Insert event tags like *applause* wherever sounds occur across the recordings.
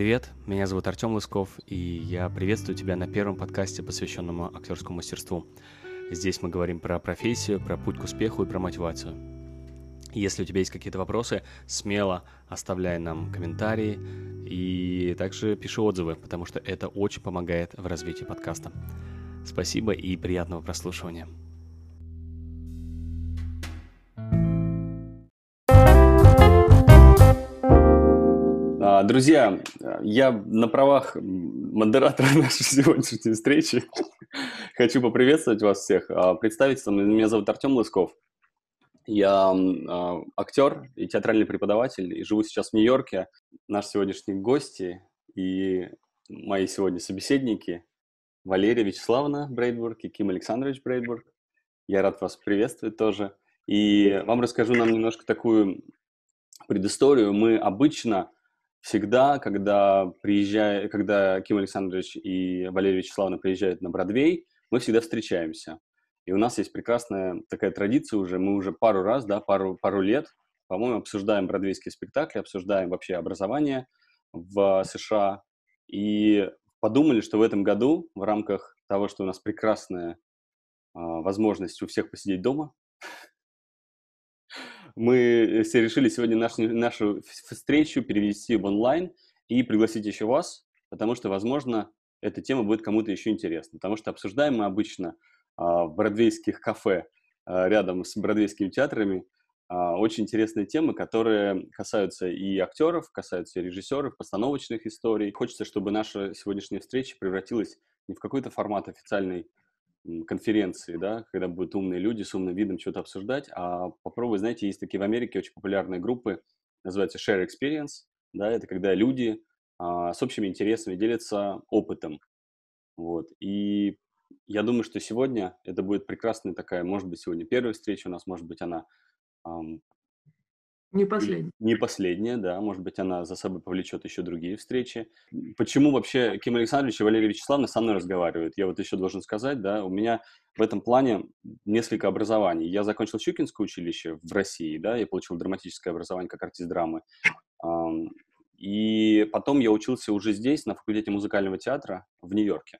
привет! Меня зовут Артем Лысков, и я приветствую тебя на первом подкасте, посвященному актерскому мастерству. Здесь мы говорим про профессию, про путь к успеху и про мотивацию. Если у тебя есть какие-то вопросы, смело оставляй нам комментарии и также пиши отзывы, потому что это очень помогает в развитии подкаста. Спасибо и приятного прослушивания. Друзья, я на правах модератора *laughs* нашей сегодняшней встречи хочу поприветствовать вас всех. А, представиться, меня зовут Артем Лысков. Я э, актер и театральный преподаватель, и живу сейчас в Нью-Йорке. Наши сегодняшние гости и мои сегодня собеседники Валерия Вячеславовна Брейдбург и Ким Александрович Брейдбург. Я рад вас приветствовать тоже. И вам расскажу нам немножко такую предысторию. Мы обычно всегда, когда, приезжая, когда Ким Александрович и Валерия Вячеславовна приезжают на Бродвей, мы всегда встречаемся. И у нас есть прекрасная такая традиция уже, мы уже пару раз, да, пару, пару лет, по-моему, обсуждаем бродвейские спектакли, обсуждаем вообще образование в США. И подумали, что в этом году в рамках того, что у нас прекрасная а, возможность у всех посидеть дома, мы все решили сегодня нашу, нашу встречу перевести в онлайн и пригласить еще вас, потому что, возможно, эта тема будет кому-то еще интересна. Потому что обсуждаем мы обычно а, в бродвейских кафе а, рядом с бродвейскими театрами а, очень интересные темы, которые касаются и актеров, касаются и режиссеров, постановочных историй. Хочется, чтобы наша сегодняшняя встреча превратилась не в какой-то формат официальной конференции, да, когда будут умные люди с умным видом что-то обсуждать, а попробуй, знаете, есть такие в Америке очень популярные группы, называются Share Experience, да, это когда люди а, с общими интересами делятся опытом, вот, и я думаю, что сегодня это будет прекрасная такая, может быть, сегодня первая встреча у нас, может быть, она не последняя. Не последняя, да. Может быть, она за собой повлечет еще другие встречи. Почему вообще Ким Александрович и Валерия Вячеславовна со мной разговаривают? Я вот еще должен сказать, да, у меня в этом плане несколько образований. Я закончил Щукинское училище в России, да, я получил драматическое образование как артист драмы. И потом я учился уже здесь, на факультете музыкального театра в Нью-Йорке.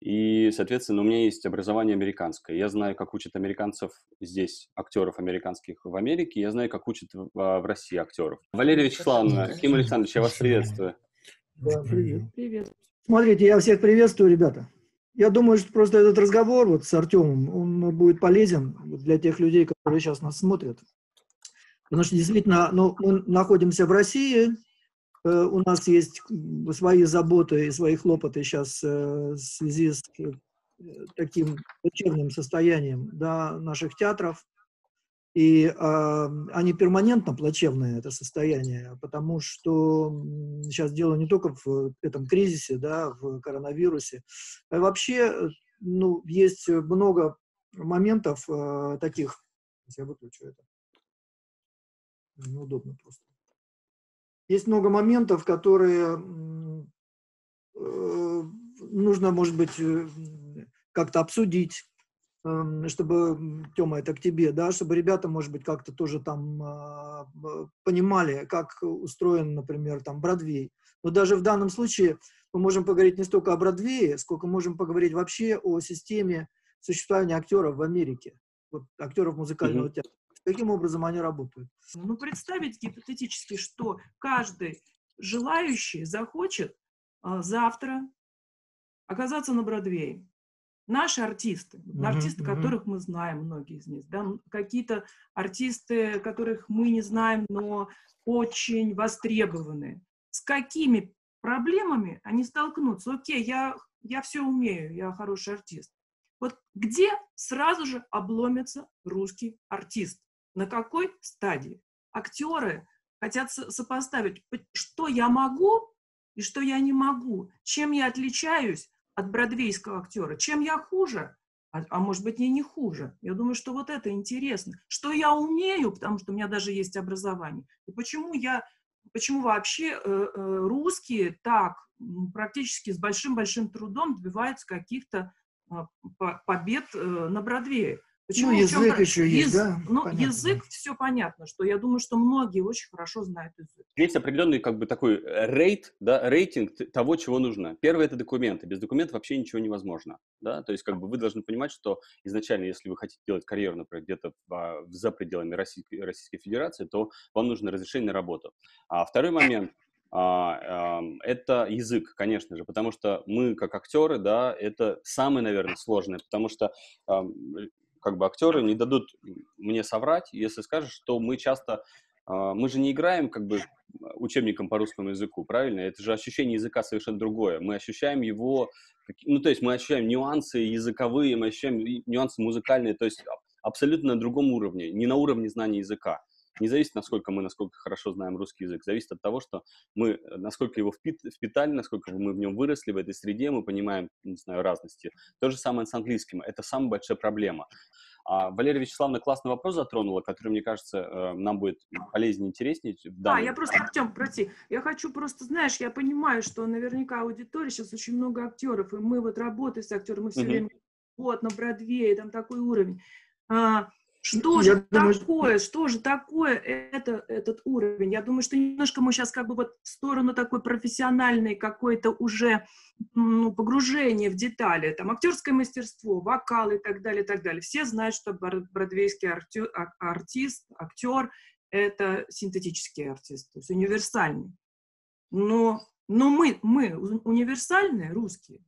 И, соответственно, у меня есть образование американское. Я знаю, как учат американцев здесь, актеров американских в Америке. Я знаю, как учат в, в России актеров. Валерия Вячеславовна, Ким Александрович, я вас приветствую. Да, привет. Привет. Смотрите, я всех приветствую, ребята. Я думаю, что просто этот разговор вот с Артемом, он будет полезен для тех людей, которые сейчас нас смотрят. Потому что действительно, ну, мы находимся в России, Э, у нас есть свои заботы и свои хлопоты сейчас э, в связи с э, таким плачевным состоянием да, наших театров. И э, они перманентно плачевные, это состояние, потому что сейчас дело не только в этом кризисе, да, в коронавирусе. А вообще, ну, есть много моментов э, таких. Я выключу это. Неудобно просто. Есть много моментов, которые э, нужно, может быть, э, как-то обсудить, эм, чтобы, Тёма, это к тебе, да, чтобы ребята, может быть, как-то тоже там а, понимали, как устроен, например, там Бродвей. Но даже в данном случае мы можем поговорить не столько о Бродвее, сколько можем поговорить вообще о системе существования актеров в Америке, вот, актеров музыкального mm-hmm. театра каким образом они работают. Ну, представить гипотетически, что каждый желающий захочет а, завтра оказаться на Бродвее. Наши артисты, uh-huh, артисты, uh-huh. которых мы знаем, многие из них, да, какие-то артисты, которых мы не знаем, но очень востребованы. С какими проблемами они столкнутся? Окей, я, я все умею, я хороший артист. Вот где сразу же обломится русский артист? На какой стадии? Актеры хотят сопоставить, что я могу и что я не могу, чем я отличаюсь от бродвейского актера, чем я хуже, а, а может быть, и не хуже. Я думаю, что вот это интересно. Что я умею, потому что у меня даже есть образование. И почему я, почему вообще э, э, русские так практически с большим-большим трудом добиваются каких-то э, побед э, на Бродвее. Почему? Ну, язык чем... еще есть, Яз... да? Ну, понятно. язык, все понятно, что я думаю, что многие очень хорошо знают язык. Есть определенный как бы такой э, рейт, да, рейтинг того, чего нужно. Первое – это документы. Без документов вообще ничего невозможно, да, то есть как бы вы должны понимать, что изначально, если вы хотите делать карьеру, например, где-то а, за пределами Российской, Российской Федерации, то вам нужно разрешение на работу. А второй момент – а, это язык, конечно же, потому что мы, как актеры, да, это самое, наверное, сложное, потому что как бы актеры не дадут мне соврать, если скажешь, что мы часто, а, мы же не играем как бы учебником по русскому языку, правильно? Это же ощущение языка совершенно другое. Мы ощущаем его, ну, то есть мы ощущаем нюансы языковые, мы ощущаем нюансы музыкальные, то есть абсолютно на другом уровне, не на уровне знания языка не зависит, насколько мы, насколько хорошо знаем русский язык, зависит от того, что мы, э, насколько его впит, впитали, насколько мы в нем выросли, в этой среде, мы понимаем, не знаю, разности. То же самое с английским. Это самая большая проблема. А Валерия Вячеславовна классный вопрос затронула, который, мне кажется, э, нам будет полезнее, интереснее. Да, я просто, Артем, прости, я хочу просто, знаешь, я понимаю, что наверняка аудитория сейчас очень много актеров, и мы вот работаем с актером, мы все uh-huh. время вот на Бродвее, там такой уровень. А, что же думаю, такое, что же такое это, этот уровень? Я думаю, что немножко мы сейчас как бы вот в сторону такой профессиональной какой-то уже ну, погружения в детали, там актерское мастерство, вокал и так далее, и так далее. Все знают, что бродвейский артю, а, артист, актер — это синтетический артист, то есть универсальный. Но, но мы, мы универсальные, русские,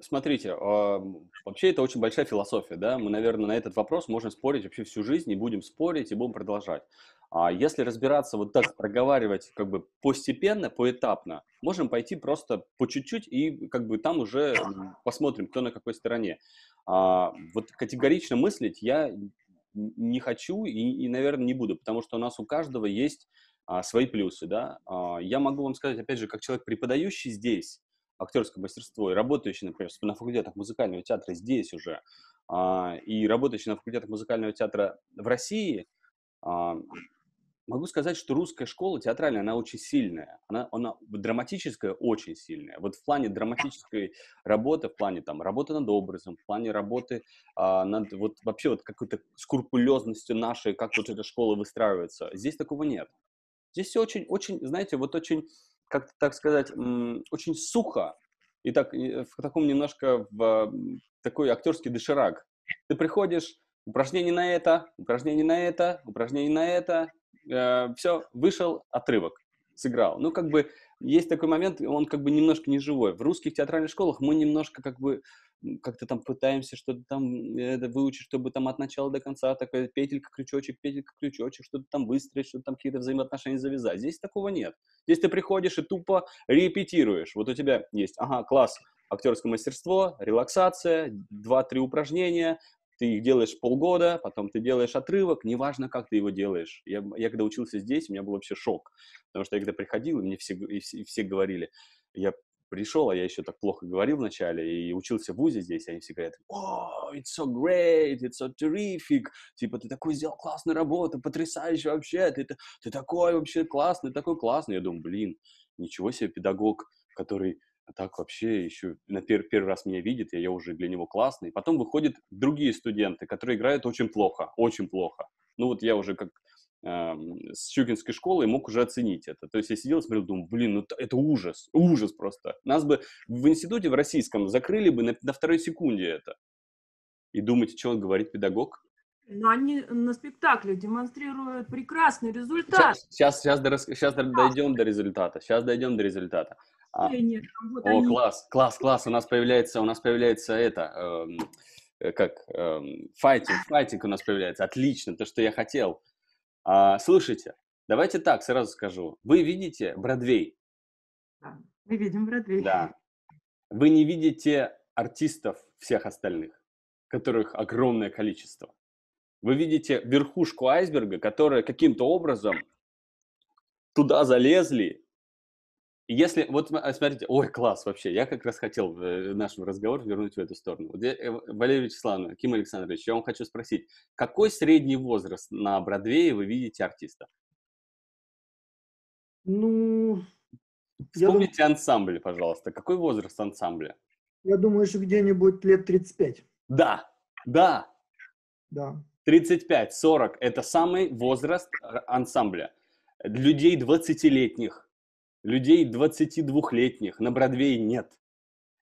Смотрите, а, вообще это очень большая философия, да, мы, наверное, на этот вопрос можем спорить вообще всю жизнь, и будем спорить, и будем продолжать. А если разбираться вот так, проговаривать как бы постепенно, поэтапно, можем пойти просто по чуть-чуть и как бы там уже посмотрим, кто на какой стороне. А, вот категорично мыслить я не хочу и, и, наверное, не буду, потому что у нас у каждого есть а, свои плюсы, да. Я могу вам сказать, опять же, как человек, преподающий здесь, актерское мастерство и работающий, например, на факультетах музыкального театра здесь уже, а, и работающий на факультетах музыкального театра в России, а, могу сказать, что русская школа театральная, она очень сильная. Она, она драматическая очень сильная. Вот в плане драматической работы, в плане там работы над образом, в плане работы а, над вот вообще вот какой-то скрупулезностью нашей, как вот эта школа выстраивается, здесь такого нет. Здесь все очень, очень, знаете, вот очень как-то так сказать, очень сухо и так в таком немножко в такой актерский доширак. Ты приходишь, упражнение на это, упражнение на это, упражнение на это, э, все, вышел, отрывок, сыграл. Ну, как бы есть такой момент, он как бы немножко не живой. В русских театральных школах мы немножко как бы как-то там пытаемся что-то там это выучить, чтобы там от начала до конца такая петелька, крючочек, петелька, крючочек, что-то там выстроить, что-то там какие-то взаимоотношения завязать. Здесь такого нет. Здесь ты приходишь и тупо репетируешь. Вот у тебя есть, ага, класс, актерское мастерство, релаксация, два-три упражнения, ты их делаешь полгода, потом ты делаешь отрывок, неважно, как ты его делаешь. Я, я когда учился здесь, у меня был вообще шок, потому что я когда приходил, и мне все, и все, и все говорили, я пришел, а я еще так плохо говорил вначале и учился в ВУЗе здесь, они все говорят, о, it's so great, it's so terrific, типа, ты такой сделал классную работу, потрясающе вообще, ты, ты такой вообще классный, такой классный. Я думаю, блин, ничего себе педагог, который так вообще еще на пер первый раз меня видит, и я уже для него классный. Потом выходят другие студенты, которые играют очень плохо, очень плохо. Ну вот я уже как с Щукинской школы мог уже оценить это. То есть я сидел и смотрел, думаю, блин, ну это ужас, ужас просто. Нас бы в институте в российском закрыли бы на, на второй секунде это. И думаете, что он говорит педагог? Но они на спектакле демонстрируют прекрасный результат. Сейчас, сейчас, сейчас, сейчас дойдем до результата. Сейчас дойдем до результата. А, вот о, они... класс, класс, класс. У нас появляется, у нас появляется это, эм, э, как эм, файтинг, файтинг у нас появляется. Отлично, то, что я хотел. А, слушайте, давайте так сразу скажу. Вы видите Бродвей? Да, мы видим Бродвей. Да. Вы не видите артистов всех остальных, которых огромное количество. Вы видите верхушку айсберга, которая каким-то образом туда залезли. Если, вот смотрите, ой, класс вообще, я как раз хотел э, наш разговор вернуть в эту сторону. Вот я, э, Валерий Вячеславовна, Ким Александрович, я вам хочу спросить, какой средний возраст на Бродвее вы видите артиста? Ну, Вспомните думаю, ансамбль, пожалуйста. Какой возраст ансамбля? Я думаю, что где-нибудь лет 35. Да, да, да. 35-40 – это самый возраст ансамбля. Людей 20-летних, людей 22-летних на Бродвее нет.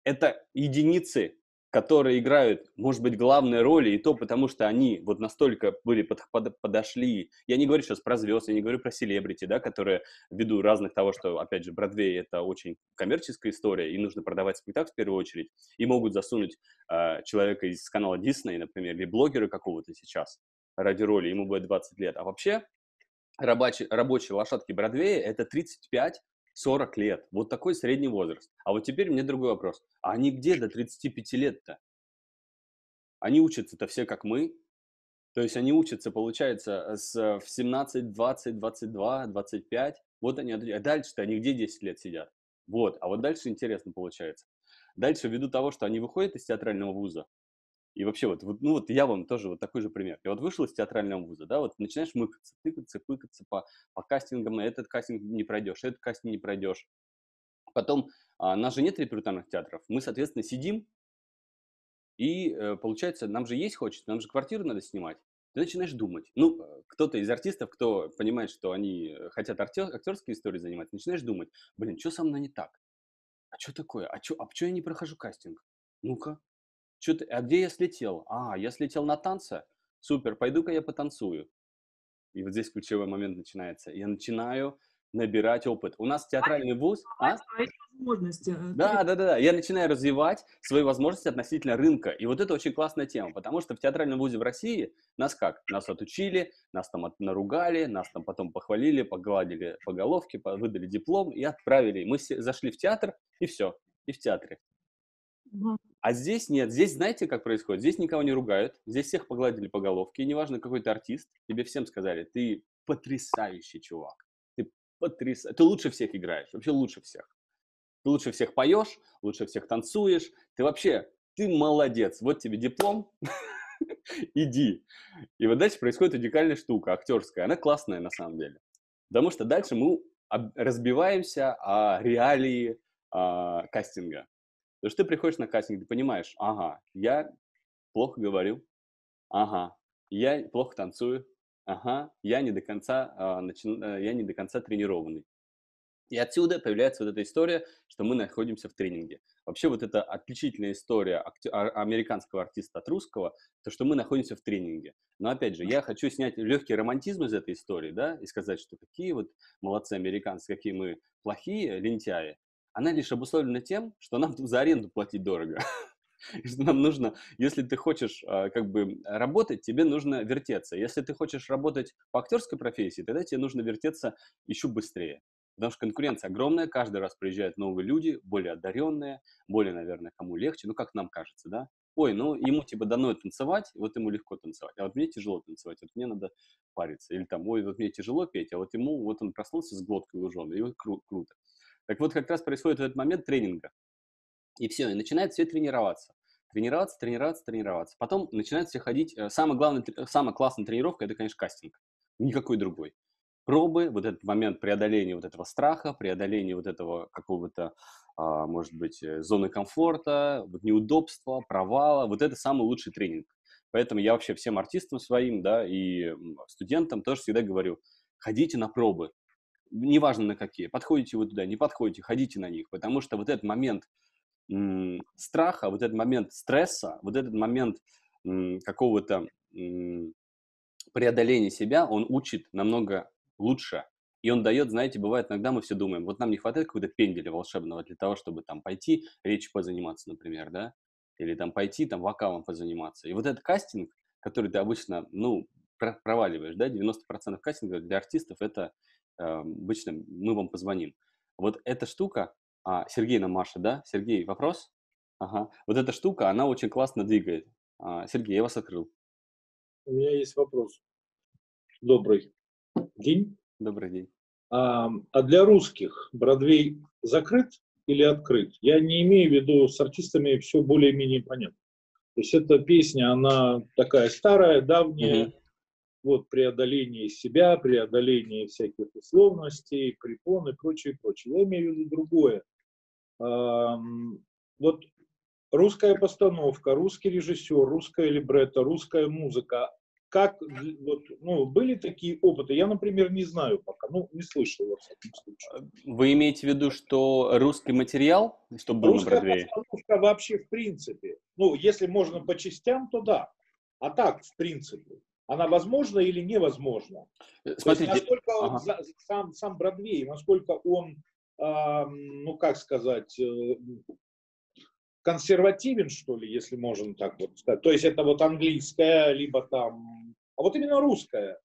Это единицы которые играют, может быть, главные роли, и то потому, что они вот настолько были под, под, подошли. Я не говорю сейчас про звезд, я не говорю про селебрити, да, которые ввиду разных того, что, опять же, Бродвей — это очень коммерческая история, и нужно продавать спектакль в первую очередь, и могут засунуть э, человека из канала Disney, например, или блогера какого-то сейчас ради роли, ему будет 20 лет. А вообще рабочие, рабочие лошадки Бродвея — это 35 40 лет. Вот такой средний возраст. А вот теперь мне другой вопрос. А они где до 35 лет-то? Они учатся-то все как мы. То есть они учатся, получается, с, в 17, 20, 22, 25. Вот они, а дальше-то они где 10 лет сидят? Вот, а вот дальше интересно получается. Дальше, ввиду того, что они выходят из театрального вуза, и вообще вот, вот, ну вот я вам тоже вот такой же пример. Я вот вышел из театрального вуза, да, вот начинаешь мыкаться, тыкаться, пыкаться по, по кастингам, на этот кастинг не пройдешь, этот кастинг не пройдешь. Потом, а, нас же нет репертуарных театров, мы, соответственно, сидим, и э, получается, нам же есть хочется, нам же квартиру надо снимать. Ты начинаешь думать. Ну, кто-то из артистов, кто понимает, что они хотят актер, актерской историей заниматься, начинаешь думать, блин, что со мной не так? А что такое? А что а чё я не прохожу кастинг? Ну-ка, что ты, а где я слетел? А, я слетел на танце? Супер, пойду-ка я потанцую. И вот здесь ключевой момент начинается. Я начинаю набирать опыт. У нас театральный вуз... А? возможности. Э, да, да, да, да. Я начинаю развивать свои возможности относительно рынка. И вот это очень классная тема, потому что в театральном вузе в России нас как? Нас отучили, нас там от, наругали, нас там потом похвалили, погладили по головке, выдали диплом и отправили. Мы зашли в театр, и все. И в театре. А здесь нет. Здесь знаете, как происходит? Здесь никого не ругают. Здесь всех погладили по головке. И неважно, какой ты артист, тебе всем сказали, ты потрясающий чувак. Ты потрясающий. Ты лучше всех играешь. Вообще лучше всех. Ты лучше всех поешь, лучше всех танцуешь. Ты вообще, ты молодец. Вот тебе диплом. *laughs* Иди. И вот дальше происходит уникальная штука, актерская. Она классная на самом деле. Потому что дальше мы разбиваемся о реалии а, кастинга. Потому что ты приходишь на кастинг, ты понимаешь, ага, я плохо говорю, ага, я плохо танцую, ага, я не до конца, э, начи... я не до конца тренированный. И отсюда появляется вот эта история, что мы находимся в тренинге. Вообще вот эта отличительная история. А, американского артиста от русского, то, что мы находимся в тренинге. Но опять же, я хочу снять легкий романтизм из этой истории, да, и сказать, что какие вот молодцы американцы, какие мы плохие лентяи, она лишь обусловлена тем, что нам за аренду платить дорого. *laughs* Что нам нужно, если ты хочешь а, как бы работать, тебе нужно вертеться. Если ты хочешь работать по актерской профессии, тогда тебе нужно вертеться еще быстрее. Потому что конкуренция огромная, каждый раз приезжают новые люди, более одаренные, более, наверное, кому легче, ну, как нам кажется, да? Ой, ну, ему, типа, дано танцевать, вот ему легко танцевать, а вот мне тяжело танцевать, вот мне надо париться. Или там, ой, вот мне тяжело петь, а вот ему, вот он проснулся с глоткой луженой, и вот кру- круто. Так вот, как раз происходит в этот момент тренинга. И все, и начинает все тренироваться. Тренироваться, тренироваться, тренироваться. Потом начинает все ходить. Э, самая главная, самая классная тренировка – это, конечно, кастинг. Никакой другой. Пробы, вот этот момент преодоления вот этого страха, преодоления вот этого какого-то, а, может быть, э, зоны комфорта, вот неудобства, провала. Вот это самый лучший тренинг. Поэтому я вообще всем артистам своим, да, и студентам тоже всегда говорю, ходите на пробы, неважно на какие, подходите вы туда, не подходите, ходите на них, потому что вот этот момент м, страха, вот этот момент стресса, вот этот момент м, какого-то м, преодоления себя, он учит намного лучше. И он дает, знаете, бывает, иногда мы все думаем, вот нам не хватает какого-то пенделя волшебного для того, чтобы там пойти речь позаниматься, например, да, или там пойти там вокалом позаниматься. И вот этот кастинг, который ты обычно, ну, проваливаешь, да, 90% кастинга для артистов это обычно мы вам позвоним. Вот эта штука, а, Сергей нам Маша, да? Сергей, вопрос? Ага. Вот эта штука, она очень классно двигает. А, Сергей, я вас открыл. У меня есть вопрос. Добрый день. Добрый день. А, а для русских Бродвей закрыт или открыт? Я не имею в виду с артистами все более-менее понятно. То есть эта песня, она такая старая, давняя, угу вот преодоление себя, преодоление всяких условностей, препон и прочее, прочее. Я имею в виду другое. Вот русская постановка, русский режиссер, русская либретто, русская музыка, как, вот, ну, были такие опыты? Я, например, не знаю пока, ну, не слышал во всяком случае. Вы имеете в виду, что русский материал, чтобы был Русская на постановка вообще в принципе. Ну, если можно по частям, то да. А так, в принципе. Она возможна или невозможна? То есть Смотрите, насколько он ага. за- сам, сам Бродвей, насколько он, ам, ну как сказать, э, консервативен, что ли, если можно так вот сказать. То есть это вот английская, либо там, а вот именно русская.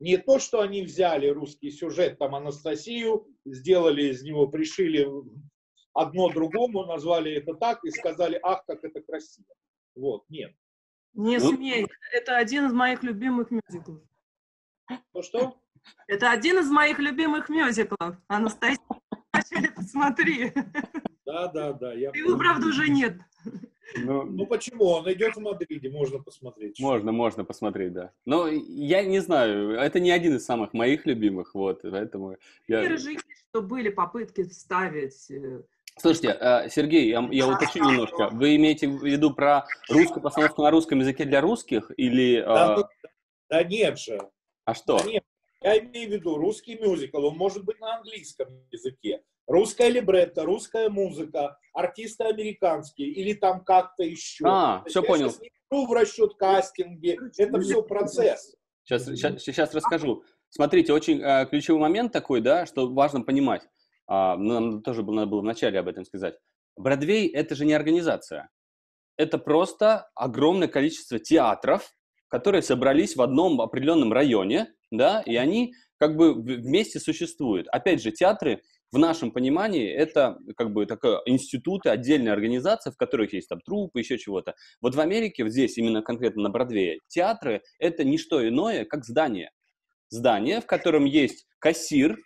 Не то, что они взяли русский сюжет, там Анастасию, сделали из него, пришили одно другому, назвали это так и сказали, ах, как это красиво. Вот, нет. Не Ну- смей, это один из моих любимых мюзиклов. Ну что? Это один из моих любимых мюзиклов. Анастасия, вначале *laughs* посмотри. Да, да, да. Я... Его, правда, уже нет. ну, Ну почему? Он идет в Мадриде, можно посмотреть. можно, можно посмотреть, да. Но я не знаю, это не один из самых моих любимых, вот, поэтому я... Есть, что были попытки вставить. Э, Слушайте, э, Сергей, я, я уточню немножко. Вы имеете в виду про русскую постановку на русском языке для русских или... э, Да, ну, да нет же. а что? Да нет. Я имею в виду русский мюзикл, он может быть на английском языке. Русская либретто, русская музыка, артисты американские или там как-то еще. А, всё я понял. щас не беру в расчет кастинги, это все процесс. Сейчас, сейчас, сейчас расскажу. Смотрите, очень э, ключевой момент такой, да, что важно понимать. А, нам тоже было, надо было вначале об этом сказать. Бродвей – это же не организация. Это просто огромное количество театров, которые собрались в одном определенном районе, да, и они как бы вместе существуют. Опять же, театры в нашем понимании это как бы такое институты, отдельные организации, в которых есть там трупы, еще чего-то. Вот в Америке, вот здесь именно конкретно на Бродвее, театры это не что иное, как здание. Здание, в котором есть кассир,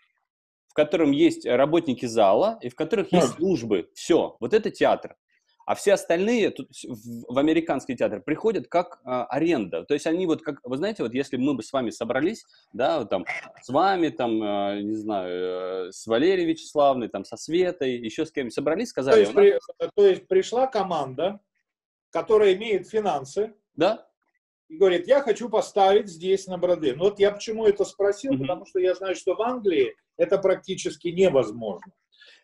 в котором есть работники зала и в которых есть службы. Все, вот это театр. А все остальные тут в, американский театр приходят как а, аренда. То есть они вот как, вы знаете, вот если мы бы с вами собрались, да, вот там с вами, там, а, не знаю, э, с Валерией Вячеславной, там, со Светой, еще с кем собрались, То сказали, есть, «У нас- при- то есть пришла команда, которая имеет финансы, да, и говорит, я хочу поставить здесь на Бродвее. Ну вот я почему это спросил, Мгм. потому что я знаю, что в Англии это практически невозможно.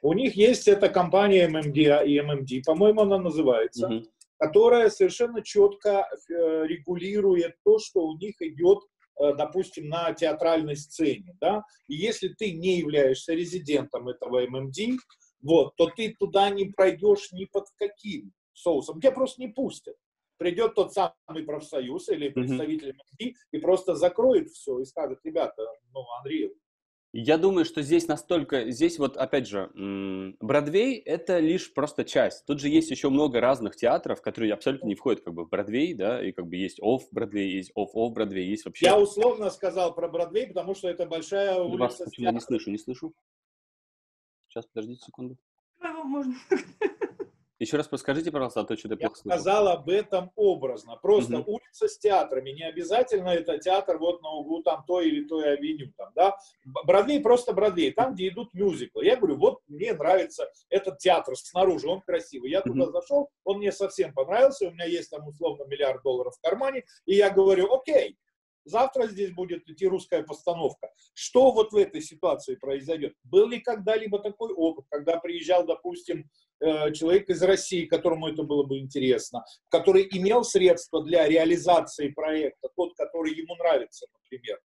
У них есть эта компания MMD и MMD, по-моему, она называется, мгм. которая совершенно четко э, регулирует то, что у них идет, э, допустим, на театральной сцене. Да? И если ты не являешься резидентом этого MMD, вот, то ты туда не пройдешь ни под каким соусом. Тебя просто не пустят. Придет тот самый профсоюз или представитель MMD и просто закроет все и скажет, ребята, ну, Unreal, Я думаю, что здесь настолько, здесь вот опять же, Бродвей это лишь просто часть. Тут же есть еще много разных театров, которые абсолютно не входят как бы в Бродвей, да, и как бы есть off Бродвей, есть off off Бродвей, есть вообще. Я условно сказал про Бродвей, потому что это большая Вас улица. с почему-то не театром. слышу, не слышу. Сейчас, подождите секунду. Можно... Еще раз подскажите, пожалуйста, а то что-то Я плохо слышу. сказал об этом образно. Просто Мгм. улица с театрами. Не обязательно это театр вот на углу там той или той авеню. Там, да? Бродвей просто Бродвей. Там, где идут мюзиклы. Я говорю, вот мне нравится этот театр снаружи, он красивый. Я туда зашел, он мне совсем понравился. У меня есть там условно миллиард долларов в кармане. И я говорю, окей, завтра здесь будет идти русская постановка. Что вот в этой ситуации произойдет? Был ли когда-либо такой опыт, когда приезжал, допустим, э, человек из России, которому это было бы интересно, который имел средства для реализации проекта, тот, который ему нравится, например.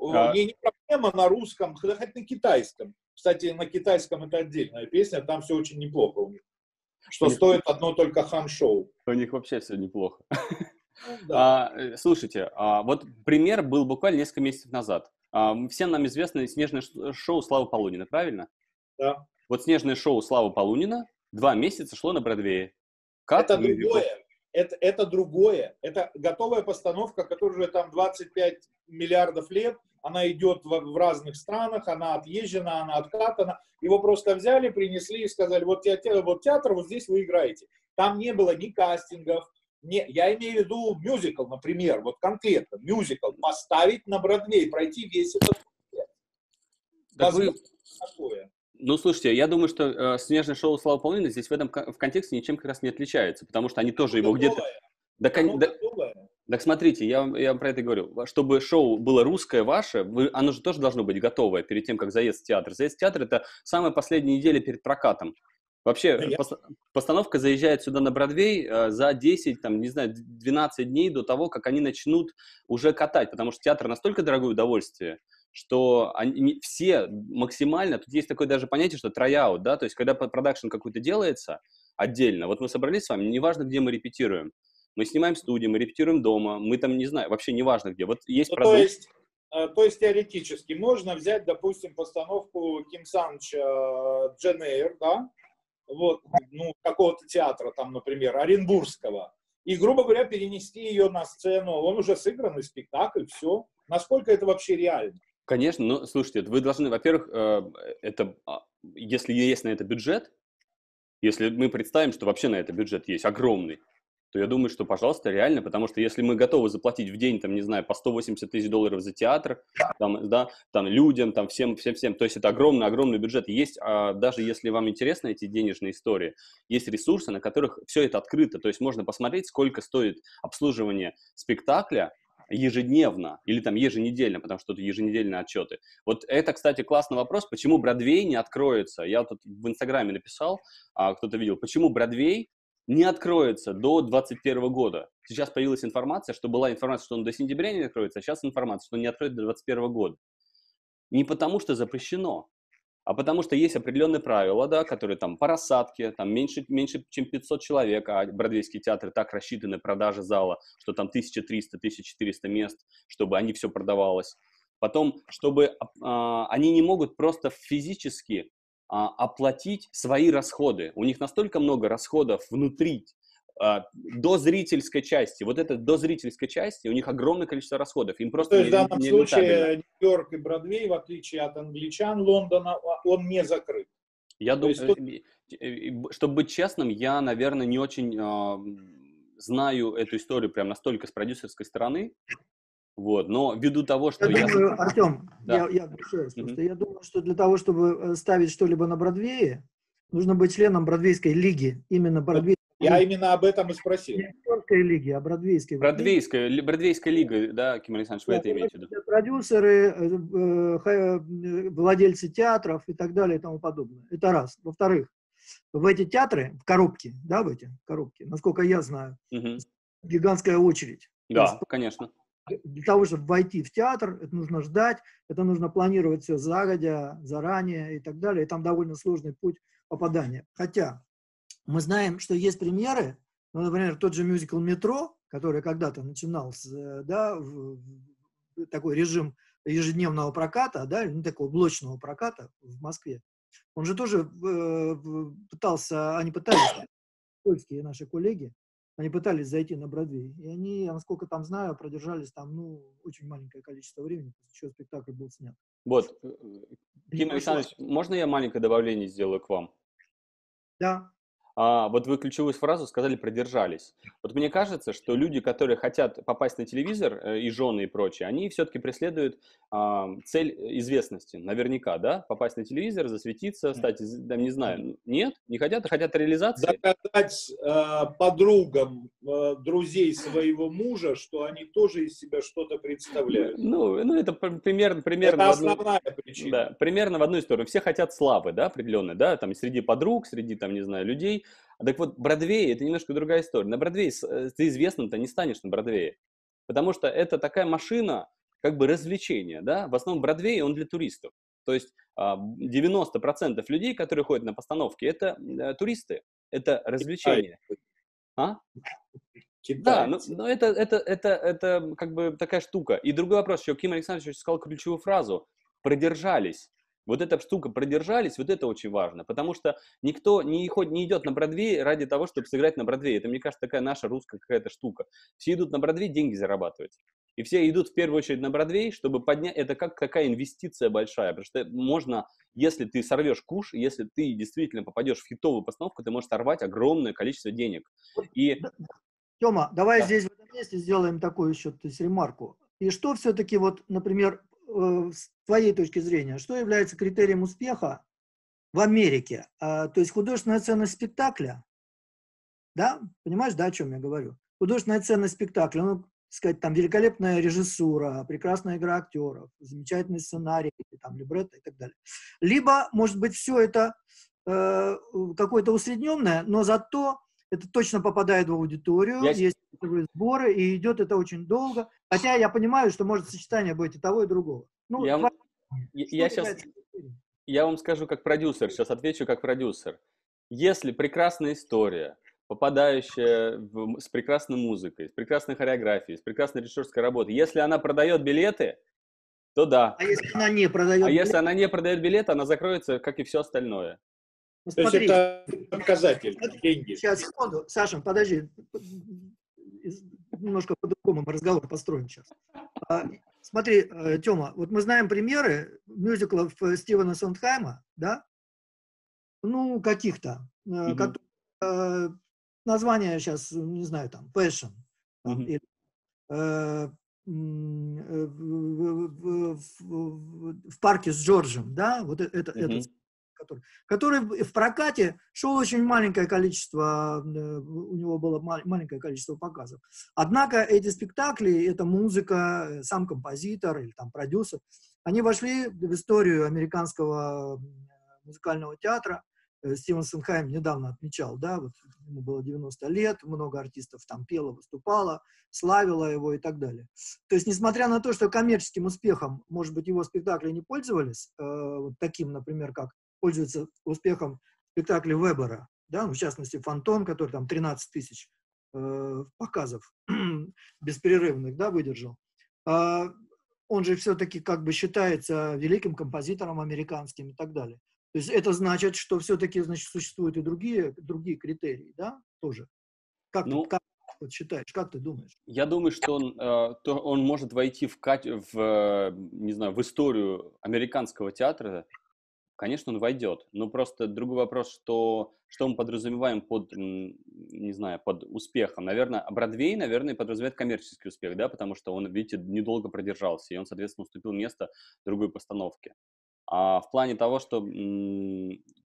А- Не, не проблема на русском, да хоть на китайском. Кстати, на китайском это отдельная песня, там все очень неплохо у них. Что Нет. стоит одно только хан-шоу. У них вообще все неплохо. *laughs* Ну, да. А, э, слушайте, а, вот пример был буквально несколько месяцев назад. А, всем нам известно снежное шоу Славы Полунина, правильно? Да. Вот снежное шоу Славы Полунина два месяца шло на Бродвее. Как это другое. Это, это другое. Это готовая постановка, которая уже там 25 миллиардов лет. Она идет в, в разных странах, она отъезжена, она откатана. Его просто взяли, принесли и сказали, вот, театр, вот театр, вот здесь вы играете. Там не было ни кастингов, не, я имею в виду мюзикл, например, вот конкретно мюзикл, поставить на Бродвей, пройти весь этот. Так вы- такое. Ну, слушайте, я думаю, что э, снежное шоу Славы Полунина здесь в этом в контексте ничем как раз не отличается, потому что они тоже его Оно где-то... готовое, Да, кон- да-. Так смотрите, я, я про это говорю. Чтобы шоу было русское, ваше, вы, оно же тоже должно быть готовое перед тем, как заезд в театр. Заезд в театр – это самая последняя неделя перед прокатом. Вообще, Да, я- пос- постановка заезжает сюда на Бродвей э, за 10, там, не знаю, 12 дней до того, как они начнут уже катать, потому что театр настолько дорогое удовольствие, что они, все максимально, тут есть такое даже понятие, что try-out, да, то есть когда продакшн какой-то делается отдельно, вот мы собрались с вами, неважно, где мы репетируем, мы снимаем в студии, мы репетируем дома, мы там, не знаю, вообще неважно где, вот есть Ну, то продукт, есть, э, то есть теоретически можно взять, допустим, постановку Ким Санч э, Джен Эйр, да, вот, ну, какого-то театра, там, например, Оренбургского, и, грубо говоря, перенести ее на сцену. Он уже сыгранный спектакль, все. Насколько это вообще реально? Конечно, но слушайте, вы должны, во-первых, э, это, а, если есть на это бюджет, если мы представим, что вообще на это бюджет есть огромный, то я думаю, что, пожалуйста, реально, потому что если мы готовы заплатить в день, там, не знаю, по 180 тысяч долларов за театр, там, да, там, людям, там, всем, всем, всем, то есть это огромный-огромный бюджет. Есть, а, даже если вам интересны эти денежные истории, есть ресурсы, на которых все это открыто, то есть можно посмотреть, сколько стоит обслуживание спектакля, ежедневно или там еженедельно, потому что тут еженедельные отчеты. Вот это, кстати, классный вопрос, почему Бродвей не откроется. Я тут в Инстаграме написал, а, кто-то видел, почему Бродвей не откроется до 2021 года. Сейчас появилась информация, что была информация, что он до сентября не откроется, а сейчас информация, что он не откроется до 2021 года. Не потому что запрещено, а потому что есть определенные правила, да, которые там по рассадке, там меньше, меньше чем 500 человек, а бродвейские театры так рассчитаны, продажи зала, что там 1300-1400 мест, чтобы они все продавалось. Потом, чтобы а, они не могут просто физически а, оплатить свои расходы. У них настолько много расходов внутри, а, до зрительской части. Вот это до зрительской части, у них огромное количество расходов. Им просто То есть в данном не случае. Нью-Йорк и Бродвей, в отличие от англичан Лондона, он не закрыт. Я То есть думаю, чтобы быть честным, я, наверное, не очень а, знаю эту историю прям настолько с продюсерской стороны. Вот, но ввиду того, что Я я... думаю, Артем, *laughs* Да. я, я раз, Мгм. просто я думаю, что для того, чтобы э, ставить что-либо на Бродвее, нужно быть членом Бродвейской лиги. Именно Бродвейской Я именно об этом и спросил. не Нью-Йоркской лиги, а Бродвейской. Бродвейская, ли- Бродвейская лига, да, Ким Александрович, вы Да, это имеете в виду? Продюсеры, э, э, владельцы театров и так далее и тому подобное. Это раз. Во-вторых, в эти театры, в коробки, да, в эти коробки, насколько я знаю, Мгм. гигантская очередь. Да, конечно. Для того, чтобы войти в театр, это нужно ждать, это нужно планировать все загодя, заранее и так далее. И там довольно сложный путь попадания. Хотя мы знаем, что есть премьеры, ну, например, тот же мюзикл «Метро», который когда-то начинал с, э, да, в- такой режим ежедневного проката, да, ну, такого блочного проката в Москве. Он же тоже э, пытался, они пытались, польские наши коллеги, они пытались зайти на Бродвей, и они, насколько там знаю, продержались там, ну, очень маленькое количество времени, после чего спектакль был снят. Вот, э, Ким прошло. Александрович, можно я маленькое добавление сделаю к вам? Да, А, вот вы ключевую фразу сказали «продержались». Вот мне кажется, что люди, которые хотят попасть на телевизор, э, и жены и прочее, они все-таки преследуют а, цель известности, наверняка, да? Попасть на телевизор, засветиться, стать, там, не знаю, нет? Не хотят, а хотят реализации? Доказать э, подругам э, друзей своего мужа, что они тоже из себя что-то представляют. Ну, ну это пр- примерно, примерно Это в одну- основная причина. Да, примерно в одну сторону. Все хотят славы, да, определенной, да, там среди подруг, среди, там, не знаю, людей. А Так вот, Бродвей – это немножко другая история. На Бродвее э, ты известным-то не станешь на Бродвее, потому что это такая машина, как бы развлечения, да. В основном Бродвей, он для туристов. То есть а, 90% людей, которые ходят на постановки, это э, туристы, это развлечения. А? Да, ну, Китайцы. но это, это, это, это как бы такая штука. И другой вопрос, еще Ким Александрович сказал ключевую фразу «продержались». Вот эта штука «продержались», вот это очень важно, потому что никто не, ход, не идет на Бродвей ради того, чтобы сыграть на Бродвее. Это, мне кажется, такая наша русская какая-то штука. Все идут на Бродвей деньги зарабатывать. И все идут в первую очередь на Бродвей, чтобы поднять... Это как такая инвестиция большая, потому что можно, если ты сорвешь куш, если ты действительно попадешь в хитовую постановку, ты можешь сорвать огромное количество денег. И Тема, давай Да. здесь в этом месте сделаем такую еще, то есть ремарку. И что все-таки вот, например, с твоей точки зрения, что является критерием успеха в Америке? А, То есть художественная ценность спектакля, да? Понимаешь, да, о чем я говорю? Художественная ценность спектакля. Ну, сказать, там великолепная режиссура, прекрасная игра актеров, замечательный сценарий, там, либретто и так далее. Либо, может быть, все это э, какое-то усредненное, но зато это точно попадает в аудиторию, я... есть сборы, и идет это очень долго. Хотя я понимаю, что может сочетание быть и того, и другого. Ну, я, два... я, я сейчас, я вам скажу как продюсер, сейчас отвечу как продюсер. Если прекрасная история, попадающая в, с прекрасной музыкой, с прекрасной хореографией, с прекрасной режиссерской работой, если она продает билеты, то да. А если она не продает А билеты? если она не продает билеты, она закроется, как и все остальное. Ну, То есть это показатель, деньги. Сейчас, секунду. Саша, подожди. Немножко по-другому мы разговор построим сейчас. А, смотри, э, Тёма, вот мы знаем примеры мюзиклов Стивена Сондхайма, да? Ну, каких-то. Mm-hmm. Которые, название сейчас, не знаю, там, Passion. Mm-hmm. или, э, в, в, в, в парке с Джорджем, да, вот это, mm-hmm. этот который, который в прокате шел очень маленькое количество, э, у него было маленькое количество показов. Однако эти спектакли, эта музыка, э, сам композитор или там продюсер, они вошли в историю американского музыкального театра. Э, Стивен Сенхайм недавно отмечал, да, вот ему было 90 лет, много артистов там пело, выступало, славило его и так далее. То есть, несмотря на то, что коммерческим успехом, может быть, его спектакли не пользовались, э, вот таким, например, как пользуется успехом спектакля Вебера, да, ну, в частности, «Фантом», который там 13 тысяч э, показов *clears throat* беспрерывных, да, выдержал. А, он же все-таки как бы считается великим композитором американским и так далее. То есть это значит, что все-таки значит, существуют и другие, другие критерии, да, тоже. Как, ну, ты, как вот считаешь, как ты думаешь? Я думаю, что он, э, то он может войти в, в, не знаю, в историю американского театра конечно, он войдет. Но просто другой вопрос, что, что мы подразумеваем под, не знаю, под успехом. Наверное, Бродвей, наверное, подразумевает коммерческий успех, да, потому что он, видите, недолго продержался, и он, соответственно, уступил место другой постановке. А в плане того, что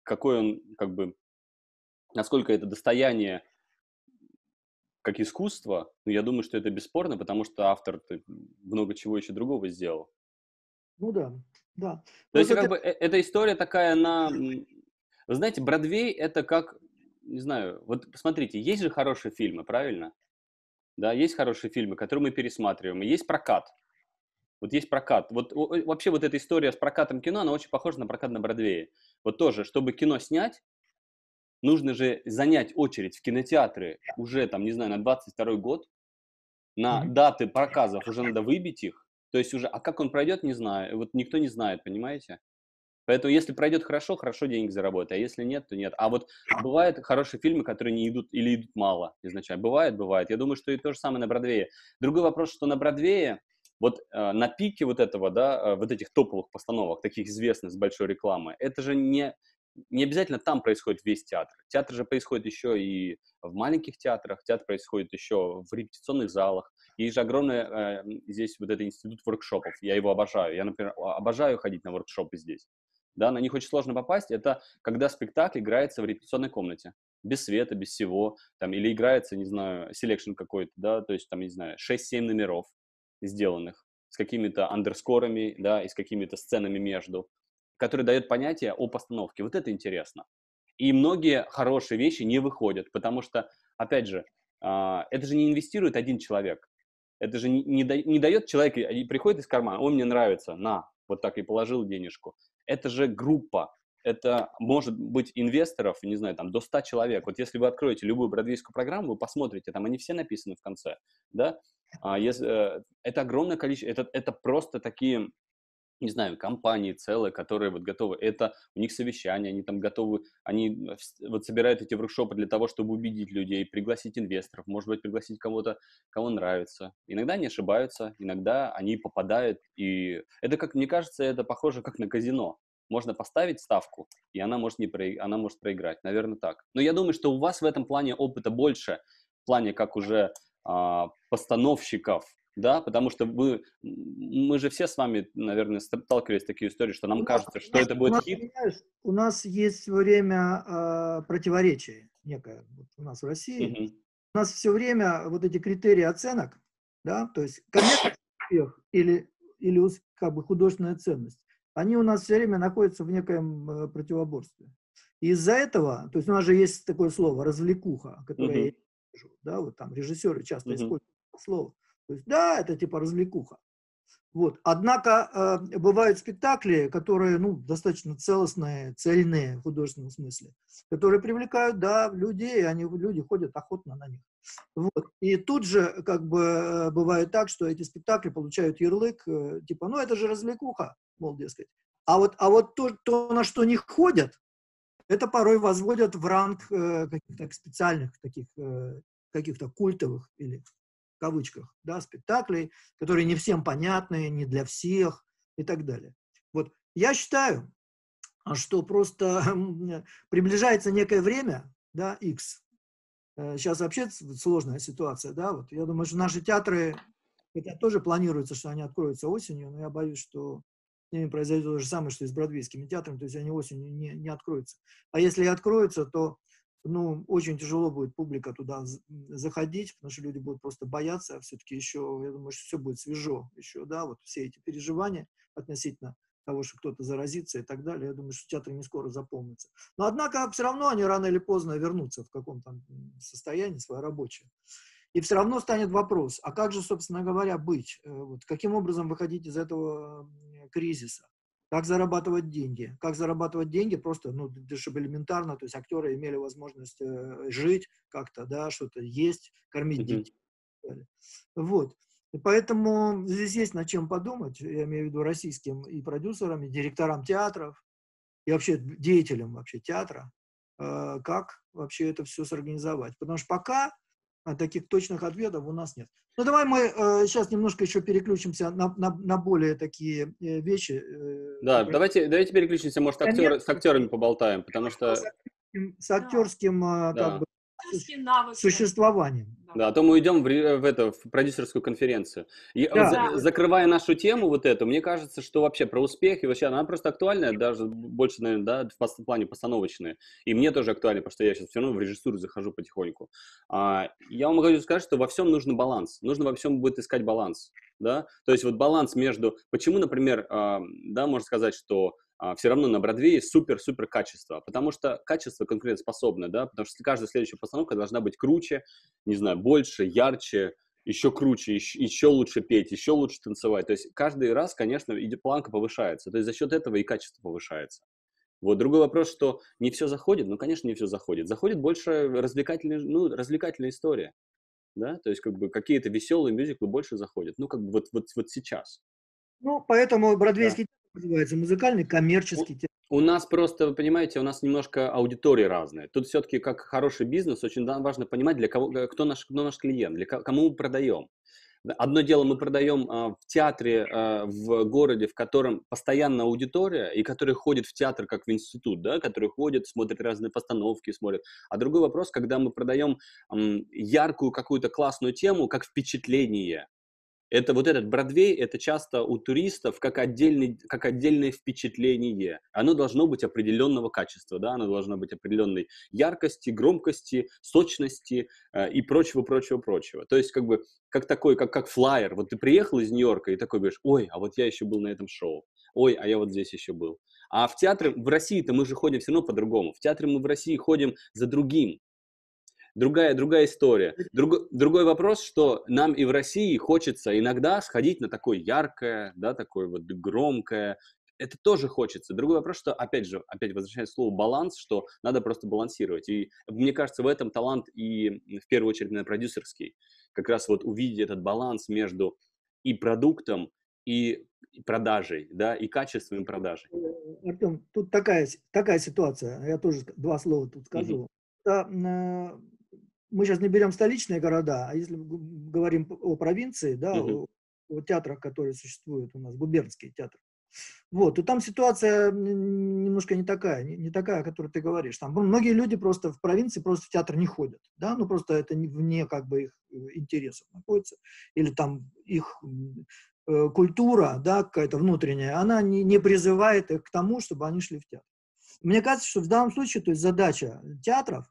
какой он, как бы, насколько это достояние как искусство, ну, я думаю, что это бесспорно, потому что автор много чего еще другого сделал. Ну да, да. То ну, есть, это... как бы, э, эта история такая на... Вы знаете, Бродвей — это как, не знаю, вот посмотрите, есть же хорошие фильмы, правильно? Да, есть хорошие фильмы, которые мы пересматриваем, и есть прокат. Вот есть прокат. Вот вообще вот эта история с прокатом кино, она очень похожа на прокат на Бродвее. Вот тоже, чтобы кино снять, нужно же занять очередь в кинотеатры уже, там, не знаю, на 22 год, на mm-hmm. даты показов уже надо выбить их, то есть уже, а как он пройдет, не знаю. Вот никто не знает, понимаете? Поэтому если пройдет хорошо, хорошо денег заработает, а если нет, то нет. А вот бывают хорошие фильмы, которые не идут или идут мало изначально. Бывает, бывает. Я думаю, что и то же самое на Бродвее. Другой вопрос, что на Бродвее, вот э, на пике вот этого, да, э, вот этих топовых постановок, таких известных с большой рекламой, это же не, не обязательно там происходит весь театр. Театр же происходит еще и в маленьких театрах, театр происходит еще в репетиционных залах. Есть же огромный э, здесь вот этот институт воркшопов. Я его обожаю. Я, например, обожаю ходить на воркшопы здесь. Да, на них очень сложно попасть. Это когда спектакль играется в репетиционной комнате. Без света, без всего. Там, или играется, не знаю, selection какой-то, да, то есть там, не знаю, 6-7 номеров сделанных с какими-то underscore ами, да, и с какими-то сценами между который дает понятие о постановке. Вот это интересно. И многие хорошие вещи не выходят, потому что, опять же, а, это же не инвестирует один человек. Это же не, не, не дает человек, и приходит из кармана, он мне нравится, на, вот так и положил денежку. Это же группа, это может быть инвесторов, не знаю, там, до 100 человек. Вот если вы откроете любую бродвейскую программу, вы посмотрите, там они все написаны в конце, да, а если, э, это огромное количество, это, это просто такие не знаю, компании целые, которые вот готовы, это у них совещания, они там готовы, они вот собирают эти воркшопы для того, чтобы убедить людей, пригласить инвесторов, может быть, пригласить кого-то, кого нравится. Иногда они ошибаются, иногда они попадают, и это, как мне кажется, это похоже как на казино. Можно поставить ставку, и она может, не про... она может проиграть, наверное, так. Но я думаю, что у вас в этом плане опыта больше, в плане как уже а, постановщиков, да, потому что мы, мы же все с вами, наверное, сталкивались с такой историей, что нам у кажется, что это будет у нас, хит. У нас есть время э, противоречия некое вот у нас в России. Угу. У нас все время вот эти критерии оценок, да, то есть коммерческий успех или, или как бы художественная ценность, они у нас все время находятся в некоем э, противоборстве. из-за этого, то есть у нас же есть такое слово «развлекуха», которое uh-huh. я вижу, да, вот там режиссеры часто uh-huh. используют слово. То есть, да, это типа развлекуха. Вот. Однако э, бывают спектакли, которые ну, достаточно целостные, цельные в художественном смысле, которые привлекают да, людей, и они, люди ходят охотно на них. Вот. И тут же как бы бывает так, что эти спектакли получают ярлык, э, типа, ну это же развлекуха, мол, дескать. А вот, а вот то, то, на что не ходят, это порой возводят в ранг э, каких-то специальных таких э, каких-то культовых или в кавычках, да, спектаклей, которые не всем понятны, не для всех и так далее. Вот я считаю, что просто приближается некое время, да, X. Сейчас э, вообще сложная ситуация, да, вот я думаю, что наши театры, хотя тоже планируется, что они откроются осенью, но я боюсь, что с ними произойдет то же самое, что и с бродвейскими театрами, то есть они осенью не, не откроются. А если и откроются, то ну, очень тяжело будет публика туда заходить, потому что люди будут просто бояться, а все-таки еще, я думаю, что все будет свежо еще, да, вот все эти переживания относительно того, что кто-то заразится и так далее, я думаю, что театры не скоро заполнятся. Но, однако, все равно они рано или поздно вернутся в каком-то состоянии свое рабочее. И все равно станет вопрос, а как же, собственно говоря, быть? Э, вот, каким образом выходить из этого кризиса? Как зарабатывать деньги? Как зарабатывать деньги? Просто, ну, чтобы элементарно, то есть актеры имели возможность э, жить как-то, да, что-то есть, кормить mm-hmm. детей. Вот. И поэтому здесь есть над чем подумать, я имею в виду российским и продюсерам, и директорам театров, и вообще деятелям вообще театра, э, как вообще это все сорганизовать. Потому что пока а таких точных ответов у нас нет. Ну, давай мы э, сейчас немножко еще переключимся на, на, на более такие э, вещи. Э, да, давайте, давайте переключимся, может, актер, с актерами поболтаем, потому что... С актерским, с актерским да. как бы, существованием. Да, а то мы уйдем в, в, это, в продюсерскую конференцию. И, да. за, закрывая нашу тему вот эту, мне кажется, что вообще про успех и вообще она просто актуальная, даже больше, наверное, да, в плане постановочная. И мне тоже актуально, потому что я сейчас все равно в режиссуру захожу потихоньку. А, я вам могу сказать, что во всем нужен баланс. Нужно во всем будет искать баланс. Да? То есть вот баланс между... Почему, например, а, да, можно сказать, что а, все равно на Бродвее супер-супер качество, потому что качество конкурентоспособное, да, потому что каждая следующая постановка должна быть круче, не знаю, больше, ярче, еще круче, еще, еще лучше петь, еще лучше танцевать. То есть каждый раз, конечно, планка повышается. То есть за счет этого и качество повышается. Вот другой вопрос, что не все заходит, ну, конечно, не все заходит. Заходит больше развлекательная, ну, развлекательная история, да, то есть как бы какие-то веселые мюзиклы больше заходят, ну, как бы вот, вот, вот сейчас. Ну, поэтому бродвейский да называется? Музыкальный, коммерческий театр. У нас просто, вы понимаете, у нас немножко аудитории разные. Тут все-таки, как хороший бизнес, очень важно понимать, для кого, кто наш, кто наш клиент, для кому мы продаем. Одно дело мы продаем а, в театре а, в городе, в котором постоянно аудитория, и который ходит в театр как в институт, да, который ходит, смотрит разные постановки, смотрит. А другой вопрос, когда мы продаем яркую какую-то классную тему как впечатление, это вот этот Бродвей, это часто у туристов как, отдельный, как отдельное впечатление. Оно должно быть определенного качества, да, оно должно быть определенной яркости, громкости, сочности э, и прочего, прочего, прочего. То есть как бы как такой, как, как флайер. Вот ты приехал из Нью-Йорка и такой говоришь, ой, а вот я еще был на этом шоу. Ой, а я вот здесь еще был. А в театре, в России-то мы же ходим все равно по-другому. В театре мы в России ходим за другим другая, другая история. Друг, другой вопрос, что нам и в России хочется иногда сходить на такое яркое, да, такое вот громкое, это тоже хочется. Другой вопрос, что, опять же, опять возвращаясь к слову баланс, что надо просто балансировать. И мне кажется, в этом талант и, в первую очередь, на продюсерский. Как раз вот увидеть этот баланс между и продуктом, и продажей, да, и качеством и продажей. Артем, тут такая, такая ситуация, я тоже два слова тут скажу. Mm-hmm мы сейчас не берем столичные города, а если говорим о провинции, да, uh-huh. о, о театрах, которые существуют у нас, губернские театры, вот, то там ситуация немножко не такая, не, не такая, о которой ты говоришь. Там многие люди просто в провинции просто в театр не ходят, да, ну просто это не вне как бы их э, интересов находится, или там их э, культура, да, какая-то внутренняя, она не, не призывает их к тому, чтобы они шли в театр. Мне кажется, что в данном случае, то есть задача театров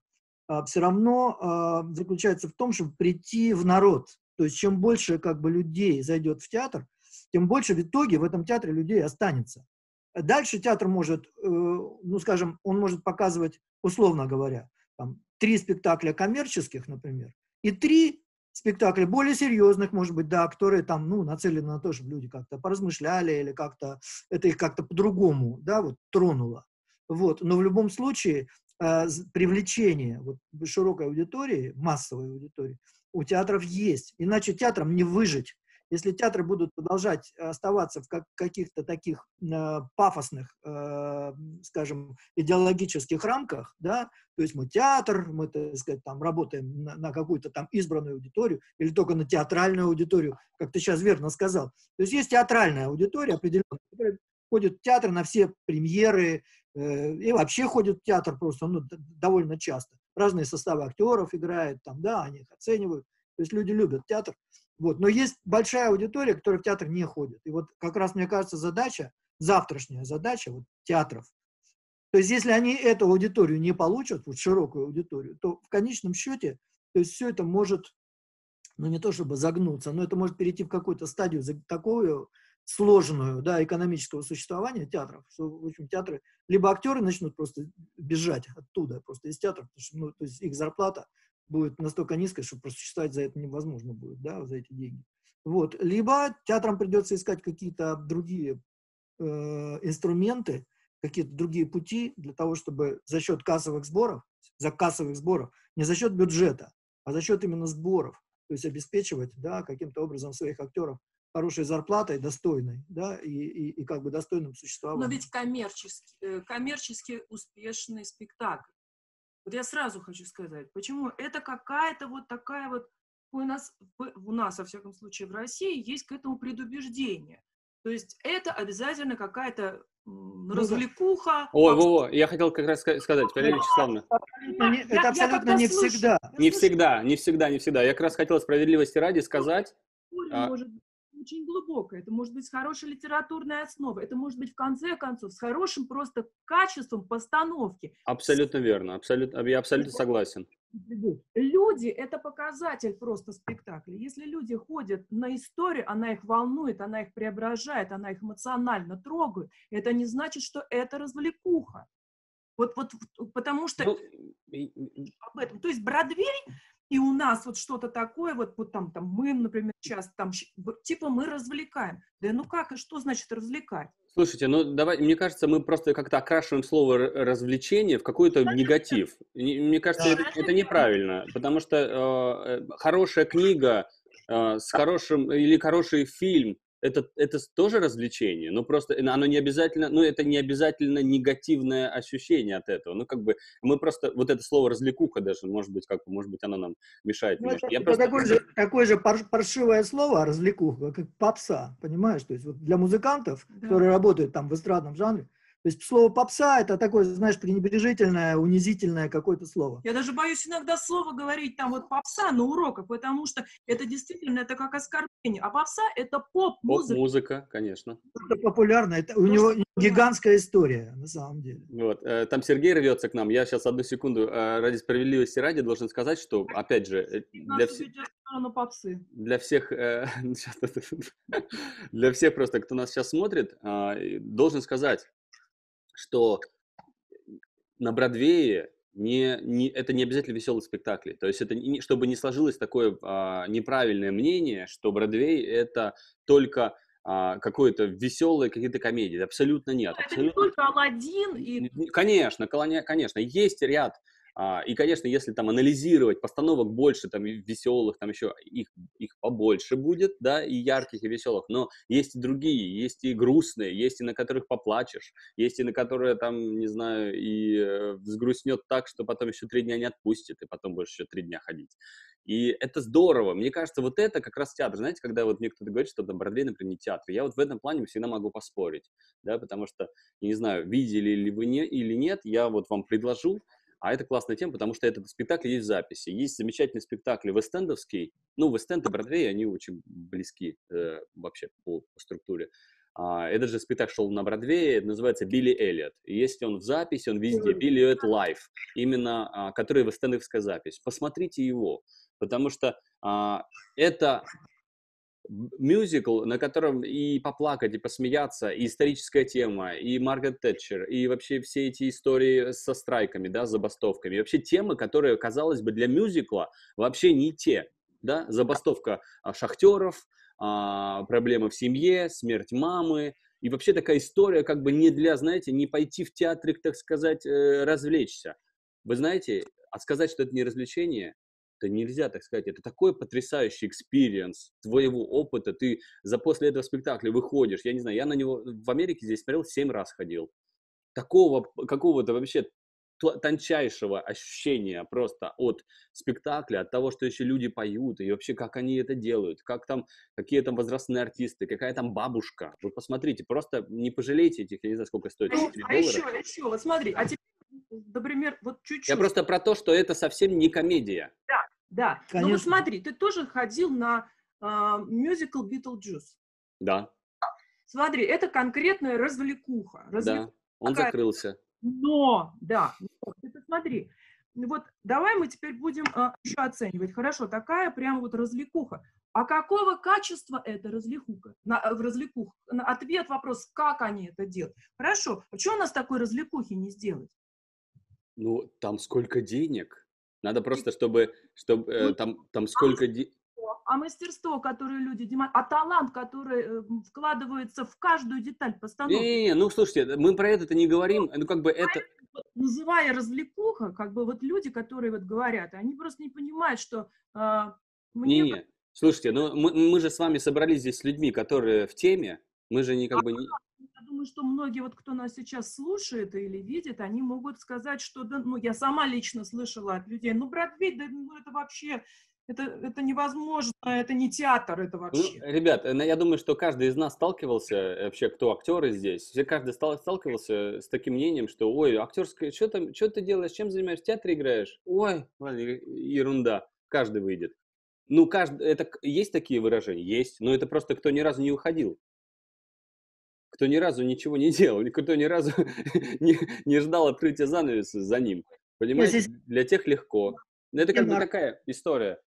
все равно а, заключается в том, чтобы прийти в народ, То есть чем больше как бы людей зайдет в театр, тем больше в итоге в этом театре людей останется. Дальше театр может, э, ну, скажем, он может показывать, условно говоря, там, три спектакля коммерческих, например, и три спектакля более серьезных, может быть, да, которые там, ну, нацелены на то, чтобы люди как-то поразмышляли или как-то, это их как-то по-другому, да, вот, тронуло. Вот, но в любом случае привлечение вот, широкой аудитории, массовой аудитории у театров есть. Иначе театрам не выжить. Если театры будут продолжать оставаться в как, каких-то таких э, пафосных, э, скажем, идеологических рамках, да, то есть мы театр, мы, так сказать, там работаем на, на какую-то там избранную аудиторию или только на театральную аудиторию, как ты сейчас верно сказал. То есть есть театральная аудитория определенная, которая ходит в театр на все премьеры, и вообще ходит в театр просто ну, довольно часто. Разные составы актеров играют, там, да, они их оценивают. То есть люди любят театр. Вот. Но есть большая аудитория, которая в театр не ходит. И вот как раз, мне кажется, задача, завтрашняя задача вот, театров, то есть если они эту аудиторию не получат, вот широкую аудиторию, то в конечном счете, то есть все это может, ну не то чтобы загнуться, но это может перейти в какую-то стадию такую сложную, да, экономического существования театров, что, в общем, театры, либо актеры начнут просто бежать оттуда, просто из театра, потому что, ну, то есть их зарплата будет настолько низкой, что просто существовать за это невозможно будет, да, за эти деньги. Вот. Либо театрам придется искать какие-то другие э, инструменты, какие-то другие пути для того, чтобы за счет кассовых сборов, за кассовых сборов, не за счет бюджета, а за счет именно сборов, то есть обеспечивать, да, каким-то образом своих актеров хорошей зарплатой, достойной, да, и, и, и как бы достойным существованием. Но ведь коммерчески, э, коммерчески успешный спектакль вот я сразу хочу сказать, почему это какая-то вот такая вот у нас, у нас, во всяком случае, в России есть к этому предубеждение. То есть это обязательно какая-то ну, развлекуха. Ой, во, во, я хотел как раз сказать, Валерия Вячеславовна. Это абсолютно не всегда. Не всегда, не всегда, не всегда. Я как раз хотел справедливости ради сказать. А может очень глубокое, это может быть с хорошей литературной основой, это может быть в конце концов с хорошим просто качеством постановки. Абсолютно верно, абсолютно, я абсолютно согласен. Люди – это показатель просто спектакля. Если люди ходят на историю, она их волнует, она их преображает, она их эмоционально трогает, это не значит, что это развлекуха. Вот, вот потому что ну, об этом. То есть Бродвей и у нас вот что-то такое, вот, вот там, там мы, например, часто там, типа мы развлекаем. Да ну как, и что значит развлекать? Слушайте, ну давай, мне кажется, мы просто как-то окрашиваем слово развлечение в какой-то негатив. Мне кажется, это, это неправильно, потому что э, э, хорошая книга э, с хорошим или хороший фильм это, это тоже развлечение, но просто оно не обязательно, ну, это не обязательно негативное ощущение от этого. Ну, как бы мы просто, вот это слово развлекуха даже, может быть, как может быть, оно нам мешает. Ну, это, Я это просто... такое, же, такое же паршивое слово развлекуха, как попса, понимаешь? То есть вот для музыкантов, да. которые работают там в эстрадном жанре, то есть слово попса это такое, знаешь, пренебрежительное, унизительное какое-то слово. Я даже боюсь иногда слово говорить там вот попса на уроках, потому что это действительно это как оскорбление. А попса это поп-музыка. Поп-музыка, конечно. Это популярно, это у него гигантская история на самом деле. Вот, э, там Сергей рвется к нам. Я сейчас одну секунду э, ради справедливости ради должен сказать, что опять же э, для всех для всех *laughs* для всех просто, кто нас сейчас смотрит, должен сказать, что на Бродвее не, не, это не обязательно веселые спектакли. То есть это не, чтобы не сложилось такое а, неправильное мнение, что Бродвей это только а, какое-то веселое, какие-то комедии. Абсолютно нет. Это абсолютно... не только Алладин и... Конечно, конечно. Есть ряд и, конечно, если там анализировать постановок больше, там, веселых, там еще их, их побольше будет, да, и ярких, и веселых, но есть и другие, есть и грустные, есть и на которых поплачешь, есть и на которые, там, не знаю, и э, взгрустнет так, что потом еще три дня не отпустит, и потом будешь еще три дня ходить. И это здорово. Мне кажется, вот это как раз театр. Знаете, когда вот мне кто-то говорит, что там Бродвей, например, не театр, я вот в этом плане всегда могу поспорить, да, потому что, не знаю, видели ли вы не, или нет, я вот вам предложу, а это классная тема, потому что этот спектакль есть в записи. Есть замечательный спектакль вестендовский. Ну, вестенд и Бродвей, они очень близки э, вообще по, по структуре. а, этот же спектакль шел на Бродвее, называется «Билли Эллиот». Есть он в записи, он везде. «Billy Elliot Live», именно, а, который восстановская запись. Посмотрите его, потому что а, это мюзикл, на котором и поплакать, и посмеяться, и историческая тема, и Маргарет Тэтчер, и вообще все эти истории со страйками, да, забастовками, и вообще темы, которые, казалось бы, для мюзикла вообще не те, да, забастовка шахтеров, а, проблемы в семье, смерть мамы, и вообще такая история как бы не для, знаете, не пойти в театрик, так сказать, э, развлечься. Вы знаете, а сказать, что это не развлечение, это нельзя так сказать. Это такой потрясающий experience твоего опыта. Ты за после этого спектакля выходишь. Я не знаю, я на него в Америке здесь смотрел, семь раз ходил. Такого какого-то вообще тончайшего ощущения просто от спектакля, от того, что еще люди поют, и вообще как они это делают, как там, какие там возрастные артисты, какая там бабушка. Вы посмотрите, просто не пожалейте этих, я не знаю, сколько стоит. Ну, а еще, еще, вот смотри, а теперь, например, вот чуть-чуть. Я просто про то, что это совсем не комедия. Да, да. Конечно. Ну вот смотри, ты тоже ходил на а, мюзикл uh, Beetlejuice. Да. Смотри, это конкретная развлекуха. развлекуха. Да, он Какая... закрылся. Но, да, ты посмотри, вот давай мы теперь будем а, еще оценивать. Хорошо, такая прям вот развлекуха. А какого качества это развлекуха? На, в развлекух? На ответ вопрос, как они это делают. Хорошо, а что у нас такой развлекухи не сделать? Ну, там сколько денег. Надо просто, чтобы, чтобы э, ну, там, там сколько денег а мастерство, которое люди демонстрируют, а талант, который э, вкладывается в каждую деталь постановки. Не-не-не, ну слушайте, мы про это не говорим, ну как бы это... Называя развлекуха, как бы вот люди, которые вот говорят, они просто не понимают, что э, мне... Не, не, слушайте, ну мы, мы же с вами собрались здесь с людьми, которые в теме, мы же не как а, бы... Не... Думаю, что многие, вот кто нас сейчас слушает или видит, они могут сказать, что, да, ну, я сама лично слышала от людей, ну, Бродвей, да, ну, это вообще это, это невозможно, это не театр, это ну, вообще. Ну, ребят, э, я думаю, что каждый из нас сталкивался, э, вообще, кто актеры здесь, все каждый стал, сталкивался с таким мнением, что, ой, актерская, что, там, что ты делаешь, чем занимаешься, в театре играешь? Ой, ерунда, каждый выйдет. Ну, каждый, это, есть такие выражения? Есть, но это просто кто ни разу не уходил. Кто ни разу ничего не делал, кто ни разу *laughs* не, не ждал открытия занавеса за ним. Понимаете, для тех легко. Но это как бы такая история.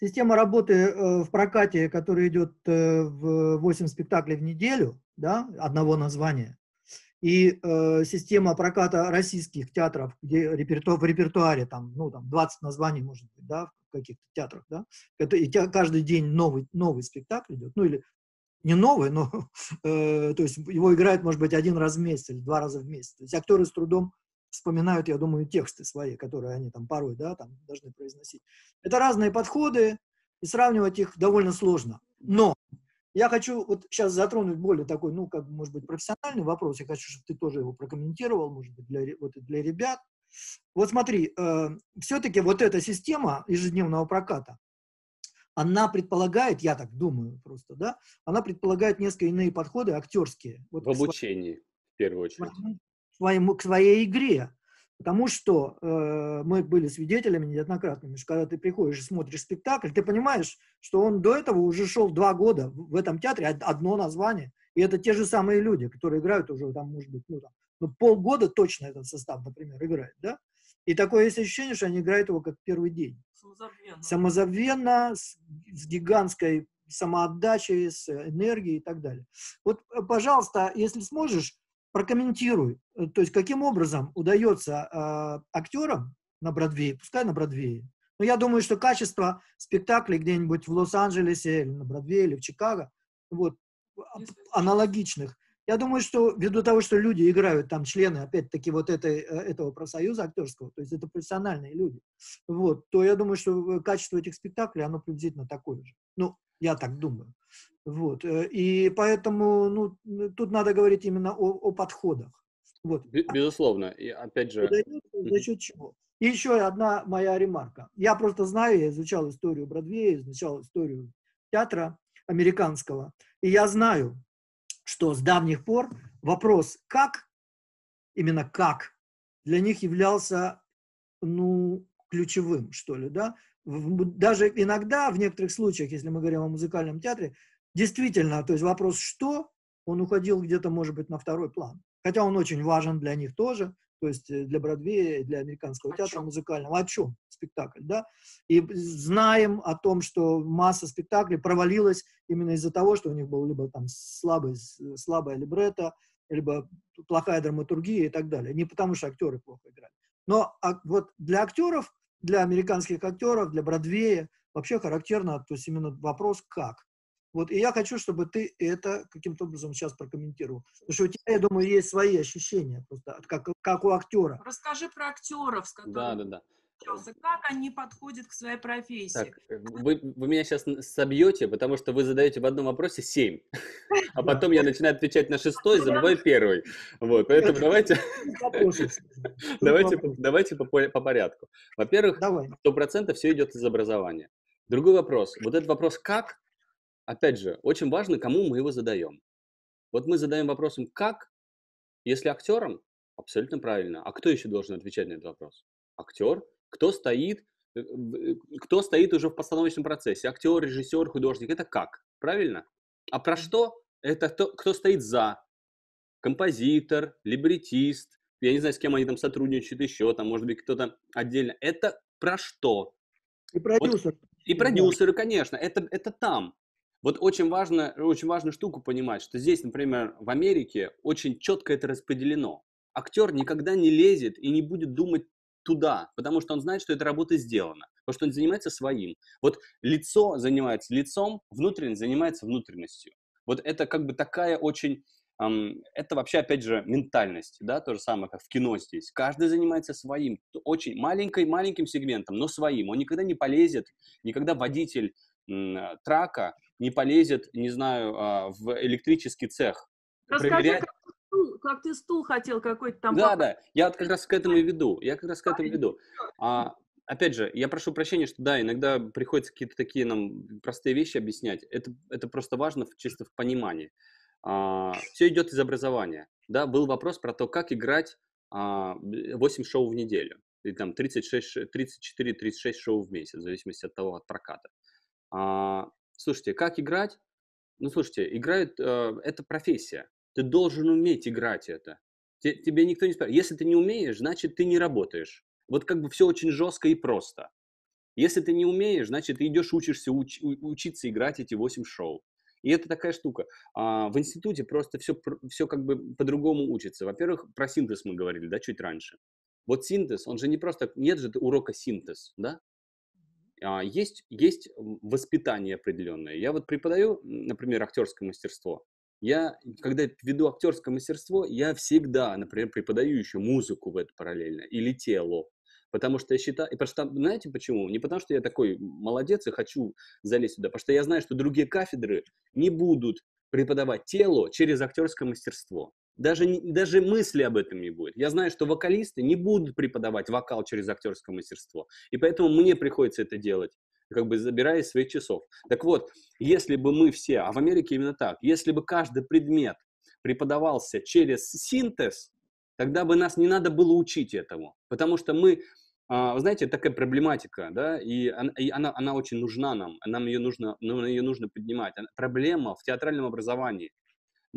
Система работы э, в прокате, которая идет э, в 8 спектаклей в неделю, да, одного названия, и э, система проката российских театров, где реперту, в репертуаре там, ну, там 20 названий, может быть, да, в каких-то театрах, да, это и те, каждый день новый, новый спектакль идет, ну, или не новый, но, *laughs* э, то есть его играют, может быть, один раз в месяц или два раза в месяц. То есть актеры с трудом вспоминают, я думаю, тексты свои, которые они там порой, да, там должны произносить. Это разные подходы, и сравнивать их довольно сложно. Но я хочу вот сейчас затронуть более такой, ну, как может быть, профессиональный вопрос. Я хочу, чтобы ты тоже его прокомментировал, может быть, для, вот, для ребят. Вот смотри, э, все-таки вот эта система ежедневного проката, она предполагает, я так думаю просто, да, она предполагает несколько иные подходы актерские. Вот в обучении, в первую очередь своему, к своей игре. Потому что э, мы были свидетелями неоднократными, что когда ты приходишь и смотришь спектакль, ты понимаешь, что он до этого уже шел два года в этом театре, одно название. И это те же самые люди, которые играют уже там, может быть, ну, там, ну, полгода точно этот состав, например, играет, да? И такое есть ощущение, что они играют его как первый день. Самозабвенно. Самозабвенно, с, с гигантской самоотдачей, с энергией и так далее. Вот, э, пожалуйста, если сможешь, прокомментируй, э, то есть каким образом удается э, актерам на Бродвее, пускай на Бродвее, но я думаю, что качество спектаклей где-нибудь в Лос-Анджелесе или на Бродвее или в Чикаго, вот, аналогичных, я думаю, что ввиду того, что люди играют, там члены, опять-таки, вот этой, э, этого профсоюза актерского, то есть это профессиональные люди, вот, то я думаю, что э, качество этих спектаклей, оно приблизительно такое же. Ну, я так думаю. Вот. Э, и поэтому ну, тут надо говорить именно о, о подходах. Вот. Безусловно. И опять же... За счет чего? И еще одна моя ремарка. Я просто знаю, я изучал историю Бродвея, изучал историю театра американского. И я знаю, что с давних пор вопрос «как», именно «как», для них являлся ну, ключевым, что ли, да. Даже иногда, в некоторых случаях, если мы говорим о музыкальном театре, действительно, то есть вопрос «что?», он уходил где-то, может быть, на второй план. Хотя он очень важен для них тоже, то есть э, для Бродвея, для американского театра музыкального. О чем спектакль, да? И знаем о том, что масса спектаклей провалилась именно из-за того, что у них был либо там слабый, слабая либретто, либо плохая драматургия и так далее. Не потому, что актеры плохо играли. Но а, вот для актеров, для американских актеров, для Бродвея вообще характерно, то есть именно вопрос «как?». Вот, и я хочу, чтобы ты это каким-то образом сейчас прокомментировал. Потому что у тебя, я думаю, есть свои ощущения, просто как, как у актера. Расскажи про актеров, с которыми Да, да, да. Как они подходят к своей профессии? Так, э, вы, вы меня сейчас собьете, потому что вы задаете в одном вопросе семь, *laughs* а потом я начинаю отвечать на шестой, забываю *laughs* первый. Вот, поэтому давайте, *laughs* давайте, давайте по, по порядку. Во-первых, сто процентов все идет из образования. Другой вопрос. Вот этот вопрос «как?» Опять же, очень важно, кому мы его задаем. Вот мы задаем вопросом «как?», если актерам, абсолютно правильно. А кто еще должен отвечать на этот вопрос? Актер. Кто стоит, э, э, кто стоит уже в постановочном процессе? Актер, режиссер, художник. Это как? Правильно? А про что? Это кто, кто стоит за? Композитор, либретист. Я не знаю, с кем они там сотрудничают еще, там, может быть, кто-то отдельно. Это про что? И продюсер. Вот, и продюсеры, конечно, это, это там. Вот очень важно, очень важную штуку понимать, что здесь, например, в Америке очень четко это распределено. Актер никогда не лезет и не будет думать туда, потому что он знает, что эта работа сделана, потому что он занимается своим. Вот лицо занимается лицом, внутренность занимается внутренностью. Вот это как бы такая очень это вообще, опять же, ментальность, да, то же самое, как в кино здесь. Каждый занимается своим, очень маленькой, маленьким сегментом, но своим. Он никогда не полезет, никогда водитель трака не полезет, не знаю, а, в электрический цех. Расскажи, проверять... как, ты стул, как ты стул хотел какой-то там... Да, да, я как раз к этому и веду, я как раз к этому веду. А, опять же, я прошу прощения, что да, иногда приходится какие-то такие нам простые вещи объяснять. Это, это просто важно чисто в понимании. А, все идет из образования. Да, был вопрос про то, как играть а, 8 шоу в неделю. Или там 34-36 шоу в месяц, в зависимости от того, от проката. А, слушайте, как играть? Ну, слушайте, играет, э, это профессия. Ты должен уметь играть это. Тебе никто не спрашивает. Если ты не умеешь, значит, ты не работаешь. Вот как бы все очень жестко и просто. Если ты не умеешь, значит, ты идешь учишься уч, учиться играть эти 8 шоу. И это такая штука. А, в институте просто все, все как бы по-другому учится. Во-первых, про синтез мы говорили, да, чуть раньше. Вот синтез, он же не просто, нет же урока синтез, да? А, есть, есть воспитание определенное. Я вот преподаю, например, актерское мастерство. Я, когда веду актерское мастерство, я всегда, например, преподаю еще музыку в это параллельно или тело. Потому что я считаю, и потому что, знаете почему? Не потому что я такой молодец и хочу залезть сюда, потому что я знаю, что другие кафедры не будут преподавать тело через актерское мастерство. Даже, даже мысли об этом не будет. Я знаю, что вокалисты не будут преподавать вокал через актерское мастерство. И поэтому мне приходится это делать, как бы забирая из своих часов. Так вот, если бы мы все, а в Америке именно так, если бы каждый предмет преподавался через синтез, тогда бы нас не надо было учить этому. Потому что мы, а, знаете, такая проблематика, да, и она, и она, она очень нужна нам, нам ее нужно, нам ее нужно поднимать. Проблема в театральном образовании –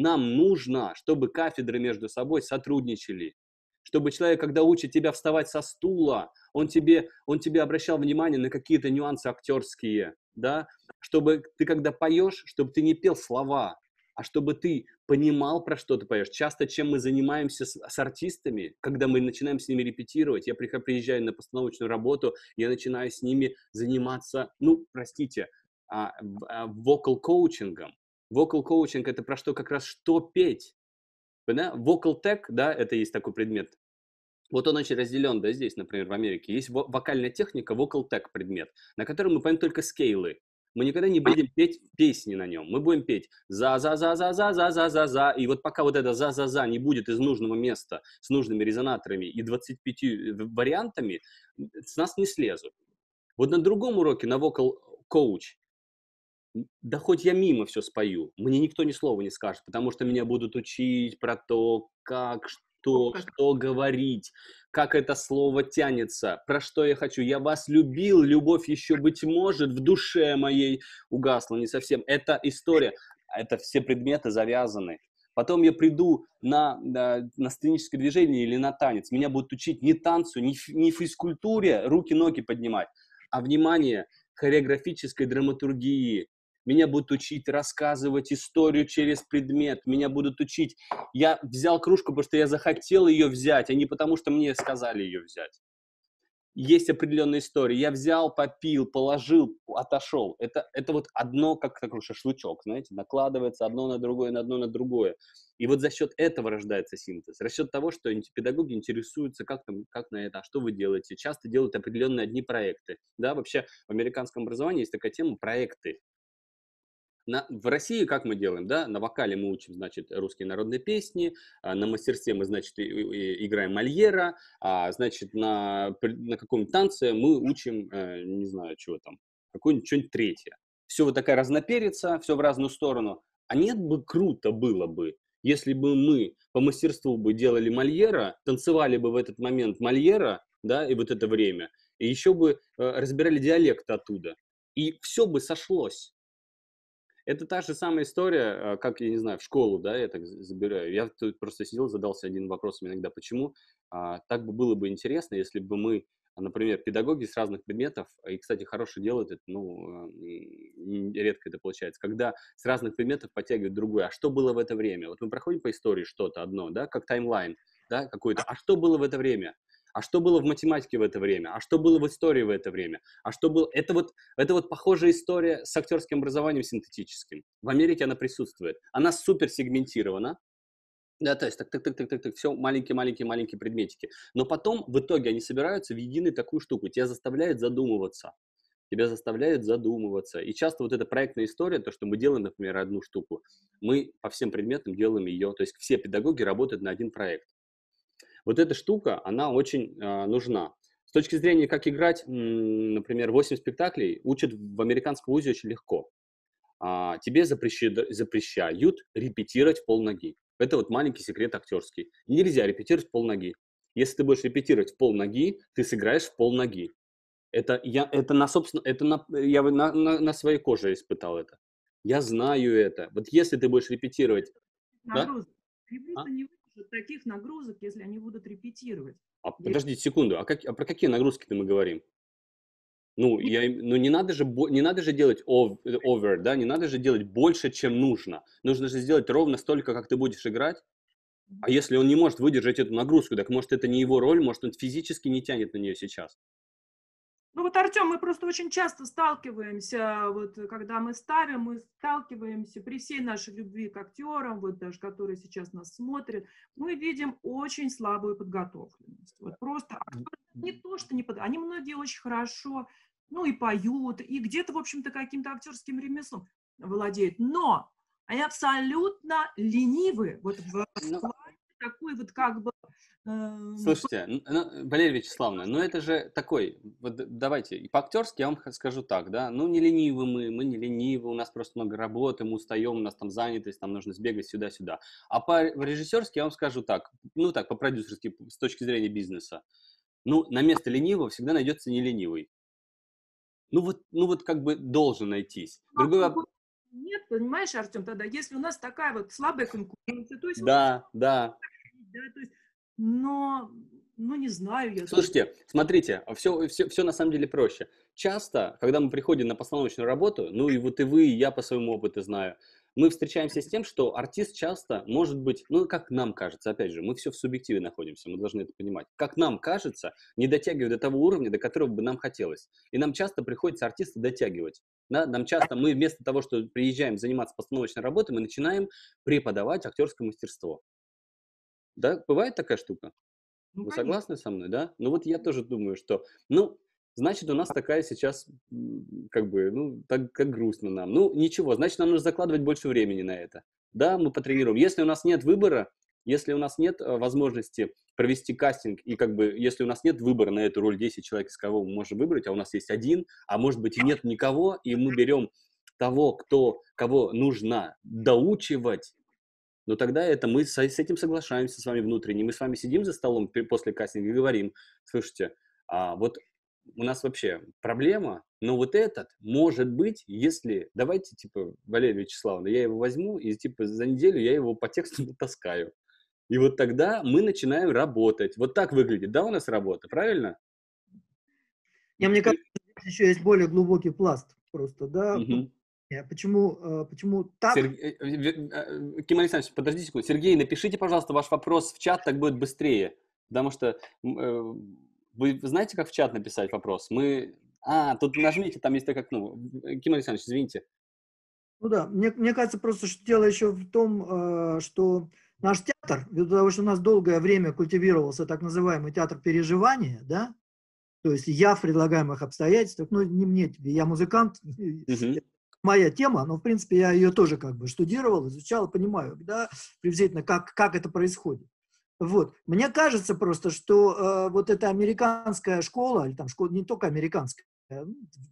нам нужно, чтобы кафедры между собой сотрудничали, чтобы человек, когда учит тебя вставать со стула, он тебе, он тебе обращал внимание на какие-то нюансы актерские, да, чтобы ты, когда поешь, чтобы ты не пел слова, а чтобы ты понимал, про что ты поешь. Часто, чем мы занимаемся с, с артистами, когда мы начинаем с ними репетировать, я приезжаю на постановочную работу, я начинаю с ними заниматься, ну, простите, а, вокал-коучингом, Coaching это про что как раз что петь. Да? Vocal tech, да, это есть такой предмет. Вот он очень разделен, да, здесь, например, в Америке. Есть вокальная техника, vocal tech предмет, на котором мы поем только скейлы. Мы никогда не будем петь песни на нем. Мы будем петь за за за за за за за за за и вот пока вот это за за за не будет из нужного места с нужными резонаторами и 25 вариантами, с нас не слезут. Вот на другом уроке, на coach, да хоть я мимо все спою, мне никто ни слова не скажет, потому что меня будут учить про то, как, что, что говорить, как это слово тянется, про что я хочу. Я вас любил, любовь еще, быть может, в душе моей угасла не совсем. Это история, это все предметы завязаны. Потом я приду на, на, на сценическое движение или на танец. Меня будут учить не танцу, не, не физкультуре, руки-ноги поднимать, а внимание, хореографической драматургии, меня будут учить рассказывать историю через предмет, меня будут учить... Я взял кружку, потому что я захотел ее взять, а не потому, что мне сказали ее взять. Есть определенная история. Я взял, попил, положил, отошел. Это, это вот одно, как такой шашлычок, знаете, накладывается одно на другое, на одно на другое. И вот за счет этого рождается синтез. За счет того, что педагоги интересуются, как, там, как на это, а что вы делаете. Часто делают определенные одни проекты. Да, вообще в американском образовании есть такая тема проекты. На, в России как мы делаем, да? На вокале мы учим, значит, русские народные песни, а на мастерстве мы, значит, и, и, играем Мольера, а, значит, на, на каком-нибудь танце мы учим, э, не знаю, чего там, какое-нибудь что-нибудь третье. Все вот такая разноперица, все в разную сторону. А нет бы круто было бы, если бы мы по мастерству бы делали Мольера, танцевали бы в этот момент Мольера, да, и вот это время, и еще бы э, разбирали диалект оттуда. И все бы сошлось. Это та же самая история, а, как, я не знаю, в школу, да, я так забираю. Я тут просто сидел, задался один вопросом иногда, почему а, так бы было бы интересно, если бы мы, например, педагоги с разных предметов, и, кстати, хорошо делают это, ну, редко это получается, когда с разных предметов подтягивают другое. А что было в это время? Вот мы проходим по истории что-то одно, да, как таймлайн, да, какой-то. А что было в это время? А что было в математике в это время, а что было в истории в это время, а что было... Это вот, это вот похожая история с актерским образованием синтетическим. В Америке она присутствует. Она супер сегментирована, да, то есть так, так, так, так, так, так, все маленькие, маленькие, маленькие предметики. Но потом в итоге они собираются в единую такую штуку. Тебя заставляют задумываться. Тебя заставляют задумываться. И часто вот эта проектная история, то, что мы делаем, например, одну штуку, мы по всем предметам делаем ее. То есть все педагоги работают на один проект. Вот эта штука, она очень э, нужна. С точки зрения, как играть, например, 8 спектаклей учат в американском вузе очень легко. А, тебе запрещают, запрещают репетировать полноги. Это вот маленький секрет актерский. Нельзя репетировать полноги. Если ты будешь репетировать в полноги, ты сыграешь в полноги. Это я, это на собственно, это на, я на, на, на своей коже испытал это. Я знаю это. Вот если ты будешь репетировать, да? А? не таких нагрузок, если они будут репетировать. А подождите секунду, а, как, а про какие нагрузки-то мы говорим? Ну, я, ну не, надо же, не надо же делать over, да, не надо же делать больше, чем нужно. Нужно же сделать ровно столько, как ты будешь играть. А если он не может выдержать эту нагрузку, так может это не его роль, может он физически не тянет на нее сейчас. Ну вот, Артем, мы просто очень часто сталкиваемся, вот когда мы ставим, мы сталкиваемся при всей нашей любви к актерам, вот даже которые сейчас нас смотрят, мы видим очень слабую подготовленность. Вот просто не то, что не под... Они многие очень хорошо, ну и поют, и где-то, в общем-то, каким-то актерским ремеслом владеют, но они абсолютно ленивы вот в ну, такой вот как бы Слушайте, ну, Валерия Вячеславовна, ну это же такой, вот давайте, по-актерски я вам скажу так, да, ну не ленивы мы, мы не ленивы, у нас просто много работы, мы устаем, у нас там занятость, там нужно сбегать сюда-сюда. А по-режиссерски я вам скажу так, ну так, по-продюсерски, с точки зрения бизнеса, ну на место ленивого всегда найдется не ленивый. Ну вот, ну вот как бы должен найтись. Ну, Другой вопрос... Нет, понимаешь, Артем, тогда, если у нас такая вот слабая конкуренция, то есть... Да, да. да то есть но, ну, не знаю. Я Слушайте, смотрите, все, все, все на самом деле проще. Часто, когда мы приходим на постановочную работу, ну и вот и вы, и я по своему опыту знаю, мы встречаемся с тем, что артист часто может быть, ну, как нам кажется, опять же, мы все в субъективе находимся, мы должны это понимать. Как нам кажется, не дотягивает до того уровня, до которого бы нам хотелось. И нам часто приходится артиста дотягивать. Да? Нам часто, мы вместо того, что приезжаем заниматься постановочной работой, мы начинаем преподавать актерское мастерство. Да, бывает такая штука? Ну, Вы конечно. согласны со мной, да? Ну вот я тоже думаю, что, ну, значит, у нас такая сейчас, как бы, ну, так как грустно нам. Ну, ничего, значит, нам нужно закладывать больше времени на это. Да, мы потренируем. Если у нас нет выбора, если у нас нет э, возможности провести кастинг, и как бы, если у нас нет выбора на эту роль 10 человек, из кого мы можем выбрать, а у нас есть один, а может быть и нет никого, и мы берем того, кто, кого нужно доучивать, но тогда это мы с, с этим соглашаемся с вами внутренне. Мы с вами сидим за столом после кастинга и говорим, слушайте, а вот у нас вообще проблема, но вот этот может быть, если, давайте, типа, Валерия Вячеславовна, я его возьму, и, типа, за неделю я его по тексту *laughs* натаскаю. И вот тогда мы начинаем работать. Вот так выглядит, да, у нас работа, правильно? Я, мне кажется, здесь еще есть более глубокий пласт просто, да, угу. Почему, э, почему так? Сергей, э, э, Ким Александрович, подождите секунду. Сергей, напишите, пожалуйста, ваш вопрос в чат, так будет быстрее. Потому что вы знаете, как в чат написать вопрос? Мы... А, тут нажмите, там есть как, ну, Ким Александрович, извините. Ну да, мне, мне кажется просто, что дело еще в том, что наш театр, ввиду того, что у нас долгое время культивировался так называемый театр переживания, да, то есть я в предлагаемых обстоятельствах, ну не мне тебе, я музыкант, *laughs* uh-huh. Моя тема, но в принципе я ее тоже как бы штудировал, изучал, понимаю, да, приблизительно как, как это происходит. Вот. Мне кажется просто, что э, вот эта американская школа, или там школа, не только американская, э,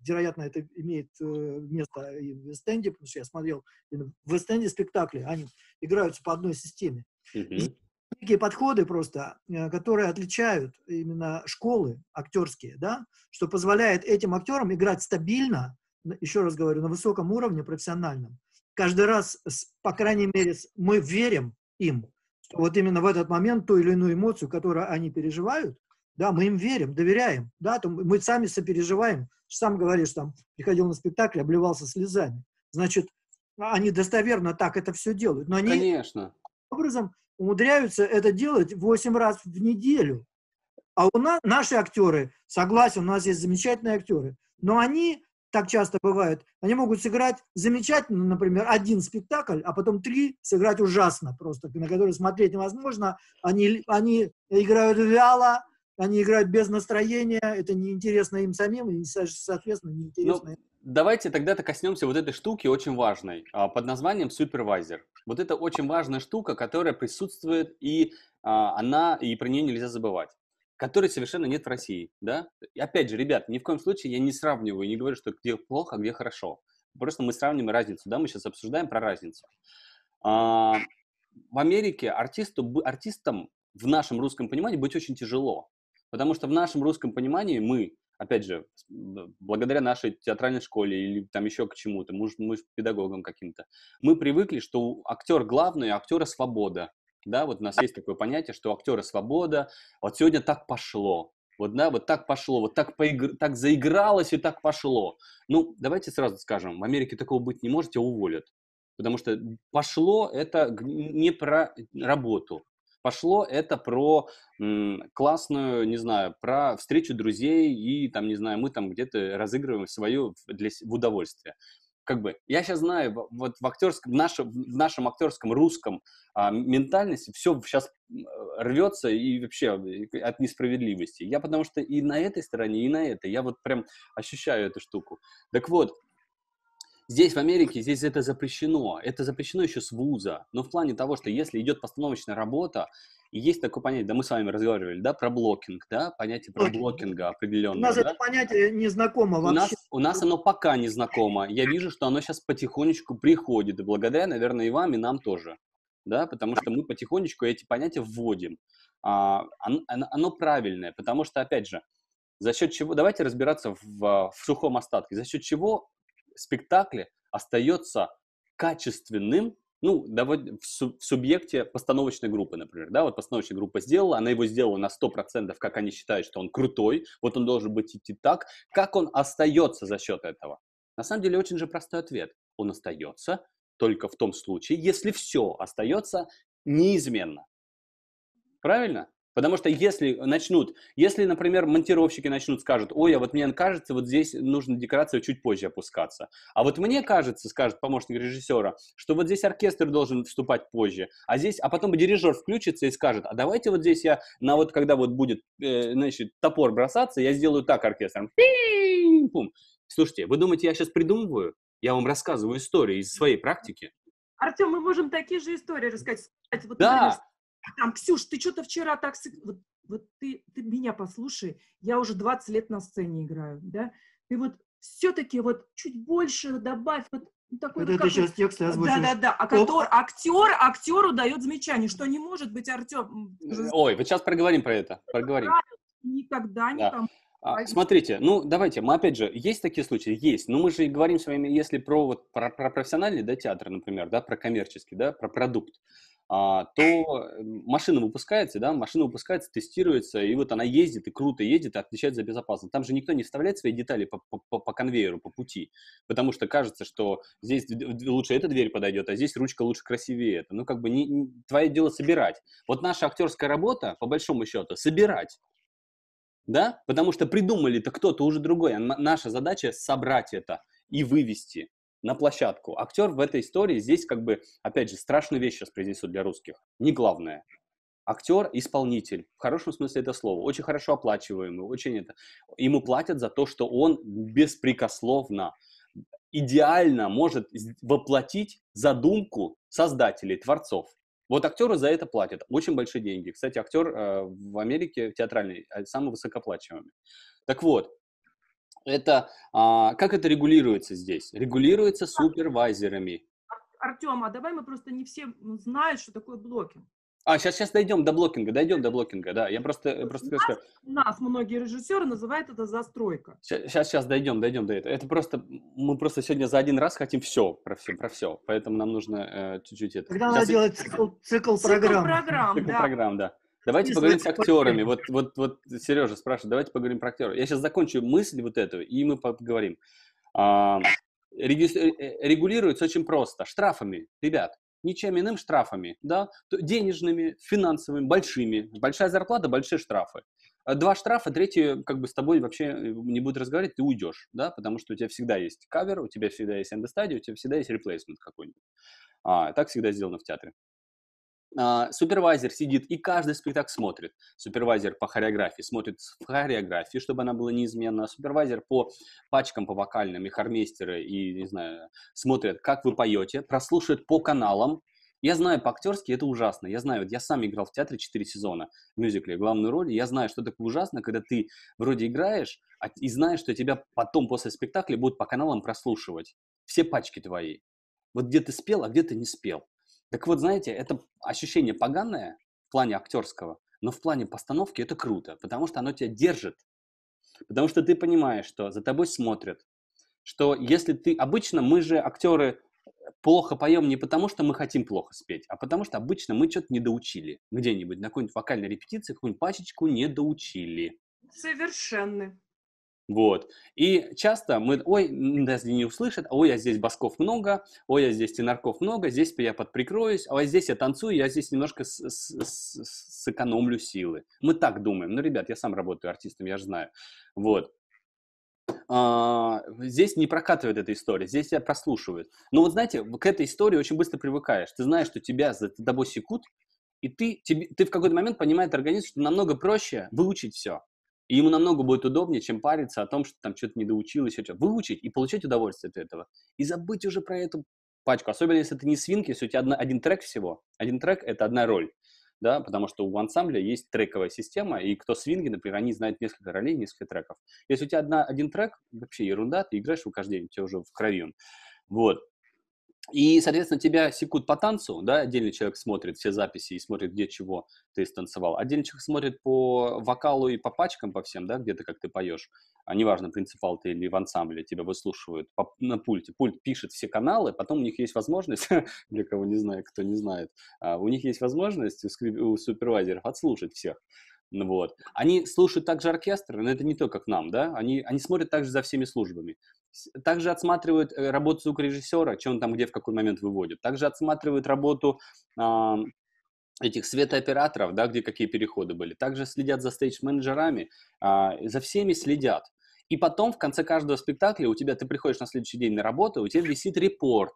вероятно, это имеет э, место и в Вест-Энде, потому что я смотрел в Вест-Энде спектакли, они играются по одной системе. Mm-hmm. Такие подходы просто, э, которые отличают именно школы актерские, да, что позволяет этим актерам играть стабильно, еще раз говорю, на высоком уровне профессиональном. Каждый раз, по крайней мере, мы верим им, вот именно в этот момент ту или иную эмоцию, которую они переживают, да, мы им верим, доверяем, да, то мы сами сопереживаем. Сам говоришь, там, приходил на спектакль, обливался слезами. Значит, они достоверно так это все делают. Но они Конечно. образом умудряются это делать 8 раз в неделю. А у нас, наши актеры, согласен, у нас есть замечательные актеры, но они так часто бывает, они могут сыграть замечательно, например, один спектакль, а потом три сыграть ужасно просто, на которые смотреть невозможно. Они, они играют вяло, они играют без настроения, это неинтересно им самим, и, соответственно, неинтересно ну, Давайте тогда-то коснемся вот этой штуки очень важной, а, под названием супервайзер. Вот это очень важная штука, которая присутствует, и а, она, и про нее нельзя забывать которой совершенно нет в России, да? И опять же, ребят, ни в коем случае я не сравниваю, не говорю, что где плохо, а где хорошо. Просто мы сравниваем разницу, да, мы сейчас обсуждаем про разницу. А, в Америке артисту, артистам в нашем русском понимании быть очень тяжело, потому что в нашем русском понимании мы, опять же, благодаря нашей театральной школе или там еще к чему-то, мы, мы педагогам каким-то, мы привыкли, что актер главный, актера свобода, да, вот у нас есть такое понятие, что актера свобода, вот сегодня так пошло, вот, да, вот так пошло, вот так, поигр... так заигралось и так пошло. Ну, давайте сразу скажем, в Америке такого быть не может, тебя уволят. Потому что пошло это не про работу. Пошло это про м, классную, не знаю, про встречу друзей и там, не знаю, мы там где-то разыгрываем свое для, в удовольствие как бы, я сейчас знаю, вот в актерском, в нашем, в нашем актерском русском а, ментальности все сейчас рвется и вообще от несправедливости. Я потому что и на этой стороне, и на этой, я вот прям ощущаю эту штуку. Так вот, Здесь, в Америке, здесь это запрещено. Это запрещено еще с вуза. Но в плане того, что если идет постановочная работа, и есть такое понятие, да мы с вами разговаривали, да, про блокинг, да, понятие про блокинга определенное. У нас да? это понятие не знакомо вообще. У нас, у нас оно пока не знакомо. Я вижу, что оно сейчас потихонечку приходит, и благодаря, наверное, и вам, и нам тоже, да, потому что мы потихонечку эти понятия вводим. А, оно, оно правильное, потому что, опять же, за счет чего, давайте разбираться в, в сухом остатке, за счет чего спектакль остается качественным ну, в, субъекте постановочной группы, например, да, вот постановочная группа сделала, она его сделала на 100%, как они считают, что он крутой, вот он должен быть идти так, как он остается за счет этого? На самом деле очень же простой ответ. Он остается только в том случае, если все остается неизменно. Правильно? Потому что если начнут, если, например, монтировщики начнут, скажут, ой, а вот мне кажется, вот здесь нужно декорацию чуть позже опускаться. А вот мне кажется, скажет помощник режиссера, что вот здесь оркестр должен вступать позже. А здесь, а потом дирижер включится и скажет, а давайте вот здесь я, на вот когда вот будет, э, значит, топор бросаться, я сделаю так оркестром. Пум. Слушайте, вы думаете, я сейчас придумываю? Я вам рассказываю истории из своей практики. Артем, мы можем такие же истории рассказать. Вот, да, там, Ксюш, ты что-то вчера так... Вот, вот ты, ты меня послушай, я уже 20 лет на сцене играю, да? Ты вот все-таки вот чуть больше добавь, вот Ну, такой, Это ну, ты как сейчас текст Да, озвучиваешь. да, да. А актер, актер актеру дает замечание, что не может быть Артем Ой, вот сейчас проговорим про это. Проговорим. никогда Да. никому. А. Смотрите, ну давайте, мы опять же, есть такие случаи, есть, но мы же и говорим с вами, если про вот про, про профессиональный, да, театр, например, да, про коммерческий, да, про продукт, а, то э, машина выпускается, да, машина выпускается, тестируется, и вот она ездит, и круто едет, и отвечает за безопасность. Там же никто не вставляет свои детали по, по- по, конвейеру, по пути, потому что кажется, что здесь лучше эта дверь подойдет, а здесь ручка лучше красивее это. Ну, как бы не, не- твое дело собирать. Вот наша актерская работа, по большому счету, собирать да, потому что придумали-то кто-то уже другой, а наша задача собрать это и вывести на площадку. Актер в этой истории здесь как бы, опять же, страшную вещь сейчас произнесу для русских, не главное. Актер – исполнитель, в хорошем смысле это слова, очень хорошо оплачиваемый, очень это. Ему платят за то, что он беспрекословно, идеально может воплотить задумку создателей, творцов. Вот актеру за это платят очень большие деньги. Кстати, актер э, в Америке театральный э, самый высокоплачиваемый. Так вот, это а, как это регулируется здесь? Регулируется супервайзерами. Артем, а давай мы просто не все знают, что такое блокинг. А, сейчас, сейчас дойдем до блокинга, дойдем до блокинга, да. Я просто, я просто скажу, У нас многие режиссеры называют это застройка. Сейчас, сейчас дойдем, дойдем до этого. Это просто, мы просто сегодня за один раз хотим все, про все, про все. Поэтому нам нужно э, чуть-чуть это. Тогда Щас надо и- делать цикл, цикл Цикл программ. программ, Цикл да. программ, да. Давайте поговорим с актерами. Вот, вот, вот Сережа спрашивает, давайте поговорим про актеров. Я сейчас закончу мысль вот эту, и мы поговорим. А, э, э, регулируется очень просто. Штрафами, ребят. Ничем иным штрафами, да, денежными, финансовыми, большими. Большая зарплата, большие штрафы. А Два штрафа, третий как бы с тобой вообще э, не будет разговаривать, ты уйдешь, да, потому что у тебя всегда есть кавер, у тебя всегда есть эндостадия, у тебя всегда есть реплейсмент какой-нибудь. А, так всегда сделано в театре. А, супервайзер сидит и каждый спектакль смотрит. Супервайзер по хореографии смотрит в хореографии, чтобы она была неизменна. Супервайзер по пачкам, по вокальным, и хормейстеры, и, не знаю, смотрят, как вы поете, прослушивают по каналам. Я знаю по-актерски, это ужасно. Я знаю, вот я сам играл в театре 4 сезона в мюзикле главную роль, я знаю, что такое ужасно, когда ты вроде играешь, а- и знаешь, что тебя потом после спектакля будут по каналам прослушивать. Все пачки твои. Вот где ты спел, а где ты не спел. Так вот, знаете, это ощущение поганое в плане актерского, но в плане постановки это круто, потому что оно тебя держит. Потому что ты понимаешь, что за тобой смотрят, что если ты... Обычно мы же, актеры, плохо поем не потому, что мы хотим плохо спеть, а потому что обычно мы что-то не доучили. Где-нибудь на какой-нибудь вокальной репетиции какую-нибудь пачечку не доучили. Совершенны. Вот. И часто мы, ой, даже не услышат, ой, а здесь басков много, ой, а здесь тенорков много, здесь я подприкроюсь, а здесь я танцую, я здесь немножко с- с- с- сэкономлю силы. Мы так думаем. Ну, ребят, я сам работаю артистом, я же знаю. Вот. А, здесь не прокатывает эта история, здесь тебя прослушивают. Но вот знаете, к этой истории очень быстро привыкаешь. Ты знаешь, что тебя за тобой секут, и ты, тебе, ты в какой-то момент понимает организм, что намного проще выучить все. И ему намного будет удобнее, чем париться о том, что там что-то не доучил, еще что-то. Выучить и получать удовольствие от этого. И забыть уже про эту пачку. Особенно, если ты не свинг, если у тебя одна, один трек всего. Один трек – это одна роль. Да, потому что у ансамбля есть трековая система, и кто свинги, например, они знают несколько ролей, несколько треков. Если у тебя одна, один трек, вообще ерунда, ты играешь его каждый день, у тебя уже в крови. Вот. И, соответственно, тебя секут по танцу, да, отдельный человек смотрит все записи и смотрит, где чего ты станцевал. Отдельный человек смотрит по вокалу и по пачкам, по всем, да, где-то как ты поешь. А неважно, принципал ты или в ансамбле, тебя выслушивают по, на пульте. Пульт пишет все каналы, потом у них есть возможность, *laughs* для кого не знаю, кто не знает, а, у них есть возможность у, супервайзеров отслушать всех. Ну Вот. Они слушают также оркестр, но это не то, как нам, да, они, они смотрят также за всеми службами. Также отсматривают э, работу звукорежиссера, что он там где в какой момент выводит. Также отсматривают работу а, этих светооператоров, да, где какие переходы были. Также следят за стейдж-менеджерами, а, за всеми следят. И потом в конце каждого спектакля у тебя, ты приходишь на следующий день на работу, у тебя висит репорт.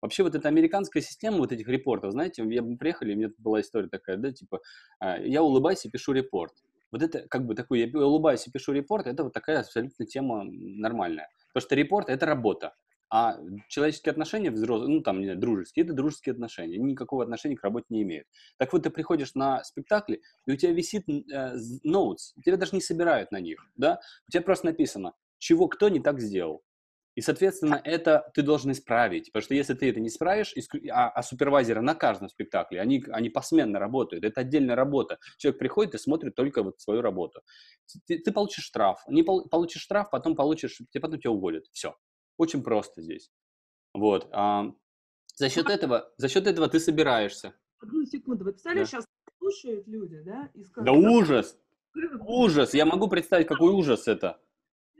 Вообще вот эта американская система вот этих репортов, знаете, я, мы приехали, у меня была история такая, да, типа, а, я улыбаюсь и пишу репорт. Вот это как бы такой, я улыбаюсь и пишу репорт, это вот такая абсолютно тема нормальная. Потому что репорт – это работа. А человеческие отношения взрослые, ну там, не знаю, дружеские, это дружеские отношения, никакого отношения к работе не имеют. Так вот, ты приходишь на спектакли, и у тебя висит э, з- notes, тебя даже не собирают на них, да? У тебя просто написано, чего кто не так сделал. И, соответственно, это ты должен исправить. Потому что если ты это не исправишь, а, а супервайзеры на каждом спектакле, они, они посменно работают. Это отдельная работа. Человек приходит и смотрит только вот свою работу. Ты, ты получишь штраф. Не пол, получишь штраф, потом получишь, потом тебя уволят. Все. Очень просто здесь. Вот. А, за счет этого, за счет этого ты собираешься. Одну секунду. Вы представляете, да. сейчас слушают люди, да? И скажут, да ужас! Ужас! Я могу представить, какой ужас это.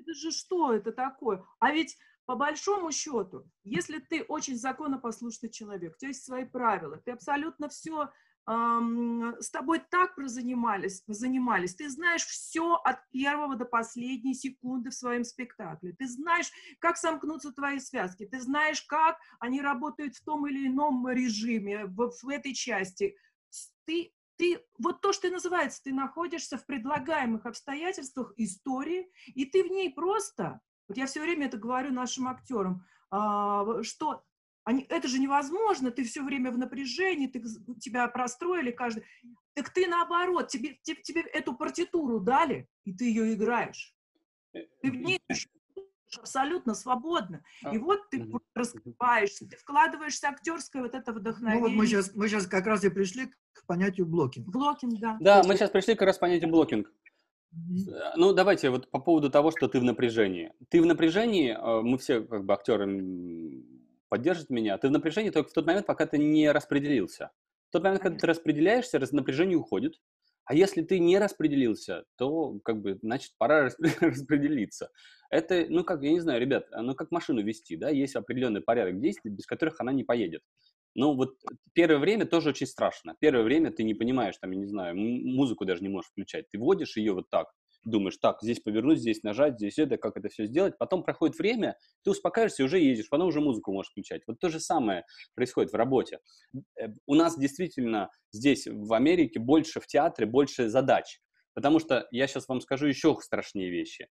Это же что это такое? А ведь по большому счету, если ты очень законопослушный человек, у тебя есть свои правила, ты абсолютно все с тобой так прозанимались, занимались, ты знаешь все от первого до последней секунды в своем спектакле, ты знаешь, как сомкнутся твои связки, ты знаешь, как они работают в том или ином режиме, в, в этой части. Ты, ты, вот то, что и называется, ты находишься в предлагаемых обстоятельствах истории, и ты в ней просто, вот я все время это говорю нашим актерам, а, что они, это же невозможно, ты все время в напряжении, ты, тебя простроили каждый. Так ты наоборот, тебе, тебе, тебе эту партитуру дали, и ты ее играешь. Э, ты в ней абсолютно свободно. И а, вот ты раскрываешься, ты вкладываешься актерское вот это вдохновение. Ну вот мы сейчас, мы сейчас как раз и пришли к понятию блокинг. Блокинг, да. Да, мы сейчас пришли как раз к понятию blocking. Мм-хм. Ну, давайте вот по поводу того, что ты в напряжении. Ты в напряжении, э, мы все как бы актеры поддержит меня, ты в напряжении только в тот момент, пока ты не распределился. В тот момент, когда ты распределяешься, напряжение уходит. А если ты не распределился, то, как бы, значит, пора *laughs* распределиться. Это, ну, как, я не знаю, ребят, ну, как машину вести, да, есть определенный порядок действий, без которых она не поедет. Ну, вот первое время тоже очень страшно. Первое время ты не понимаешь, там, я не знаю, музыку даже не можешь включать. Ты вводишь ее вот так, думаешь, так, здесь повернуть, здесь нажать, здесь это, как это все сделать. Потом проходит время, ты успокаиваешься уже едешь, потом уже музыку можешь включать. Вот то же самое происходит в работе. Э, у нас действительно здесь, в Америке, больше в театре, больше задач. Потому что я сейчас вам скажу еще страшнее вещи.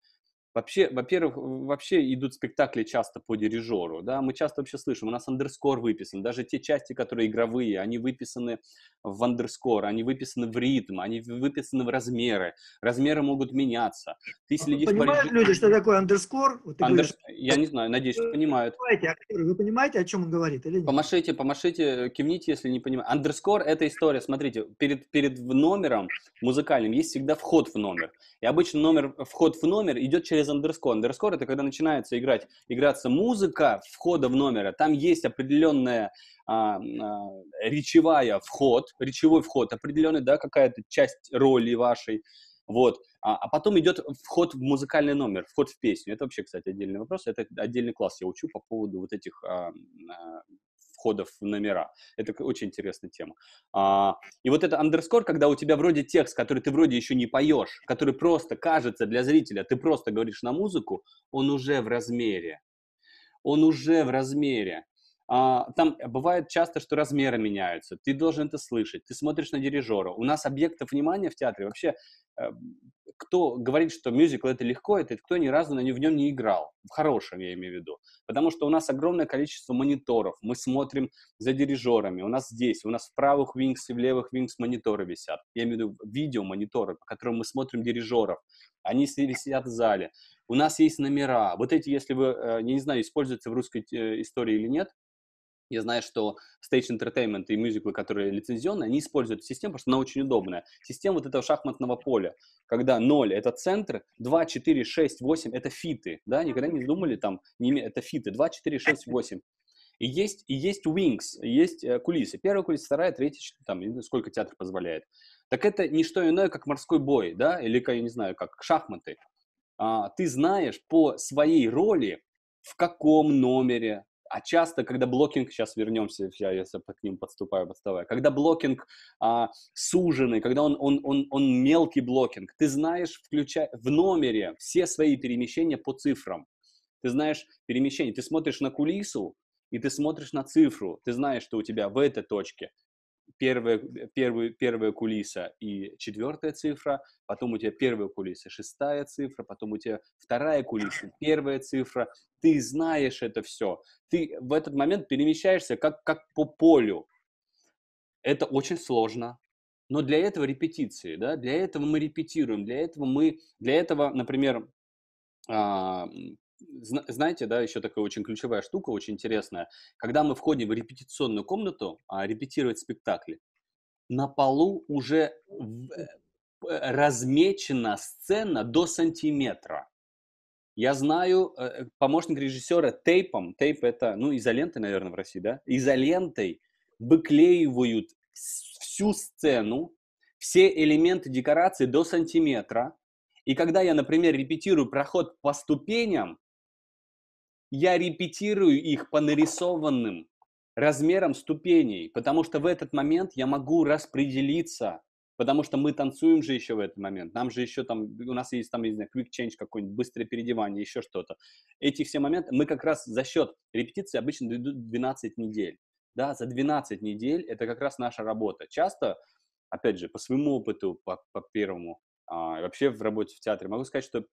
Вообще, во-первых, вообще идут спектакли часто по дирижеру, да, мы часто вообще слышим, у нас андерскор выписан, даже те части, которые игровые, они выписаны в андерскор, они выписаны в ритм, они выписаны в размеры, размеры могут меняться. Ты а следишь Понимают по... люди, что такое андерскор? Вот Андер... говоришь... Я не знаю, надеюсь, что понимают. Понимаете, актеры, вы понимаете, о чем он говорит или нет? Помашите, помашите, кивните, если не понимаете. Андерскор – это история, смотрите, перед, перед номером музыкальным есть всегда вход в номер. И обычно номер, вход в номер идет через андерскор. Андерскор – это когда начинается играть, играться музыка входа в номер. Там есть определенная а, а, речевая вход, речевой вход определенный, да, какая-то часть роли вашей, вот, а, а потом идет вход в музыкальный номер, вход в песню. Это вообще, кстати, отдельный вопрос, это отдельный класс я учу по поводу вот этих а, а, входов в номера. Это очень интересная тема. А, и вот это андерскор, когда у тебя вроде текст, который ты вроде еще не поешь, который просто кажется для зрителя, ты просто говоришь на музыку, он уже в размере. Он уже в размере. А, там бывает часто, что размеры меняются, ты должен это слышать, ты смотришь на дирижера. У нас объектов внимания в театре вообще, э, кто говорит, что мюзикл это легко, это кто ни разу на в нем не играл, в хорошем я имею в виду, потому что у нас огромное количество мониторов, мы смотрим за дирижерами, у нас здесь, у нас в правых вингс и в левых вингс мониторы висят, я имею в виду видеомониторы, по которым мы смотрим дирижеров, они сидят в зале, у нас есть номера, вот эти, если вы, э, не знаю, используются в русской э, истории или нет, я знаю, что Stage Entertainment и мюзиклы, которые лицензионные, они используют систему, потому что она очень удобная. Система вот этого шахматного поля, когда 0 – это центр, 2, 4, 6, 8 – это фиты, да, никогда не думали там, не, это фиты, 2, 4, 6, 8. И есть, и есть wings, есть э, кулисы. Первая кулиса, вторая, третья, там, сколько театр позволяет. Так это не что иное, как морской бой, да, или, я не знаю, как шахматы. А, ты знаешь по своей роли, в каком номере, а часто, когда blocking, сейчас вернемся, я, я к ним подступаю, подставаю, когда blocking а, суженный, когда он, он, он, он мелкий blocking, ты знаешь, включая в номере все свои перемещения по цифрам. Ты знаешь перемещение, ты смотришь на кулису, и ты смотришь на цифру, ты знаешь, что у тебя в этой точке первая, первая, первая кулиса и четвертая цифра, потом у тебя первая кулиса, шестая цифра, потом у тебя вторая кулиса, *laughs* первая цифра. Ты знаешь это все. Ты в этот момент перемещаешься как, как по полю. Это очень сложно. Но для этого репетиции, да, для этого мы репетируем, для этого мы, для этого, например, а, знаете, да, еще такая очень ключевая штука, очень интересная. Когда мы входим в репетиционную комнату, а, репетировать спектакли, на полу уже э, размечена сцена до сантиметра. Я знаю, э, помощник режиссера тейпом, тейп это, ну, изолентой, наверное, в России, да, изолентой выклеивают всю сцену, все элементы декорации до сантиметра. И когда я, например, репетирую проход по ступеням, я репетирую их по нарисованным размерам ступеней, потому что в этот момент я могу распределиться, потому что мы танцуем же еще в этот момент, нам же еще там, у нас есть там, не знаю, quick change какой-нибудь, быстрое переодевание, еще что-то. Эти все моменты, мы как раз за счет репетиции обычно идут 12 недель. Да, за 12 недель это как раз наша работа. Часто, опять же, по своему опыту, по, по первому, а, вообще в работе в театре, могу сказать, что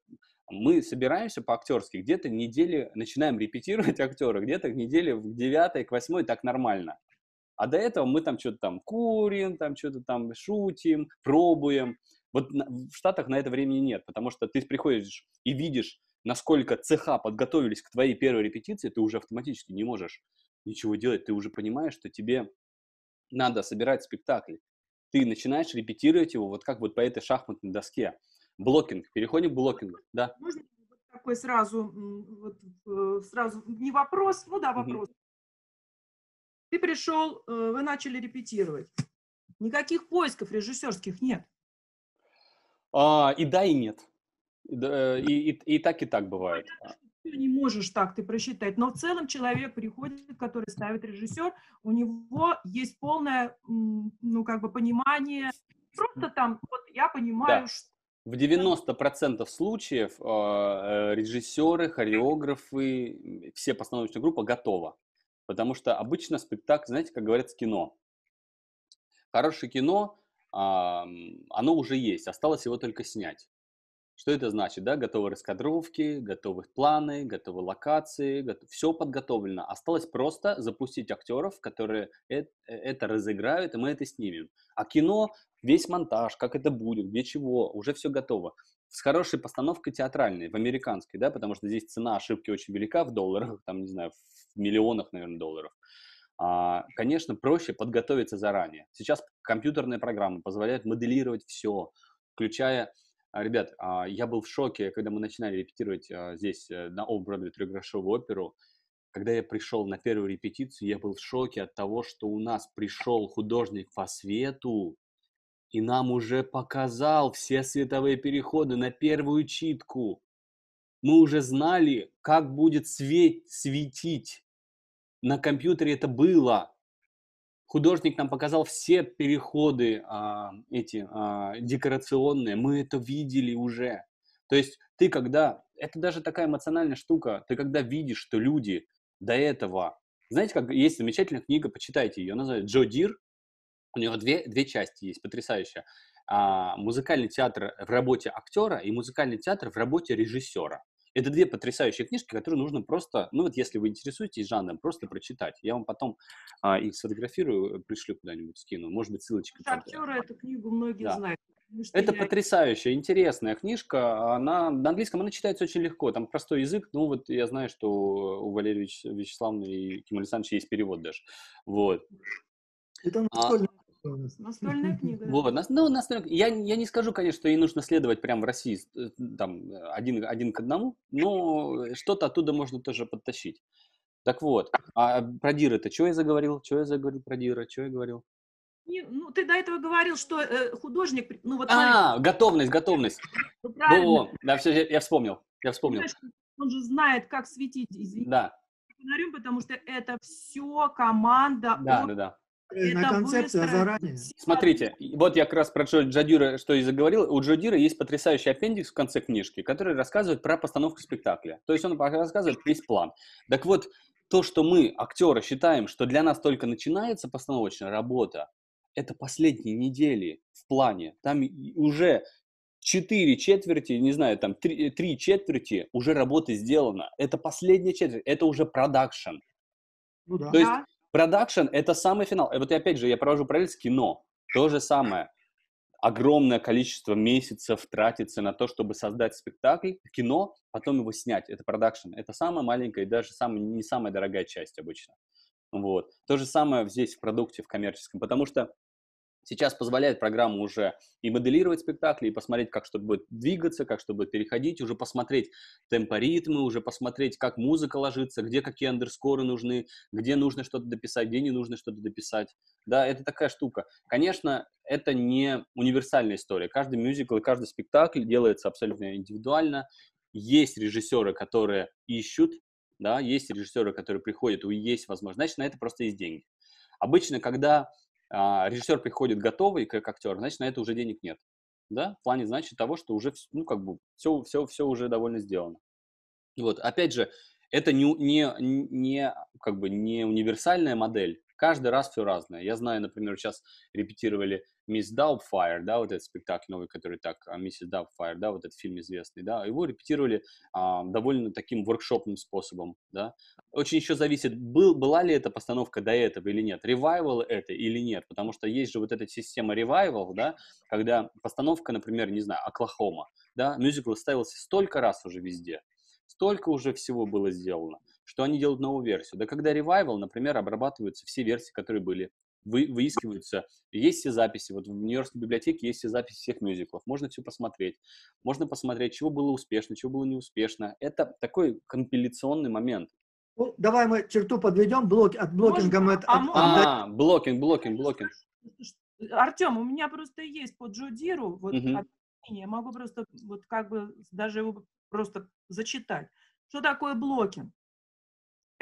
мы собираемся по-актерски, где-то недели начинаем репетировать *laughs* актера, где-то к неделе в 9 к 8 так нормально. А до этого мы там что-то там курим, там что-то там шутим, пробуем. Вот в Штатах на это времени нет, потому что ты приходишь и видишь, насколько цеха подготовились к твоей первой репетиции, ты уже автоматически не можешь ничего делать, ты уже понимаешь, что тебе надо собирать спектакль. Ты начинаешь репетировать его вот как вот по этой шахматной доске. Блокинг. Переходим к блокингу. Да. Можно такой сразу, вот, э, сразу не вопрос, ну да, вопрос. Угу. Ты пришел, э, вы начали репетировать. Никаких поисков режиссерских нет. А, и да, и нет. И, э, и, и, и так, и так бывает. Ты не можешь так ты просчитать, но в целом человек приходит, который ставит режиссер, у него есть полное, ну, как бы понимание, просто там, вот я понимаю, да. что в 90% случаев э, режиссеры, хореографы, все постановочная группа готова. Потому что обычно спектакль, знаете, как говорится, кино. Хорошее кино, э, оно уже есть, осталось его только снять. Что это значит? Да? Готовы раскадровки, готовы планы, готовы локации, готов... все подготовлено. Осталось просто запустить актеров, которые это, это разыграют, и мы это снимем. А кино, весь монтаж, как это будет, где чего, уже все готово. С хорошей постановкой театральной, в американской, да, потому что здесь цена ошибки очень велика в долларах, там, не знаю, в миллионах, наверное, долларов. А, конечно, проще подготовиться заранее. Сейчас компьютерные программы позволяют моделировать все, включая ребят, а, я был в шоке, когда мы начинали репетировать а, здесь э, на Off-Broadway трехгрошовую оперу. Когда я пришел на первую репетицию, я был в шоке от того, что у нас пришел художник по свету, и нам уже показал все световые переходы на первую читку. Мы уже знали, как будет свет светить. На компьютере это было художник нам показал все переходы а, эти а, декорационные, мы это видели уже. То есть ты когда, это даже такая эмоциональная штука, ты когда видишь, что люди до этого, знаете, как есть замечательная книга, почитайте ее, называется Джо Дир, у него две, две части есть, потрясающая. А, музыкальный театр в работе актера и музыкальный театр в работе режиссера. Это две потрясающие книжки, которые нужно просто, ну вот если вы интересуетесь жанром, просто прочитать. Я вам потом а, их сфотографирую, пришлю куда-нибудь, скину. Может быть, ссылочка. Актеры эту книгу многие да. знают. Это я... потрясающая, интересная книжка. Она на английском она читается очень легко. Там простой язык. Ну вот я знаю, что у Валерия Вячеславовны и Ким Александровича есть перевод даже. Вот. Это настольная Настольная *laughs* книга. Вот, ну, настольная... я, я не скажу, конечно, что ей нужно следовать прямо в России э, там, один, один к одному, но что-то оттуда можно тоже подтащить. Так вот, а про Дира-то что я заговорил? Что я заговорил про Дира? Что я говорил? Не, ну, ты до этого говорил, что э, художник... Ну, вот, а, смотри, готовность, готовность. Ну, правильно. да, все, я, я вспомнил, я вспомнил. Он же знает, как светить, извините. Да. Потому что это все команда. Да, от... да, да на концепция заранее. Смотрите, вот я как раз про Джо Джадира, что и заговорил. У Джо есть потрясающий аппендикс в конце книжки, который рассказывает про постановку спектакля. То есть он рассказывает весь план. Так вот, то, что мы, актеры, считаем, что для нас только начинается постановочная работа, это последние недели в плане. Там уже четыре четверти, не знаю, там три, три четверти уже работы сделано. Это последняя четверть, это уже продакшн. Ну, да. То есть Продакшн — это самый финал. И вот опять же, я провожу параллель с кино. То же самое. огромное количество месяцев тратится на то, чтобы создать спектакль, кино, потом его снять. Это продакшн. Это самая маленькая и даже самая, не самая дорогая часть обычно. Вот. То же самое здесь в продукте, в коммерческом, потому что Сейчас позволяет программа уже и моделировать спектакли, и посмотреть, как что-то будет двигаться, как что будет переходить, уже посмотреть темпоритмы, уже посмотреть, как музыка ложится, где какие андерскоры нужны, где нужно что-то дописать, где не нужно что-то дописать. Да, это такая штука. Конечно, это не универсальная история. Каждый мюзикл и каждый спектакль делается абсолютно индивидуально. Есть режиссеры, которые ищут, да, есть режиссеры, которые приходят, и есть возможность. Значит, на это просто есть деньги. Обычно, когда режиссер приходит готовый как актер, значит, на это уже денег нет. Да, в плане, значит, того, что уже, ну, как бы, все, все, все уже довольно сделано. Вот, опять же, это не, не, не, как бы, не универсальная модель, Каждый раз все разное. Я знаю, например, сейчас репетировали Мисс Даубфайр, да, вот этот спектакль новый, который так, а, Миссис Даубфайр, да, вот этот фильм известный, да, его репетировали а, довольно таким воркшопным способом, да. Очень еще зависит, был, была ли эта постановка до этого или нет, ревайвал это или нет, потому что есть же вот эта система ревайвал, да, когда постановка, например, не знаю, Оклахома, да, мюзикл ставился столько раз уже везде, столько уже всего было сделано, что они делают новую версию. Да когда ревайвал, например, обрабатываются все версии, которые были, вы, выискиваются, есть все записи, вот в Нью-Йоркской библиотеке есть все записи всех мюзиклов, можно все посмотреть, можно посмотреть, чего было успешно, чего было неуспешно. Это такой компиляционный момент. Ну, давай мы черту подведем, блок, от blocking а мы... От, а, а, blocking, blocking, blocking. Артем, у меня просто есть по Джодиру, вот угу. я могу просто вот как бы даже его просто зачитать. Что такое blocking?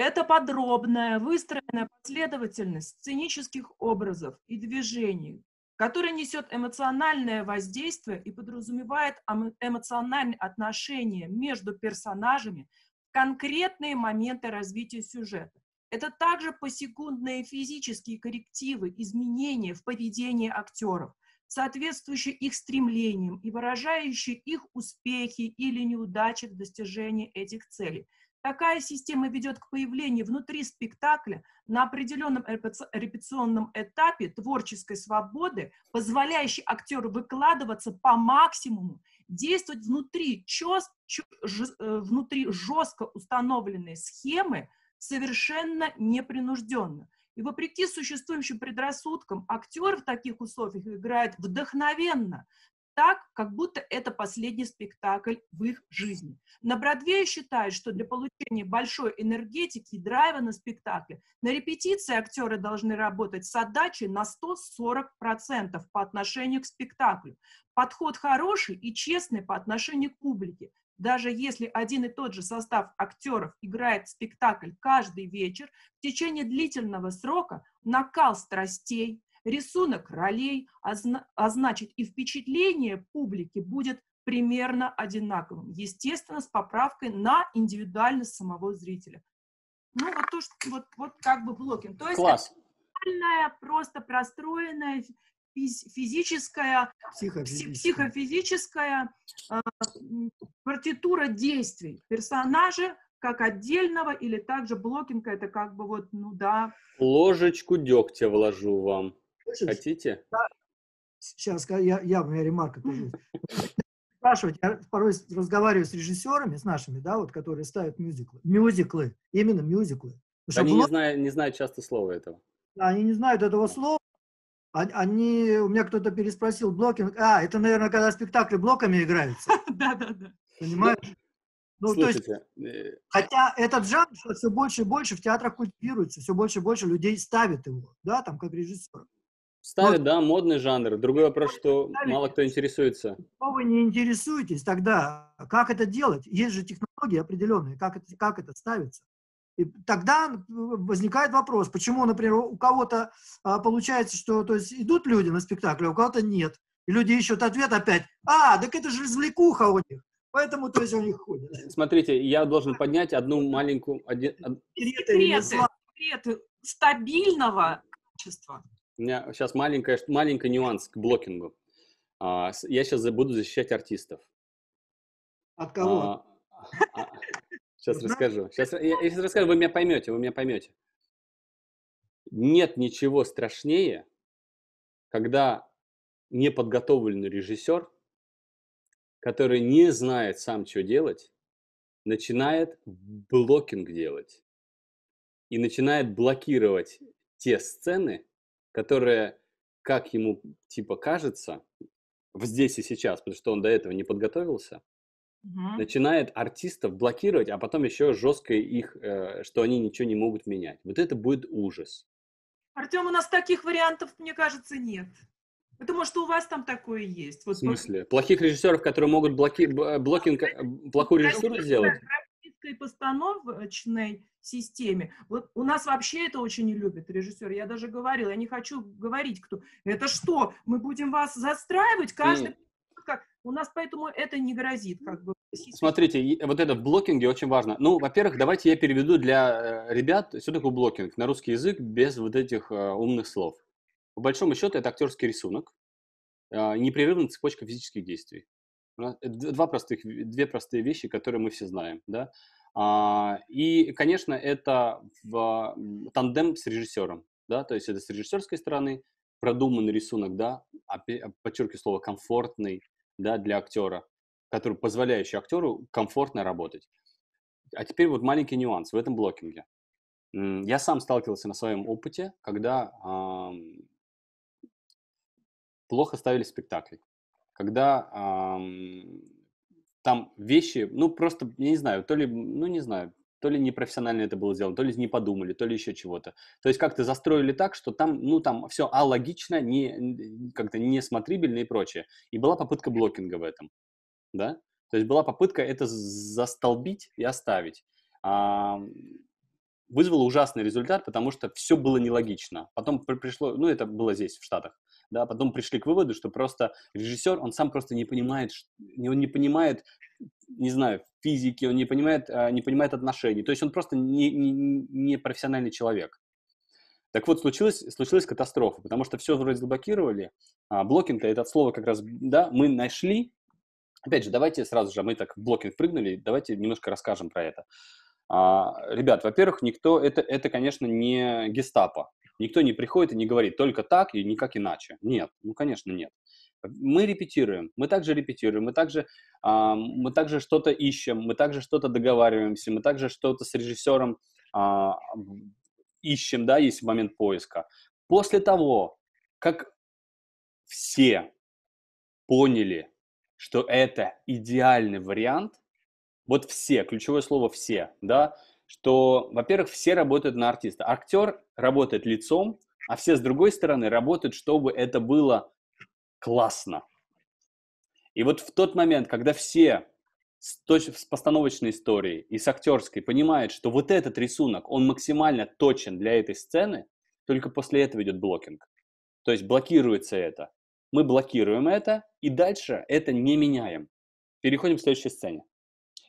Это подробная, выстроенная последовательность сценических образов и движений, которая несет эмоциональное воздействие и подразумевает эмоциональные отношения между персонажами в конкретные моменты развития сюжета. Это также посекундные физические коррективы, изменения в поведении актеров, соответствующие их стремлениям и выражающие их успехи или неудачи в достижении этих целей – Такая система ведет к появлению внутри спектакля на определенном репетиционном этапе творческой свободы, позволяющей актеру выкладываться по максимуму, действовать внутри, ж, э, внутри жестко установленной схемы совершенно непринужденно. И вопреки существующим предрассудкам, актер в таких условиях играет вдохновенно, так, как будто это последний спектакль в их жизни. На Бродвее считают, что для получения большой энергетики и драйва на спектакле на репетиции актеры должны работать с отдачей на 140% по отношению к спектаклю. Подход хороший и честный по отношению к публике. Даже если один и тот же состав актеров играет спектакль каждый вечер, в течение длительного срока накал страстей, рисунок ролей, а, а значит и впечатление публики будет примерно одинаковым, естественно, с поправкой на индивидуальность самого зрителя. Ну, вот то, что, вот, вот как бы блокинг. То есть Класс. это просто простроенная физическая, психофизическая, психофизическая э, партитура действий персонажа как отдельного или также блокинг это как бы вот, ну да. Ложечку дегтя вложу вам. Хотите? Да. Сейчас я, я, у меня ремарка тоже *laughs* спрашивать, я порой разговариваю с режиссерами, с нашими, да, вот, которые ставят мюзиклы, мюзиклы, именно мюзиклы. Они блок... не, знают, не знают часто слова этого. Да, они не знают этого слова. Они, у меня кто-то переспросил, блокинг, а, это, наверное, когда спектакли блоками играются. *laughs* Да-да-да. Понимаешь? Ну, Слушайте, то есть, э, хотя этот жанр все больше и больше в театрах культивируется, все больше и больше людей ставит его, да, там, как режиссер. Ставят, вот. да, модный жанр. Другой вопрос, что ставить, мало кто интересуется. Что вы не интересуетесь, тогда как это делать? Есть же технологии определенные, как это, как это ставится. И тогда возникает вопрос, почему, например, у кого-то а, получается, что то есть идут люди на спектакль, а у кого-то нет. И люди ищут ответ опять, а, так это же развлекуха у них. Поэтому, то есть, у них ходят. Смотрите, я должен поднять одну маленькую... Один, секреты, секреты стабильного качества. У меня сейчас маленькая, маленький нюанс к блокингу. А, я сейчас буду защищать артистов. От кого? А, а, сейчас расскажу. Сейчас, я, я сейчас расскажу, вы меня поймете, вы меня поймете. Нет ничего страшнее, когда неподготовленный режиссер, который не знает сам, что делать, начинает блокинг делать и начинает блокировать те сцены, которые, как ему типа кажется, в здесь и сейчас, потому что он до этого не подготовился, Мгм. начинает артистов блокировать, а потом еще жестко их, э, что они ничего не могут менять. Вот это будет ужас. Артем, у нас таких вариантов, мне кажется, нет. Потому что у вас там такое есть. В Вот смысле? Плохих режиссеров, которые могут блоки, б- блокинг, э, плохую режиссуру сделать? В российской постановочной системе. Вот у нас вообще это очень не любят режиссеры. Я даже говорила, я не хочу говорить, кто. Это что? Мы будем вас застраивать каждый как у нас поэтому это не грозит, как бы. Смотрите, вот это в блокинге очень важно. Ну, во-первых, давайте я переведу для э, ребят, что такое блокинг на русский язык без вот этих э, умных слов. По большому счету, это актерский рисунок, э, непрерывная цепочка физических действий. Это Два простых, две простые вещи, которые мы все знаем, да. А, И, конечно, это в тандем с режиссером, да, то есть это с режиссерской стороны продуманный рисунок, да, опе- подчеркиваю слово комфортный, да, для актера, который позволяющий актеру комфортно работать. А теперь вот маленький нюанс в этом блокинге. Я сам сталкивался на своем опыте, когда ам, плохо ставили спектакли, когда там вещи, ну просто, я не знаю, то ли, ну не знаю, то ли непрофессионально это было сделано, то ли не подумали, то ли еще чего-то. То есть как-то застроили так, что там, ну там все алогично, не, как-то несмотрибельно и прочее. И была попытка блокинга в этом, да? То есть была попытка это застолбить и оставить. А, вызвало ужасный результат, потому что все было нелогично. Потом при- пришло, ну это было здесь, в Штатах, да, потом пришли к выводу, что просто режиссер, он сам просто не понимает, он не понимает, не знаю, физики, он не понимает, а, не понимает отношений. То есть он просто не, не, не профессиональный человек. Так вот, случилась, случилась катастрофа, потому что все вроде заблокировали. А, blocking, это от слова как раз, да, мы нашли. Опять же, давайте сразу же, мы так в blocking прыгнули, давайте немножко расскажем про это. А, ребят, во-первых, никто, это, это, конечно, не гестапо. Никто не приходит и не говорит только так и никак иначе. Нет, ну, конечно, нет. Мы репетируем, мы также репетируем, мы также, а, мы также что-то ищем, мы также что-то договариваемся, мы также что-то с режиссером а, ищем, да, есть момент поиска. После того, как все поняли, что это идеальный вариант, вот все, ключевое слово все, да, что, во-первых, все работают на артиста. Актер работает лицом, а все с другой стороны работают, чтобы это было классно. И вот в тот момент, когда все с, точ- с постановочной историей и с актерской понимают, что вот этот рисунок, он максимально точен для этой сцены, только после этого идет блокинг. То есть блокируется это. Мы блокируем это, и дальше это не меняем. Переходим к следующей сцене.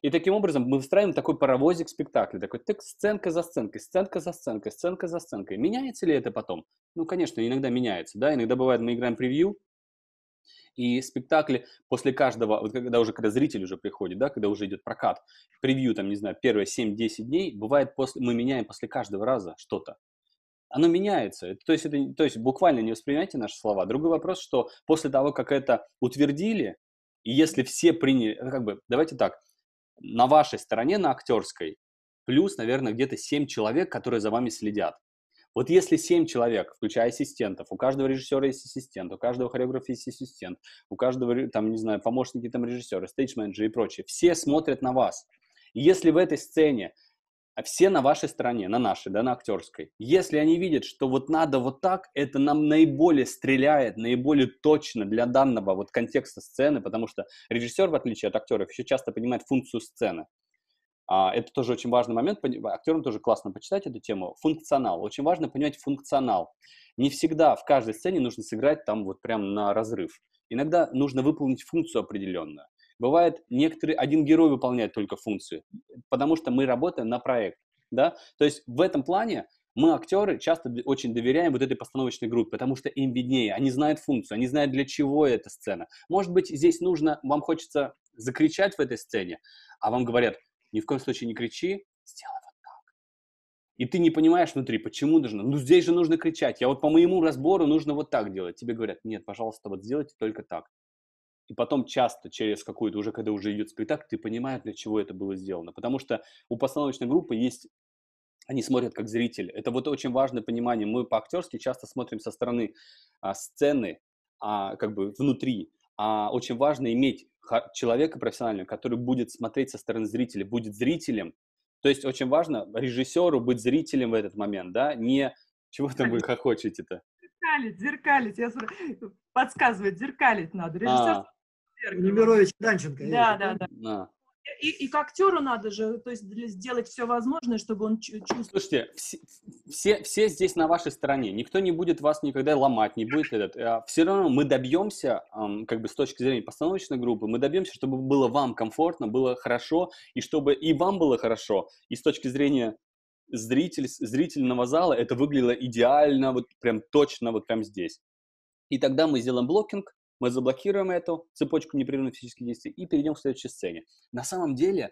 И таким образом мы выстраиваем такой паровозик спектакля, такой так, сценка за сценкой, сценка за сценкой, сценка за сценкой. Меняется ли это потом? Ну, конечно, иногда меняется, да, иногда бывает, мы играем превью, и спектакли после каждого, вот когда уже, когда зритель уже приходит, да, когда уже идет прокат, превью, там, не знаю, первые 7-10 дней, бывает, после, мы меняем после каждого раза что-то. Оно меняется. То есть, это, то есть буквально не воспринимайте наши слова. Другой вопрос, что после того, как это утвердили, и если все приняли, как бы, давайте так, на вашей стороне, на актерской, плюс, наверное, где-то 7 человек, которые за вами следят. Вот если 7 человек, включая ассистентов, у каждого режиссера есть ассистент, у каждого хореографа есть ассистент, у каждого, там, не знаю, помощники там режиссера, стейдж-менеджеры и прочее, все смотрят на вас. И если в этой сцене а все на вашей стороне, на нашей, да, на актерской. Если они видят, что вот надо вот так, это нам наиболее стреляет, наиболее точно для данного вот контекста сцены, потому что режиссер, в отличие от актеров, еще часто понимает функцию сцены. А, это тоже очень важный момент. Актерам тоже классно почитать эту тему. Функционал. Очень важно понимать функционал. Не всегда в каждой сцене нужно сыграть там вот прям на разрыв. Иногда нужно выполнить функцию определенную. Бывает, некоторые, один герой выполняет только функцию, потому что мы работаем на проект, да. То есть в этом плане мы, актеры, часто очень доверяем вот этой постановочной группе, потому что им виднее, они знают функцию, они знают, для чего эта сцена. Может быть, здесь нужно, вам хочется закричать в этой сцене, а вам говорят, ни в коем случае не кричи, сделай вот так. и ты не понимаешь внутри, почему нужно. Ну, здесь же нужно кричать. Я вот по моему разбору нужно вот так делать. Тебе говорят, нет, пожалуйста, вот сделайте только так. И потом часто через какую-то, уже когда уже идет спектакль, ты понимаешь, для чего это было сделано. Потому что у постановочной группы есть они смотрят как зритель. Это вот очень важное понимание. Мы по-актерски часто смотрим со стороны а, сцены, а, как бы внутри. А очень важно иметь человека профессионального, который будет смотреть со стороны зрителя, будет зрителем. То есть очень важно режиссеру быть зрителем в этот момент, да, не чего там вы хохочете-то? Зеркалить, зеркалить, я подсказывать, зеркалить надо. Режиссер а. Немирович Данченко. Да, да, да. И, и к актеру надо же, то есть сделать все возможное, чтобы он чувствовал. Слушайте, все, все, все здесь на вашей стороне. Никто не будет вас никогда ломать, не будет этот. А все равно мы добьемся, как бы с точки зрения постановочной группы, мы добьемся, чтобы было вам комфортно, было хорошо, и чтобы и вам было хорошо, и с точки зрения зритель, зрительного зала это выглядело идеально, вот прям точно вот прям здесь. И тогда мы сделаем блокинг, мы заблокируем эту цепочку непрерывных физических действий и перейдем к следующей сцене. На самом деле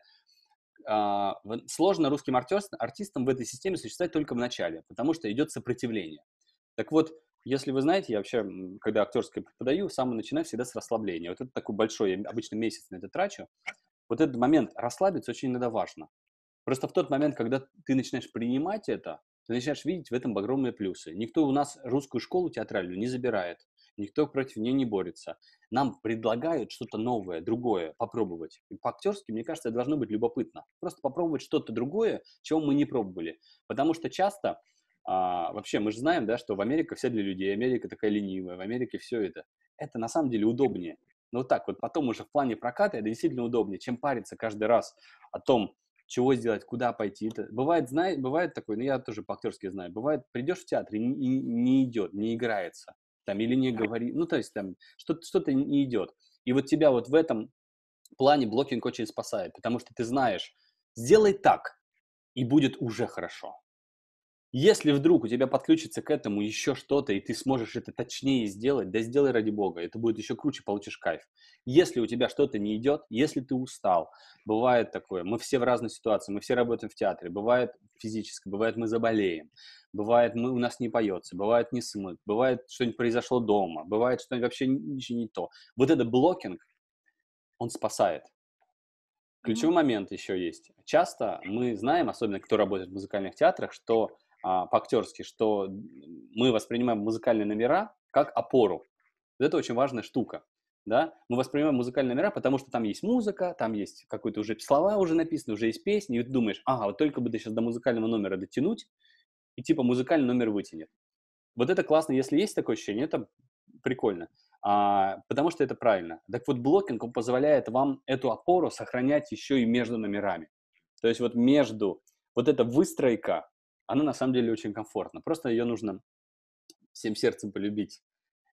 э, сложно русским артистам в этой системе существовать только в начале, потому что идет сопротивление. Так вот, если вы знаете, я вообще, когда актерское преподаю, самое начинаю всегда с расслабления. Вот это такой большой, я обычно месяц на это трачу. Вот этот момент расслабиться очень иногда важно. Просто в тот момент, когда ты начинаешь принимать это, ты начинаешь видеть в этом огромные плюсы. Никто у нас русскую школу театральную не забирает никто против нее не борется. Нам предлагают что-то новое, другое попробовать. И по-актерски, мне кажется, должно быть любопытно. Просто попробовать что-то другое, чего мы не пробовали. Потому что часто, а, вообще, мы же знаем, да, что в Америке все для людей, Америка такая ленивая, в Америке все это. Это на самом деле удобнее. Но вот так вот потом уже в плане проката это действительно удобнее, чем париться каждый раз о том, чего сделать, куда пойти. Это бывает, знает, бывает такое, ну я тоже по-актерски знаю, бывает, придешь в театр и не, не идет, не играется там, или не говори, ну, то есть там что-то что не идет. И вот тебя вот в этом плане блокинг очень спасает, потому что ты знаешь, сделай так, и будет уже хорошо. Если вдруг у тебя подключится к этому еще что-то, и ты сможешь это точнее сделать, да сделай ради бога, это будет еще круче, получишь кайф. Если у тебя что-то не идет, если ты устал, бывает такое, мы все в разной ситуации, мы все работаем в театре, бывает физически, бывает мы заболеем, бывает мы, у нас не поется, бывает не смыт, бывает что-нибудь произошло дома, бывает что-нибудь вообще ничего не то. Вот этот блокинг, он спасает. Ключевой момент еще есть. Часто мы знаем, особенно кто работает в музыкальных театрах, что а, по-актерски, что мы воспринимаем музыкальные номера как опору. Это очень важная штука. Да? Мы воспринимаем музыкальные номера, потому что там есть музыка, там есть какие-то уже слова уже написаны, уже есть песни, и ты думаешь, ага, вот только бы ты сейчас до музыкального номера дотянуть, и типа музыкальный номер вытянет. Вот это классно, если есть такое ощущение, это прикольно, а, потому что это правильно. Так вот, блокинг, он позволяет вам эту опору сохранять еще и между номерами. То есть вот между, вот эта выстройка она на самом деле очень комфортна. Просто ее нужно всем сердцем полюбить.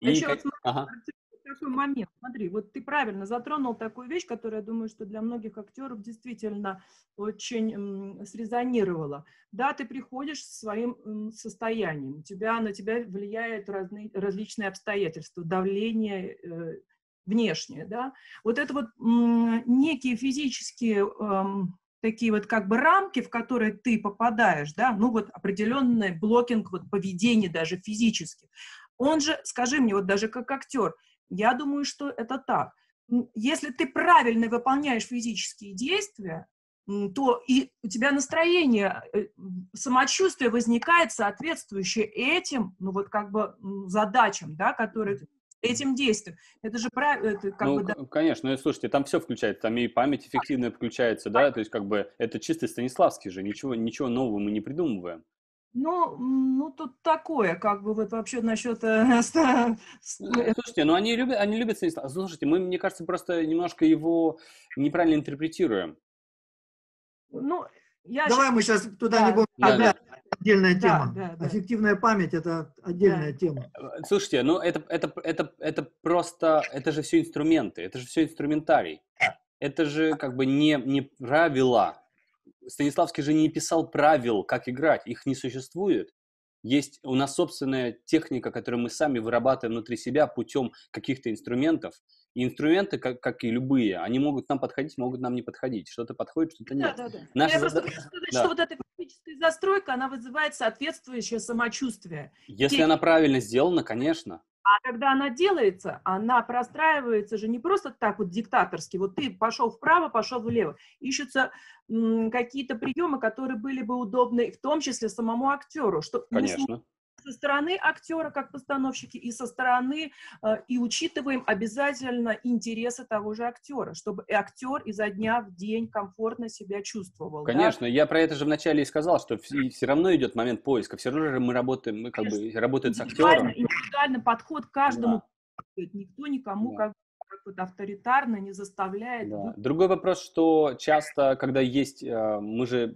И Еще вот ага. такой момент. Смотри, вот ты правильно затронул такую вещь, которая, я думаю, что для многих актеров действительно очень м, срезонировала. Да, ты приходишь со своим м, состоянием, у тебя, на тебя влияют разные, различные обстоятельства, давление э, внешнее, да. Вот это вот м, некие физические э, такие вот как бы рамки, в которые ты попадаешь, да, ну вот определенный блокинг вот поведения даже физически. Он же, скажи мне, вот даже как актер, я думаю, что это так. Если ты правильно выполняешь физические действия, то и у тебя настроение, э, самочувствие возникает соответствующее этим, ну вот как бы задачам, да, которые этим действием. Это же правильно. Как ну, бы, да. конечно, ну, слушайте, там все включается, там и память эффективная включается, да, то есть как бы это чистый Станиславский же, ничего, ничего нового мы не придумываем. Ну, ну, тут такое, как бы вот вообще насчет... *laughs* Э, слушайте, ну они любят, они любят Станислава. Слушайте, мы, мне кажется, просто немножко его неправильно интерпретируем. Ну, я Давай сейчас... мы сейчас туда да. не будем да, да отдельная тема. Да, да, Эффективная память это отдельная да. тема. Слушайте, ну это, это, это, это просто, это же все инструменты, это же все инструментарий. Это же как бы не, не правила. Станиславский же не писал правил, как играть, их не существует. есть у нас собственная техника, которую мы сами вырабатываем внутри себя путем каких-то инструментов. И инструменты, как, как и любые, они могут нам подходить, могут нам не подходить. Что-то подходит, что-то нет. Да, да, да. Наша Я просто зада- хочу сказать, Да. что вот эта физическая застройка, она вызывает соответствующее самочувствие. Если те- она правильно сделана, конечно. А когда она делается, она простраивается же не просто так вот диктаторски. Вот ты пошел вправо, пошел влево. Ищутся какие-то приемы, которые были бы удобны, в том числе самому актеру. Что Конечно. Со стороны актера как постановщики и со стороны э, и учитываем обязательно интересы того же актера, чтобы и актер изо дня в день комфортно себя чувствовал. да. Конечно, я про это же вначале и сказал, что все, равно идет момент поиска, все равно же мы работаем, мы как бы работаем с индивидуально, актером. индивидуальный подход к каждому. Да. Никто никому Да. как, вот авторитарно не заставляет. Да. Другой вопрос, что часто, когда есть, э, мы же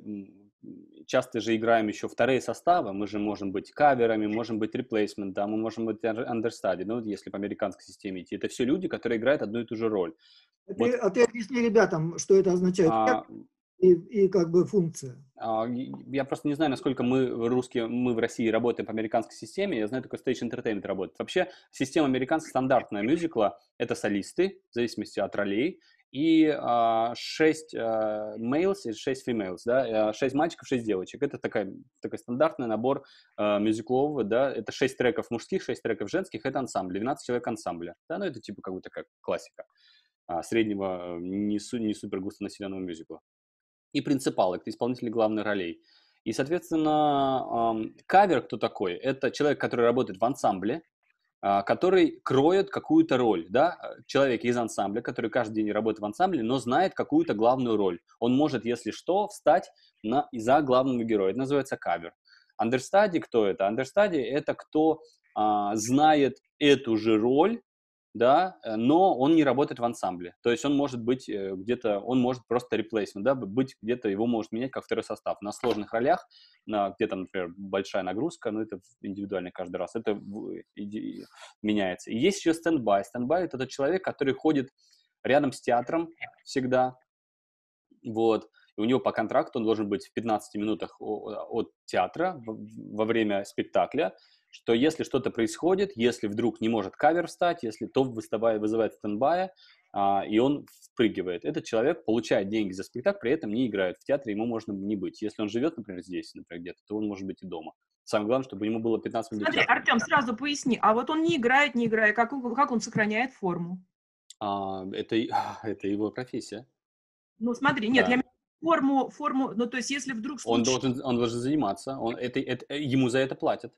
часто же играем еще вторые составы, мы же можем быть каверами, можем быть replacement, да, мы можем быть under- understudy, ну, вот если по американской системе идти. Это все люди, которые играют одну и ту же роль. А Вот. ты, а ты объясни ребятам, что это означает. А, И, и как бы функция. А, Я просто не знаю, насколько мы русские, мы в России работаем по американской системе. Я знаю, только Stage Entertainment работает. Вообще, система американская стандартная мюзикла – это солисты, в зависимости от ролей, и а, 6 а, males и 6 females, да, 6 мальчиков, 6 девочек. Это такая, такой стандартный набор а, мюзиклового, да, это 6 треков мужских, 6 треков женских, это ансамбль, 12 человек ансамбля. Да, ну это типа как бы такая классика а, среднего, э, не, су- не супер густонаселенного мюзикла и принципалы, это исполнители главных ролей. И, соответственно, кавер кто такой? Это человек, который работает в ансамбле, который кроет какую-то роль, да, э, человек из ансамбля, который каждый день работает в ансамбле, но знает какую-то главную роль. Он может, если что, встать на, за главного героя. Это называется кавер. Understudy кто это? Understudy это кто а, знает эту же роль, да, э, но он не работает в ансамбле. То есть он может быть э, где-то, он может просто replacement, да, быть где-то, его может менять как второй состав. На сложных ролях, на, где там, например, большая нагрузка, ну, это индивидуально каждый раз, это иди- меняется. И есть еще standby. Standby – это тот человек, который ходит рядом с театром всегда, вот, и у него по контракту он должен быть в 15 минутах от театра во время спектакля, что если что-то происходит, если вдруг не может cover встать, если то выставая, вызывает стендбая, а, и он впрыгивает. Этот человек получает деньги за спектакль, при этом не играет. В театре ему можно не быть. Если он живет, например, здесь, например, где-то, то он может быть и дома. Самое главное, чтобы ему было 15 минут. Смотри. Артем, сразу поясни, а вот он не играет, не играет, как, он- как он сохраняет форму? А, это, *laughs* это его профессия. Ну, смотри, нет, Да. я форму, форму, ну, то есть, если вдруг Он случится, должен, он должен заниматься, он, это, это, ему за это платят.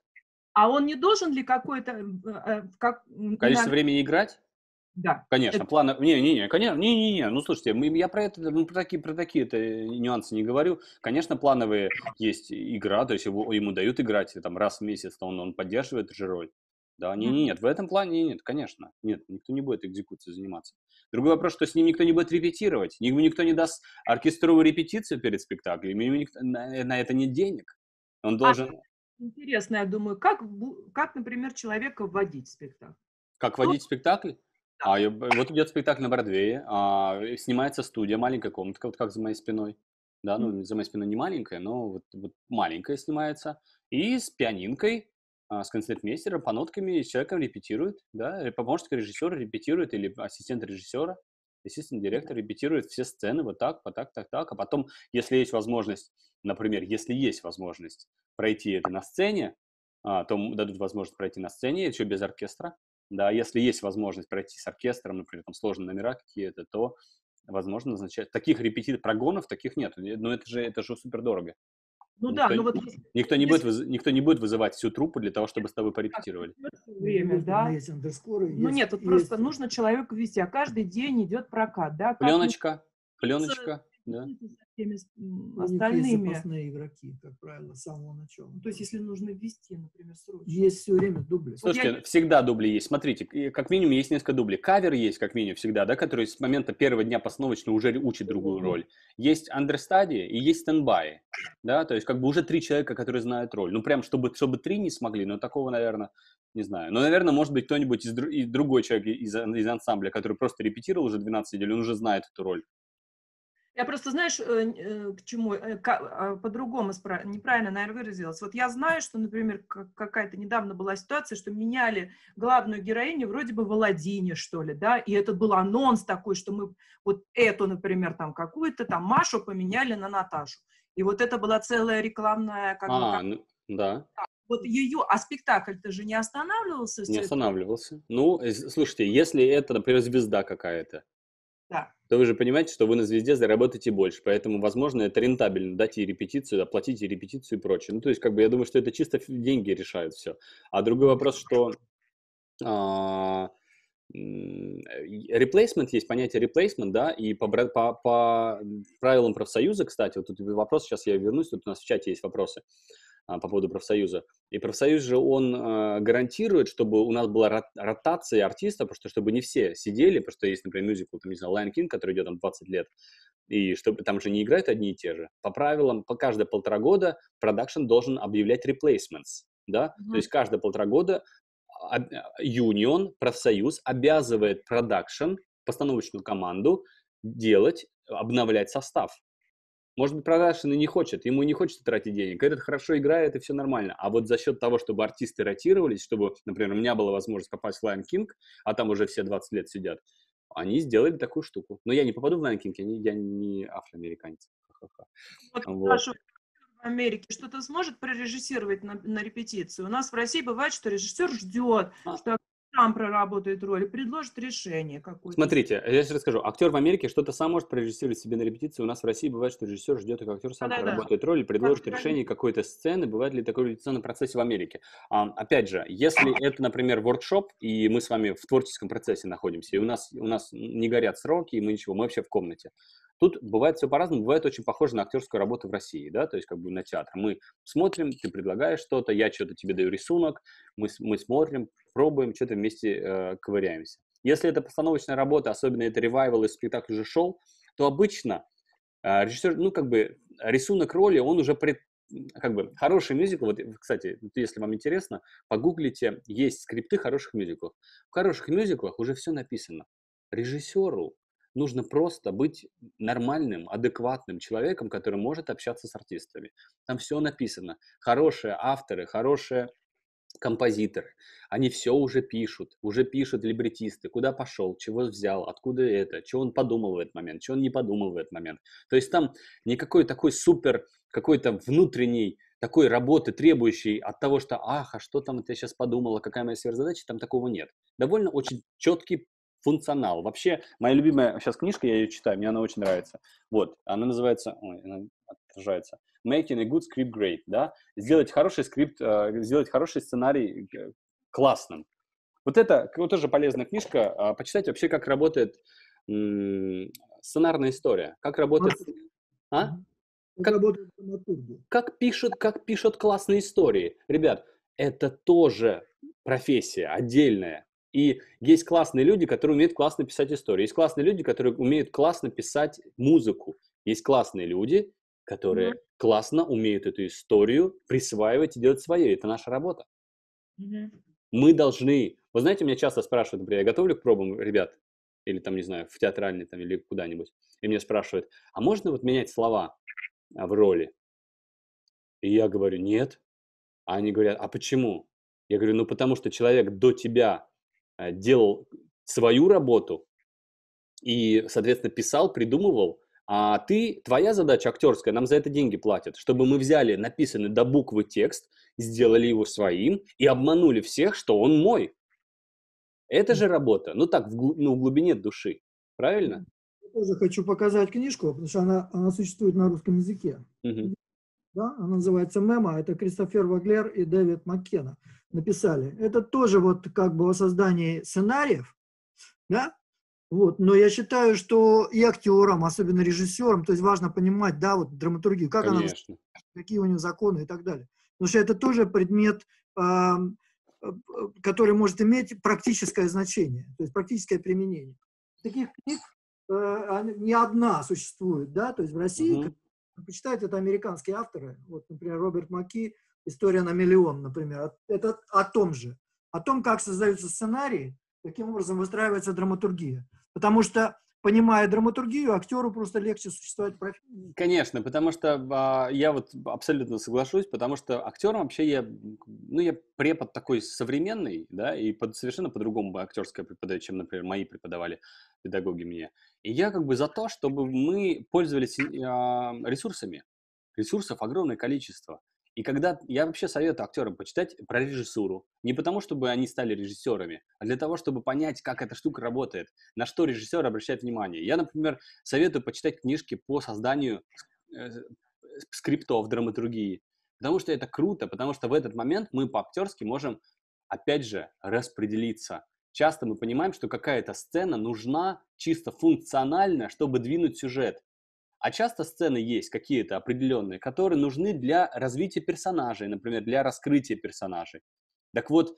А он не должен ли какой-то, э, э, как, Количество иногда- времени играть? Да. Конечно, Это- планы... Не-не-не, конечно, не-не-не, ну, слушайте, мы, я про это, ну, про такие, про такие это нюансы не говорю. Конечно, плановые есть игра, то есть его, ему дают играть там раз в месяц, он, он поддерживает же роль. Да, не, не, нет, в этом плане нет, конечно, нет, никто не будет экзекуцией заниматься. Другой вопрос, что с ним никто не будет репетировать, ему никто не даст оркестровую репетицию перед спектаклем, ему никто- на, на это нет денег. Он должен, Интересно, я думаю, как, как, например, человека вводить в спектакль? Как водить спектакль? А, я- вот идет спектакль на Бродвее, а, снимается студия, маленькая комнатка, вот как за моей спиной. Да, ну, за моей спиной не маленькая, но вот, вот маленькая снимается. И с пианинкой, а, с концертмейстером, по нотками, с человеком репетирует, да, помощник режиссера репетирует, или ассистент режиссера, ассистент директор репетирует все сцены вот так, вот так, так, так. А потом, если есть возможность, например, если есть возможность пройти это на сцене, а, то дадут возможность пройти на сцене, еще без оркестра. Да, если есть возможность пройти с оркестром, например, там сложные номера какие-то, то возможно назначать. Таких репетиторов, прогонов таких нет. Но это же, это же супер дорого. Ну Никто да, ну не- вот если Никто не, будет, никто не будет вызывать всю труппу для того, чтобы с тобой порепетировали. время, да? Есть андерскоры. Ну нет, тут есть- просто нужно человеку вести, а каждый день идет прокат, да? как Пленочка, пленочка, да. Всеми остальными. запасные игроки, как правило, с самого начала. Ну, То есть, если нужно ввести, например, срочно. Есть все время дубли. Слушайте, я- всегда дубли есть. Смотрите, как минимум есть несколько дублей. Кавер есть, как минимум, всегда, да, который с момента первого дня постановочно уже учит другую роль. Есть understudy и есть стендбай, да, то есть как бы уже три человека, которые знают роль. Ну, прям, чтобы, чтобы три не смогли, но такого, наверное, не знаю. Но, наверное, может быть, кто-нибудь из, дру- и другой человек из, из ансамбля, который просто репетировал уже 12 недель, он уже знает эту роль. Я просто, знаешь, э, э, к чему, э, а, по-другому неправильно, наверное, выразилась. Вот я знаю, что, например, какая-то недавно была ситуация, что меняли главную героиню вроде бы в Аладдине, что ли, да, и это был анонс такой, что мы вот эту, например, там какую-то там Машу поменяли на Наташу. И вот это была целая рекламная... Как а, бы, как... ну, да. Вот ее, а спектакль-то же не останавливался? Не останавливался. Ну, слушайте, если это, например, звезда какая-то, да. то вы же понимаете, что вы на звезде заработаете больше, поэтому, возможно, это рентабельно дать ей репетицию, оплатить ей репетицию и прочее. Ну, то есть, как бы, я думаю, что это чисто деньги решают все. А другой вопрос, что а, replacement, есть понятие replacement, да, и по, по, по правилам профсоюза, кстати, вот тут вопрос, сейчас я вернусь, тут у нас в чате есть вопросы. А, по поводу профсоюза. И профсоюз же, он э, гарантирует, чтобы у нас была ротация артистов, потому что чтобы не все сидели, потому что есть, например, мюзикл, там, не знаю, Lion King, который идет там 20 лет, и чтобы там же не играют одни и те же. По правилам, по каждые полтора года продакшн должен объявлять replacements, да, mm-hmm. то есть каждые полтора года юнион, профсоюз обязывает продакшн, постановочную команду делать, обновлять состав. Может быть, продакшн и не хочет, ему не хочется тратить денег. Этот хорошо играет, и все нормально. А вот за счет того, чтобы артисты ротировались, чтобы, например, у меня была возможность попасть в Lion King, а там уже все 20 лет сидят, они сделали такую штуку. Но я не попаду в Lion King, я не афроамериканец. Вот, вот. в Америке что-то сможет прорежиссировать на, на репетицию. У нас в России бывает, что режиссер ждет, а. что сам проработает роль, предложит решение какое-то. Смотрите, я сейчас расскажу. Актер в Америке что-то сам может прорежиссировать себе на репетиции. У нас в России бывает, что режиссер ждет, как актер сам да, проработает да. роль и предложит да, решение да. какой-то сцены. Бывает ли такое в репетиционном процессе в Америке? А, опять же, если это, например, воркшоп, и мы с вами в творческом процессе находимся, и у нас, у нас не горят сроки, и мы ничего, мы вообще в комнате, Тут бывает все по-разному, бывает очень похоже на актерскую работу в России, да, то есть как бы на театр. Мы смотрим, ты предлагаешь что-то, я что-то тебе даю рисунок, мы, мы смотрим, пробуем, что-то вместе э, ковыряемся. Если это постановочная работа, особенно это ревайвал из спектакля уже шел, то обычно э, режиссер, ну как бы рисунок роли, он уже пред, как бы хороший мюзикл, вот, кстати, если вам интересно, погуглите, есть скрипты хороших мюзиклов. В хороших мюзиклах уже все написано. Режиссеру нужно просто быть нормальным, адекватным человеком, который может общаться с артистами. Там все написано. Хорошие авторы, хорошие композиторы, они все уже пишут, уже пишут либретисты, куда пошел, чего взял, откуда это, что он подумал в этот момент, что он не подумал в этот момент. То есть там никакой такой супер, какой-то внутренней такой работы, требующей от того, что ах, а что там ты сейчас подумала, какая моя сверхзадача, там такого нет. Довольно очень четкий функционал. Вообще, моя любимая сейчас книжка, я ее читаю, мне она очень нравится. Вот, она называется, ой, она отражается, Making a good script great, да, сделать хороший скрипт, э, сделать хороший сценарий э, классным. Вот это вот тоже полезная книжка, а, почитать вообще, как работает сценарная история, как работает... А? Как, как пишут, как пишут классные истории. Ребят, это тоже профессия отдельная. И есть классные люди, которые умеют классно писать истории. Есть классные люди, которые умеют классно писать музыку. Есть классные люди, которые mm-hmm. классно умеют эту историю присваивать и делать свое. Это наша работа. Mm-hmm. Мы должны... Вы знаете, меня часто спрашивают, например, я готовлю к пробам, ребят, или там, не знаю, в театральный там или куда-нибудь, и меня спрашивают, а можно вот менять слова а, в роли? И я говорю, нет. А они говорят, а почему? Я говорю, ну потому что человек до тебя Э, делал свою работу и, соответственно, писал, придумывал, а ты, твоя задача актерская, нам за это деньги платят, чтобы мы взяли написанный до буквы текст, сделали его своим и обманули всех, что он мой. Это же работа, ну так, в, ну, в глубине души, правильно? Я тоже хочу показать книжку, потому что она, она существует на русском языке. Угу. Да, она называется «Мема», это Кристофер Ваглер и Дэвид Маккена написали. Это тоже вот как бы о создании сценариев, да, вот, но я считаю, что и актерам, особенно режиссерам, то есть важно понимать, да, вот драматургию, как Конечно. она, какие у нее законы и так далее. Потому что это тоже предмет, э, который может иметь практическое значение, то есть практическое применение. Таких книг э, не одна существует, да, то есть в России, угу. почитать это американские авторы, вот, например, Роберт Маки, «История на миллион», например, это о том же, о том, как создаются сценарии, каким образом выстраивается драматургия. Потому что понимая драматургию, актеру просто легче существовать в профессии. Конечно, потому что а, я вот абсолютно соглашусь, потому что актером вообще я, ну, я препод такой современный, да, и под, совершенно по-другому актерское преподаю, чем, например, мои преподавали педагоги мне. И я как бы за то, чтобы мы пользовались а, ресурсами. Ресурсов огромное количество. И когда я вообще советую актерам почитать про режиссуру, не потому, чтобы они стали режиссерами, а для того, чтобы понять, как эта штука работает, на что режиссер обращает внимание. Я, например, советую почитать книжки по созданию э, скриптов драматургии, потому что это круто, потому что в этот момент мы по-актерски можем, опять же, распределиться. Часто мы понимаем, что какая-то сцена нужна чисто функционально, чтобы двинуть сюжет. А часто сцены есть какие-то определенные, которые нужны для развития персонажей, например, для раскрытия персонажей. Так вот,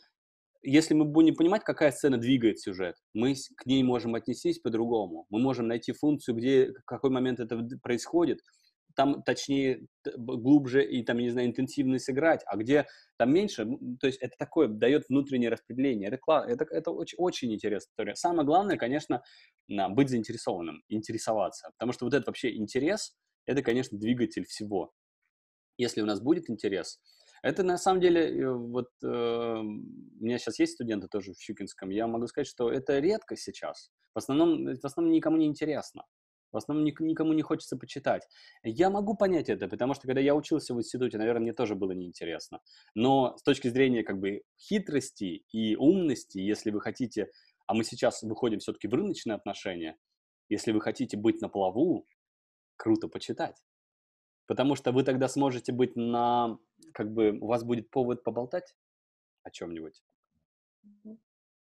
если мы будем понимать, какая сцена двигает сюжет, мы к ней можем отнестись по-другому. Мы можем найти функцию, где, какой момент это происходит, там точнее, глубже и там, не знаю, интенсивно сыграть, а где там меньше, то есть это такое дает внутреннее распределение. Это, это, это очень, очень интересная история. Самое главное, конечно, быть заинтересованным, интересоваться, потому что вот этот вообще интерес, это, конечно, двигатель всего. Если у нас будет интерес, это на самом деле, э, вот э, у меня сейчас есть студенты тоже в Щукинском, я могу сказать, что это редко сейчас. В основном, в основном никому не интересно. В основном никому не хочется почитать. Я могу понять это, потому что когда я учился в институте, наверное, мне тоже было неинтересно. Но с точки зрения как бы хитрости и умности, если вы хотите, а мы сейчас выходим все-таки в рыночные отношения, если вы хотите быть на плаву, круто почитать. Потому что вы тогда сможете быть на, как бы, у вас будет повод поболтать о чем-нибудь.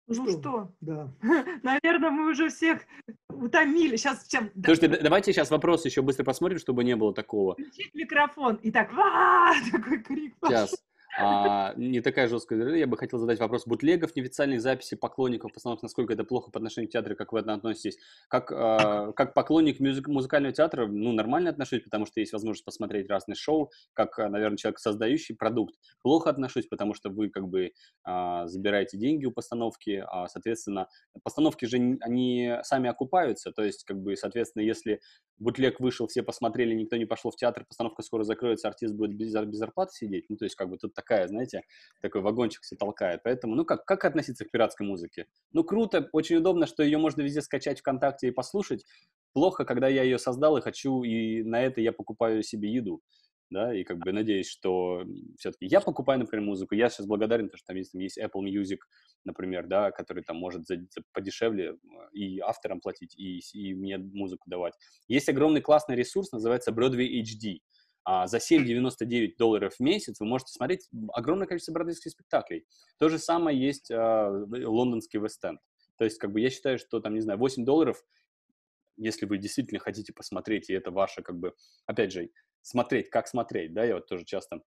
Ну что? что? Да. *laughs* Наверное, мы уже всех утомили. Сейчас чем? Слушайте, давайте сейчас вопрос еще быстро посмотрим, чтобы не было такого. Включить микрофон и так, *laughs* такой крик. Сейчас а, не такая жесткая. Я бы хотел задать вопрос бутлегов, неофициальных записей поклонников, постановок, насколько это плохо по отношению к театру, как вы относитесь? Как, а, как поклонник музык, музыкального театра, ну, нормально отношусь, потому что есть возможность посмотреть разные шоу, как, наверное, человек, создающий продукт. Плохо отношусь, потому что вы, как бы, а, забираете деньги у постановки, а, соответственно, постановки же, они сами окупаются, то есть, как бы, соответственно, если бутлег вышел, все посмотрели, никто не пошел в театр, постановка скоро закроется, артист будет без, без зарплаты сидеть, ну, то есть, как бы, тут такая, знаете, такой вагончик все толкает. Поэтому, ну, как, как относиться к пиратской музыке? Ну, круто, очень удобно, что ее можно везде скачать ВКонтакте и послушать. Плохо, когда я ее создал и хочу, и на это я покупаю себе еду да, и как бы надеюсь, что все-таки я покупаю, например, музыку, я сейчас благодарен, потому что там есть, там есть Apple Music, например, да, который там может за, за подешевле и авторам платить, и, и мне музыку давать. Есть огромный классный ресурс, называется Broadway HD, а за 7,99 долларов в месяц вы можете смотреть огромное количество бродвейских спектаклей. То же самое есть а, лондонский Вест-Энд. То есть, как бы, я считаю, что там, не знаю, 8 долларов, если вы действительно хотите посмотреть, и это ваше, как бы, опять же, смотреть, как смотреть, да, я вот тоже часто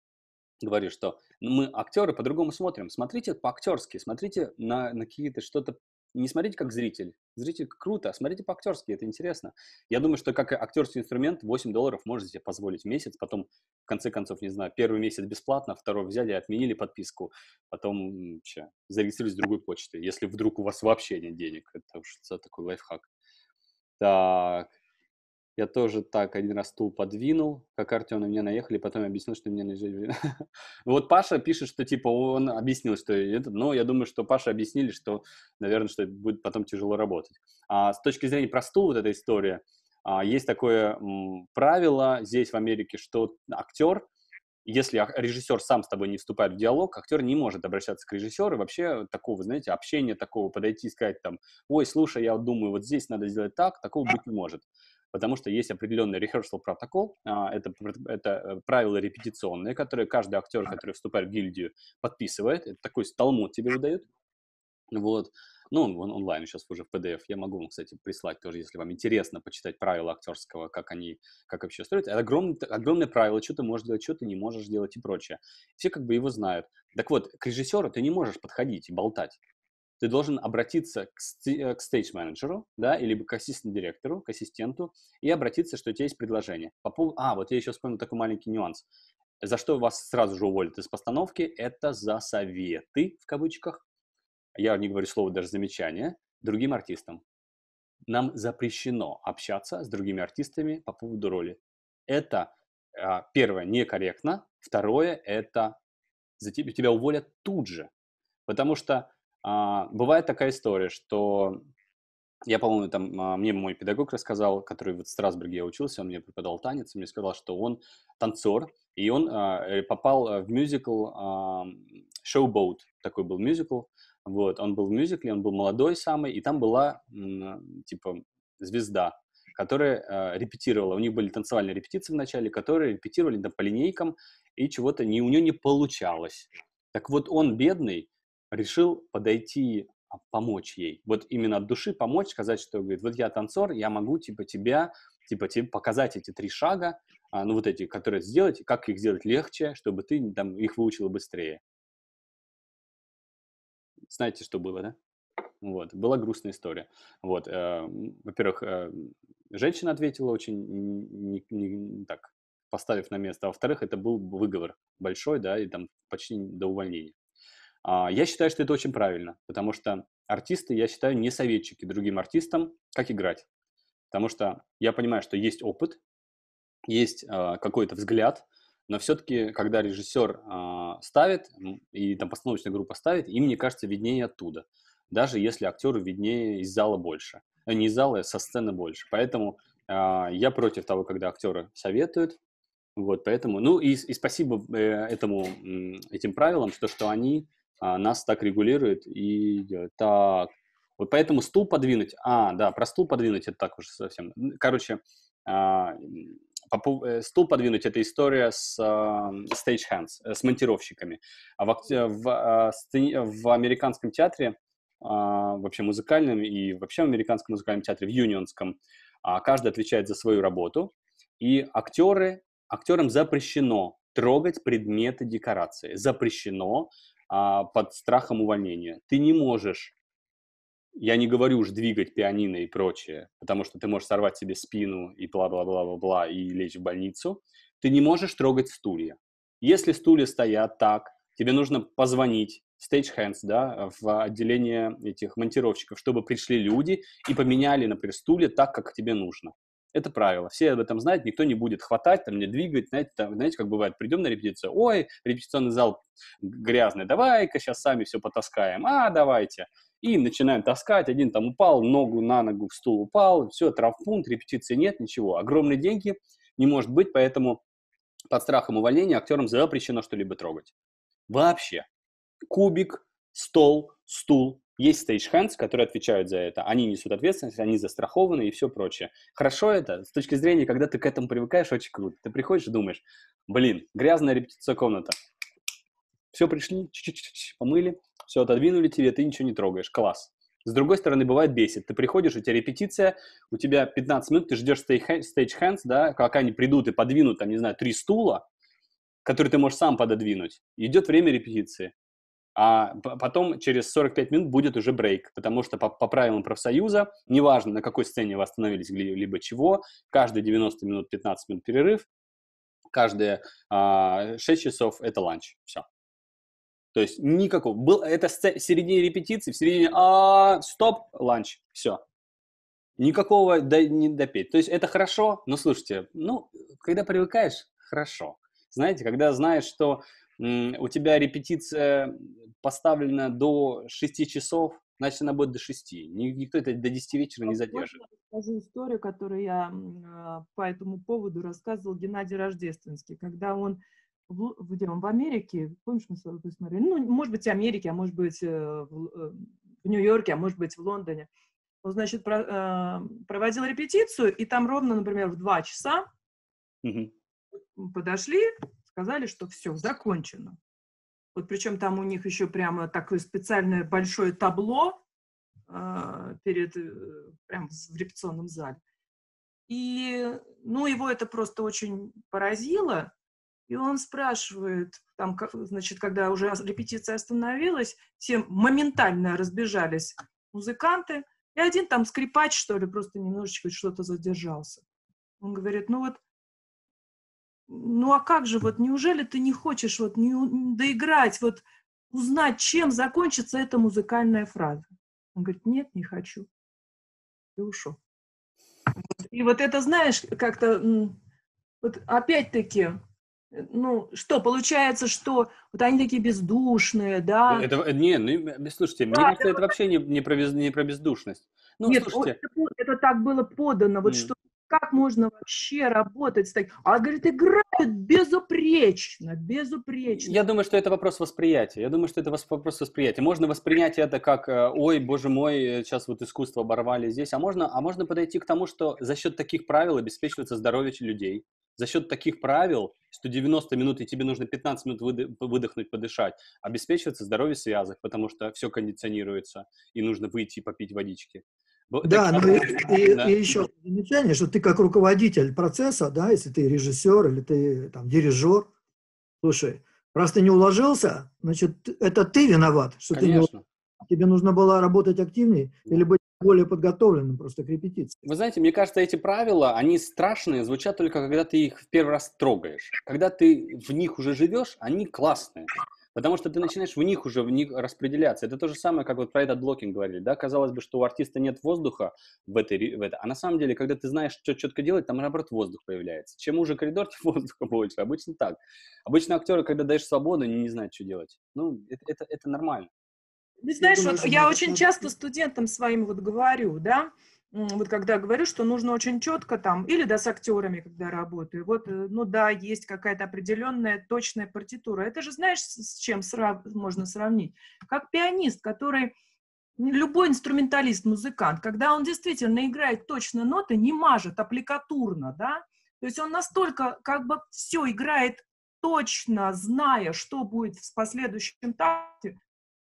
говорю, что мы актеры по-другому смотрим. Смотрите по-актерски, смотрите на, на какие-то что-то не смотрите как зритель. Зритель круто, а смотрите по-актерски, это интересно. Я думаю, что как актерский инструмент 8 долларов можете себе позволить в месяц, потом, в конце концов, не знаю, первый месяц бесплатно, второй взяли, отменили подписку, потом че, зарегистрировались другой почтой, если вдруг у вас вообще нет денег. Это уж такой лайфхак. Так, я тоже так один раз стул подвинул, как Артем на меня наехали, потом объяснил, что мне наезжали. *laughs* Вот Паша пишет, что типа он объяснил, что это, но я думаю, что Паша объяснили, что, наверное, что будет потом тяжело работать. А с точки зрения про стул вот эта история, а, есть такое правило здесь в Америке, что актер, если режиссер сам с тобой не вступает в диалог, актер не может обращаться к режиссеру, вообще такого, знаете, общения такого, подойти и сказать там, ой, слушай, я думаю, вот здесь надо сделать так, такого быть не может потому что есть определенный rehearsal протокол, а, это, это э, правила репетиционные, которые каждый актер, который вступает в гильдию, подписывает, это такой талмуд тебе выдают, вот, ну, он онлайн сейчас уже в PDF, я могу вам, кстати, прислать тоже, если вам интересно почитать правила актерского, как они, как вообще строят. Это огромное, огромное правило, что ты можешь делать, что ты не можешь делать и прочее. Все как бы его знают. Так вот, к режиссеру ты не можешь подходить и болтать ты должен обратиться к, э, к стейдж-менеджеру, да, или к ассистент-директору, к ассистенту, и обратиться, что у тебя есть предложение. По поводу... А, вот я еще вспомнил такой маленький нюанс. За что вас сразу же уволят из постановки, это за советы, в кавычках, я не говорю слово даже замечание, другим артистам. нам запрещено общаться с другими артистами по поводу роли. Это, а, первое, некорректно, второе, это за тебя, тебя уволят тут же. Потому что а, бывает такая история, что я, по-моему, там, а, мне мой педагог рассказал, который вот в Страсбурге я учился, он мне преподавал танец, мне сказал, что он танцор, и он а, э, попал э, в мюзикл а, Showboat, такой был мюзикл, вот, он был в мюзикле, он был молодой самый, и там была, типа, звезда, которая э, репетировала, у них были танцевальные репетиции в начале, которые репетировали там по линейкам, и чего-то не, у нее не получалось. Так вот, он, бедный, решил подойти а, помочь ей. Вот именно от души помочь, сказать, что, говорит, вот я танцор, я могу, типа, тебя, типа, тебе показать эти три шага, а, ну, вот эти, которые сделать, как их сделать легче, чтобы ты там их выучила быстрее. Знаете, что было, да? Вот, была грустная история. Вот, э, во-первых, э, женщина ответила очень не, не, не так, поставив на место, а во-вторых, это был выговор большой, да, и там почти до увольнения. А, я считаю, что это очень правильно, потому что артисты, я считаю, не советчики другим артистам, как играть. Потому что я понимаю, что есть опыт, есть э, какой-то взгляд, но все-таки, когда режиссер э, ставит, и там постановочная группа ставит, им, мне кажется, виднее оттуда. Даже если актеру виднее из зала больше. Э, не из зала, а со сцены больше. Поэтому я против того, когда актеры советуют. Вот, поэтому, ну и, и спасибо э, этому, этим правилам, что, что они а, нас так регулирует и делает. Так, вот поэтому стул подвинуть, а, да, про стул подвинуть это так уже совсем. Короче, а, э, стул подвинуть это история с а, stagehands, э, с монтировщиками. А в, в, а, в американском театре, вообще музыкальном и вообще в американском музыкальном театре, в юнионском, каждый отвечает за свою работу, и актеры, актерам запрещено трогать предметы декорации. Запрещено а, под страхом увольнения. Ты не можешь, я не говорю уж двигать пианино и прочее, потому что ты можешь сорвать себе спину и бла-бла-бла-бла-бла и лечь в больницу. Ты не можешь трогать стулья. Если стулья стоят так, тебе нужно позвонить stagehands, да, в отделение этих монтировщиков, чтобы пришли люди и поменяли, например, стулья так, как тебе нужно. Это правило. Все об этом знают, никто не будет хватать, там, не двигать. Знаете, там, знаете, как бывает, придем на репетицию, ой, репетиционный зал грязный, давай-ка сейчас сами все потаскаем, а, давайте. И начинаем таскать, один там упал, ногу на ногу в стул упал, все, травмпункт, репетиции нет, ничего. Огромные деньги не может быть, поэтому под страхом увольнения актерам запрещено что-либо трогать. Вообще. Кубик, стол, стул, есть stagehands, которые отвечают за это. Они несут ответственность, они застрахованы и все прочее. Хорошо это, с точки зрения, когда ты к этому привыкаешь, очень круто. Ты приходишь и думаешь, блин, грязная репетиционная комната. Все пришли, помыли, все отодвинули тебе, ты ничего не трогаешь. Класс. С другой стороны, бывает бесит. Ты приходишь, у тебя репетиция, у тебя 15 минут, ты ждешь stagehands, да, как они придут и подвинут, там, не знаю, три стула, которые ты можешь сам пододвинуть. Идет время репетиции а потом через 45 минут будет уже брейк, потому что по, по правилам профсоюза, неважно, на какой сцене вы остановились, либо чего, каждые 90 минут 15 минут перерыв, каждые а, 6 часов это ланч, все. То есть никакого. Был, это в середине репетиции, в середине а, стоп, ланч, все. Никакого до, не допеть. То есть это хорошо, но слушайте, ну, когда привыкаешь, хорошо. Знаете, когда знаешь, что у тебя репетиция поставлена до 6 часов, значит, она будет до 6. Никто это до 10 вечера не задержит. Я расскажу историю, которую я а, по этому поводу рассказывал Геннадий Рождественский, когда он в, где он в Америке, помнишь, мы с тобой посмотрели, ну, может быть, в Америке, а может быть, э, в, э, в Нью-Йорке, а может быть, в Лондоне. Он, значит, про, э, проводил репетицию, и там ровно, например, в 2 часа угу. подошли, сказали, что все, закончено. Вот причем там у них еще прямо такое специальное большое табло э, перед, э, прямо в репетиционном зале. И, ну, его это просто очень поразило, и он спрашивает, там, значит, когда уже репетиция остановилась, все моментально разбежались музыканты, и один там скрипач, что ли, просто немножечко что-то задержался. Он говорит, ну вот ну а как же, вот неужели ты не хочешь вот не, доиграть, вот узнать, чем закончится эта музыкальная фраза? Он говорит, нет, не хочу. и ушел. И вот это, знаешь, как-то, вот опять-таки, ну, что, получается, что вот они такие бездушные, да? Это, э, не, ну, слушайте, да, мне кажется, это вообще не, не, про, без, не про бездушность. Ну, Нет, слушайте. Это, это так было подано, вот mm. что как можно вообще работать с таким? А, говорит, играют безупречно, безупречно. Я думаю, что это вопрос восприятия. Я думаю, что это вопрос восприятия. Можно воспринять это как, э, ой, боже мой, сейчас вот искусство оборвали здесь, а можно, а можно подойти к тому, что за счет таких правил обеспечивается здоровье людей, за счет таких правил, что 90 минут и тебе нужно 15 минут выдохнуть, подышать, обеспечивается здоровье связок, потому что все кондиционируется, и нужно выйти и попить водички. Да, ну и, и, да. и еще замечание, что ты как руководитель процесса, да, если ты режиссер или ты там дирижер, слушай, раз ты не уложился, значит, это ты виноват, что Конечно. ты не Тебе нужно было работать активнее или быть более подготовленным просто к репетиции. Вы знаете, мне кажется, эти правила, они страшные, звучат только когда ты их в первый раз трогаешь. Когда ты в них уже живешь, они классные. Потому что ты начинаешь в них уже в них распределяться. Это то же самое, как вот про этот блокинг говорили, да? Казалось бы, что у артиста нет воздуха в этой, в этой. А на самом деле, когда ты знаешь, что четко делать, там наоборот воздух появляется. Чем уже коридор, *laughs* тем воздуха больше. Обычно так. Обычно актеры, когда даешь свободу, они не знают, что делать. Ну, это, это, это нормально. Ты знаешь, я, думаю, вот я очень часто студентам своим вот говорю, да, вот когда говорю, что нужно очень четко там, или да, с актерами, когда работаю, вот, э, ну да, есть какая-то определенная точная партитура. Это же знаешь, с чем срав... можно сравнить? Как пианист, который, любой инструменталист, музыкант, когда он действительно играет точно ноты, не мажет аппликатурно, да, то есть он настолько как бы все играет точно, зная, что будет в последующем такте,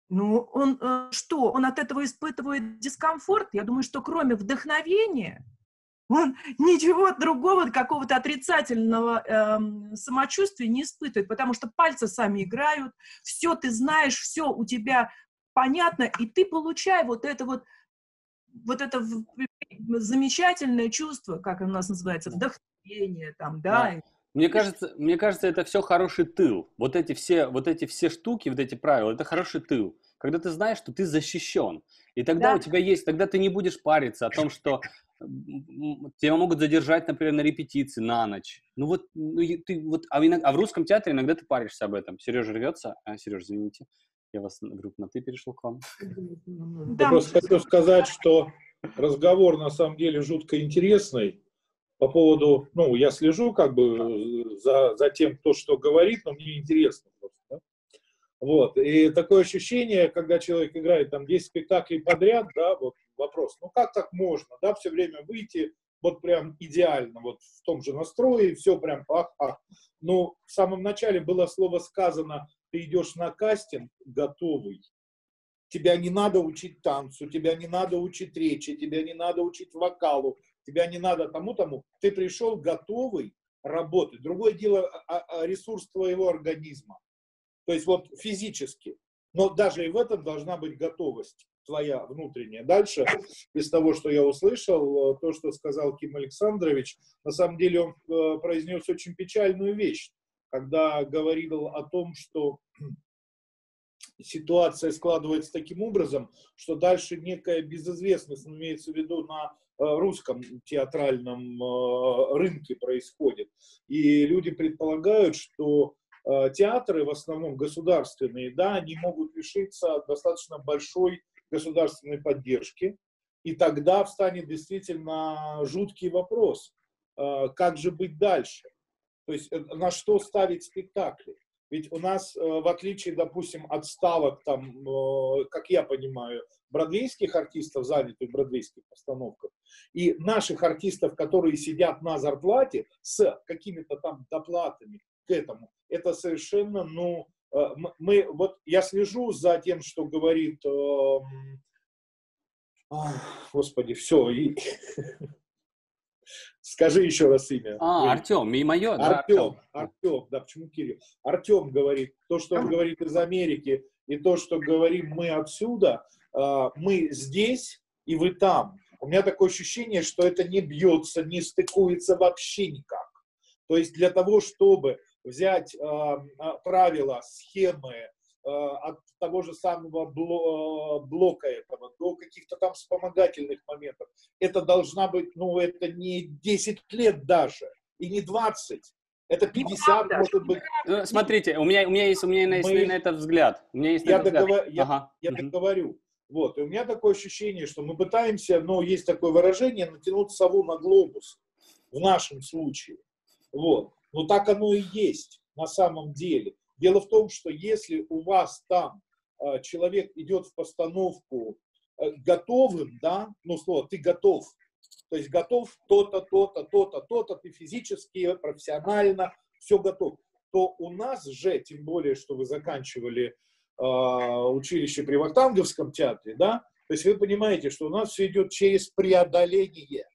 ну, он э, что, он от этого испытывает дискомфорт? Я думаю, что кроме вдохновения, он ничего другого, какого-то отрицательного э, самочувствия не испытывает, потому что пальцы сами играют, все ты знаешь, все у тебя понятно, и ты получаешь вот это вот, вот это замечательное чувство, как у нас называется, вдохновение, там, да, да. Мне кажется, мне кажется, это все хороший тыл. Вот эти все, вот эти все штуки, вот эти правила, это хороший тыл. Когда ты знаешь, что ты защищен. И тогда да. у тебя есть, тогда ты не будешь париться о том, что *laughs* тебя могут задержать, например, на репетиции на ночь. Ну вот, ну, ты, вот а, иногда, а в русском театре иногда ты паришься об этом. Сережа рвется. А, Сереж, извините, я вас вдруг на ты перешел к вам. Я просто хочу сказать, что разговор на самом деле жутко интересный по поводу, ну, я слежу как бы за, за тем, кто что говорит, но мне интересно просто, да? Вот, и такое ощущение, когда человек играет там 10 спектаклей подряд, да, вот вопрос, ну как так можно, да, все время выйти, вот прям идеально, вот в том же настрое, все прям ах-ах. Но в самом начале было слово сказано, ты идешь на кастинг готовый, тебя не надо учить танцу, тебя не надо учить речи, тебя не надо учить вокалу, тебя не надо тому-тому, ты пришел готовый работать. Другое дело а, а, ресурс твоего организма. То есть вот физически. Но даже и в этом должна быть готовость твоя внутренняя. Дальше, из того, что я услышал, то, что сказал Ким Александрович, на самом деле он э, произнес очень печальную вещь, когда говорил о том, что *clears throat* ситуация складывается таким образом, что дальше некая безызвестность, имеется в виду на э, русском театральном э, рынке происходит. И люди предполагают, что э, театры, в основном государственные, да, они могут лишиться достаточно большой государственной поддержки. И тогда встанет действительно жуткий вопрос, как же быть дальше? То есть на что ставить спектакли? Ведь у нас, э, в отличие, допустим, от ставок, там, э, как я понимаю, бродвейских артистов, занятых в бродвейских постановках, и наших артистов, которые сидят на зарплате с какими-то там доплатами к этому, это совершенно, ну, э, мы, вот я слежу за тем, что говорит, господи, все, и, *laughs* Скажи еще раз имя. А, Артем, и мое, да? Артем, Артем, да, почему Кирилл? Артем говорит, то, что он говорит из Америки, и то, что говорим мы отсюда, а, мы здесь, и вы там. У меня такое ощущение, что это не бьется, не стыкуется вообще никак. То есть для того, чтобы взять а, правила, схемы, от того же самого блока этого до каких-то там вспомогательных моментов. Это должна быть, ну, это не 10 лет даже, и не 20. Это 50, ну, может быть. Ну, смотрите, у меня, у меня есть, у меня есть Мы... на это взгляд. У меня есть я договор... я, ага. я угу. договорю. Вот. И у меня такое ощущение, что мы пытаемся, но есть такое выражение, натянуть сову на глобус в нашем случае. Вот. Но так оно и есть на самом деле. Дело в том, что если у вас там э, человек идет в постановку э, готовым, да, ну слово, ты готов, то есть готов то-то, то-то, то-то, то-то, ты физически, профессионально, все готов, то у нас же, тем более, что вы заканчивали а, училище при Вахтанговском театре, да, то есть вы понимаете, что у нас все идет через преодоление.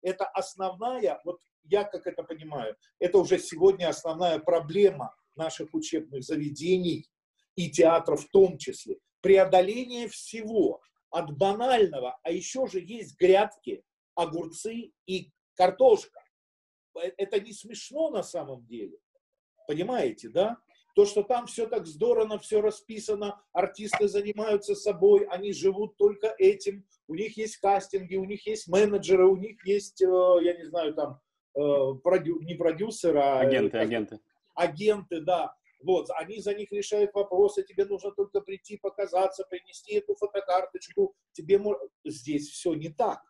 Это основная, вот я как это понимаю, это уже сегодня основная проблема наших учебных заведений и театров в том числе. Преодоление всего от банального, а еще же есть грядки, огурцы и картошка. Э, это не смешно на самом деле. Понимаете, да? То, что там все так здорово, все расписано, артисты занимаются собой, они живут только этим, у них есть кастинги, у них есть менеджеры, у них есть, э, я не знаю, там, э, продю, не продюсеры, а... Агенты, агенты. Агенты, да. Вот, они за них решают вопросы, тебе нужно только прийти, показаться, принести эту фотокарточку. Тебе здесь все не так.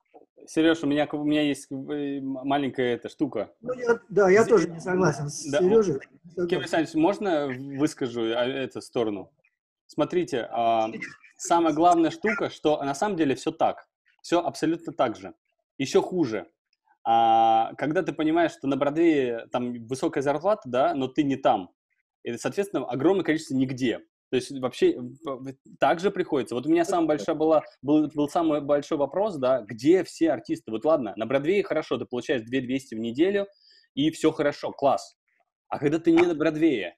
Сереж, у меня, у меня есть э, маленькая эта штука. Ну, я, да, я тоже не согласен с да. Сережей. Кем Александрович, можно выскажу а, эту сторону? Смотрите, а, самая главная штука, что на самом деле все так. Все абсолютно так же. Еще хуже. А, когда ты понимаешь, что на Бродвее там высокая зарплата, да, но ты не там. И, соответственно, огромное количество нигде. То есть вообще так же приходится. Вот у меня самый большой была, был, был самый большой вопрос, да, где все артисты? Вот ладно, на Бродвее хорошо, ты получаешь 2200 в неделю, и все хорошо, класс. А когда ты не на Бродвее,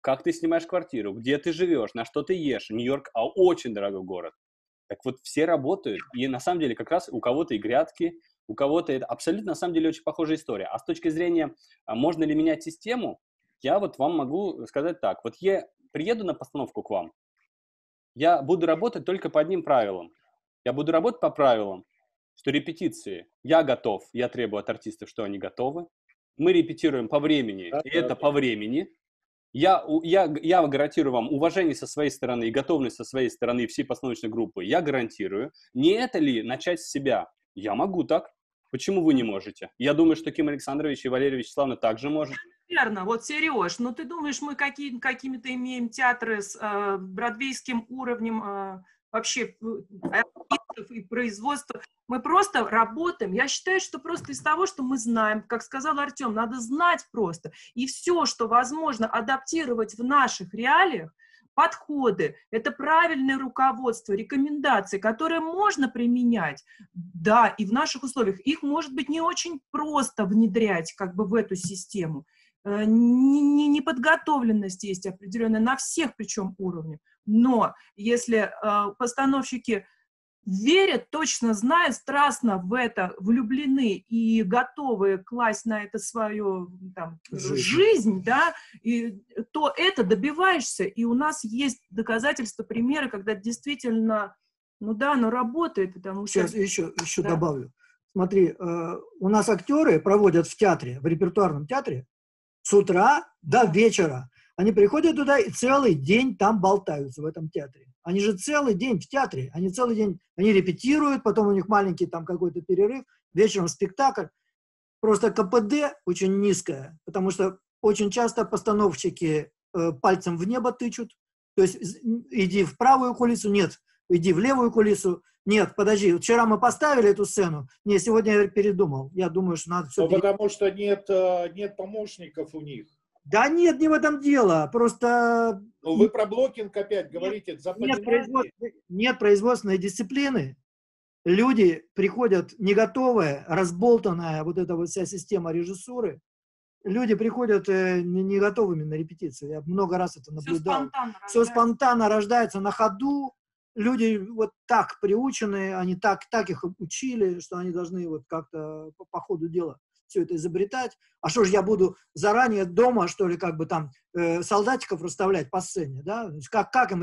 как ты снимаешь квартиру, где ты живешь, на что ты ешь? Нью-Йорк а очень дорогой город. Так вот, все работают, и на самом деле как раз у кого-то и грядки, у кого-то это абсолютно на самом деле очень похожая история. А с точки зрения, а можно ли менять систему, я вот вам могу сказать так. Вот я приеду на постановку к вам, я буду работать только по одним правилам. Я буду работать по правилам, что репетиции я готов, я требую от артистов, что они готовы. Мы репетируем по времени, и это по времени. Я, я, я гарантирую вам уважение со своей стороны и готовность со своей стороны всей постановочной группы. Я гарантирую. Не это ли начать с себя? Я могу так. Почему вы не можете? Я думаю, что Ким Александрович и Валерий Вячеславовна также может. Верно. Вот, Сереж, ну ты думаешь, мы какие, какими-то имеем театры с э, бродвейским уровнем э, вообще артистов и производства? Мы просто работаем. Я считаю, что просто из того, что мы знаем, как сказал Артем, надо знать просто. И все, что возможно адаптировать в наших реалиях, подходы, это правильное руководство, рекомендации, которые можно применять, да, и в наших условиях. Их, может быть, не очень просто внедрять как бы в эту систему. Э, неподготовленность есть определенная на всех причем уровнях. Но если э, постановщики верят, точно знают, страстно в это влюблены и готовы класть на это свою там, жизнь. жизнь, да, и, то это добиваешься. И у нас есть доказательства, примеры, когда действительно, ну да, оно работает. Потому что... Сейчас еще, еще да. добавлю. Смотри, э, у нас актеры проводят в театре, в репертуарном театре, с утра до вечера. Они приходят туда и целый день там болтаются в этом театре. Они же целый день в театре, они целый день, они репетируют, потом у них маленький там какой-то перерыв, вечером спектакль. Просто КПД очень низкое, потому что очень часто постановщики э, пальцем в небо тычут, то есть иди в правую кулису, нет, иди в левую кулису, нет, подожди, вчера мы поставили эту сцену, не, сегодня я передумал, я думаю, что надо все... Ну, потому что нет, э, нет помощников у них. Да нет, не в этом дело. Просто... Ну, вы про блокинг опять говорите. Нет, нет, производственной, нет производственной дисциплины. Люди приходят не готовые, разболтанная вот эта вот вся система режиссуры. Люди приходят э, не, готовыми на репетицию. Я много раз это наблюдал. Все спонтанно, Все спонтанно рождается на ходу. Люди вот так приучены, они так, так их учили, что они должны вот как-то по, по ходу дела все это изобретать. А что ж я буду заранее дома, что ли, как бы там э, солдатиков расставлять по сцене, да? Как, как им...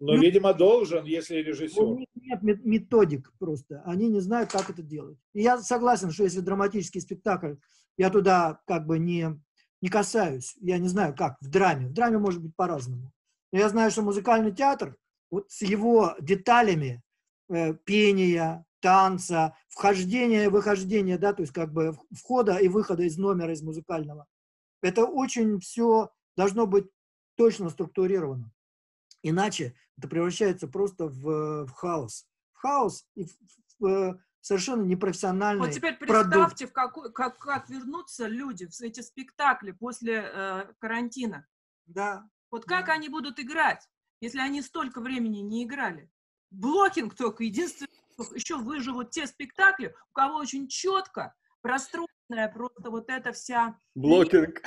Но, ну, видимо, должен, если режиссер. У них нет методик просто. Они не знают, как это делать. И я согласен, что если драматический спектакль, я туда как бы не, не касаюсь. Я не знаю, как в драме. В драме может быть по-разному. Но я знаю, что музыкальный театр вот с его деталями э, пения, танца, вхождения и выхождения, да, то есть как бы входа и выхода из номера, из музыкального. Это очень все должно быть точно структурировано. Иначе это превращается просто в, в хаос. В хаос и в, в, в совершенно непрофессиональный Вот теперь представьте, в какой, как, как вернутся люди в эти спектакли после э, карантина. Да. Вот как да. они будут играть, если они столько времени не играли? Blocking только еще выживут те спектакли, у кого очень четко простроенная просто вот эта вся... Блокинг.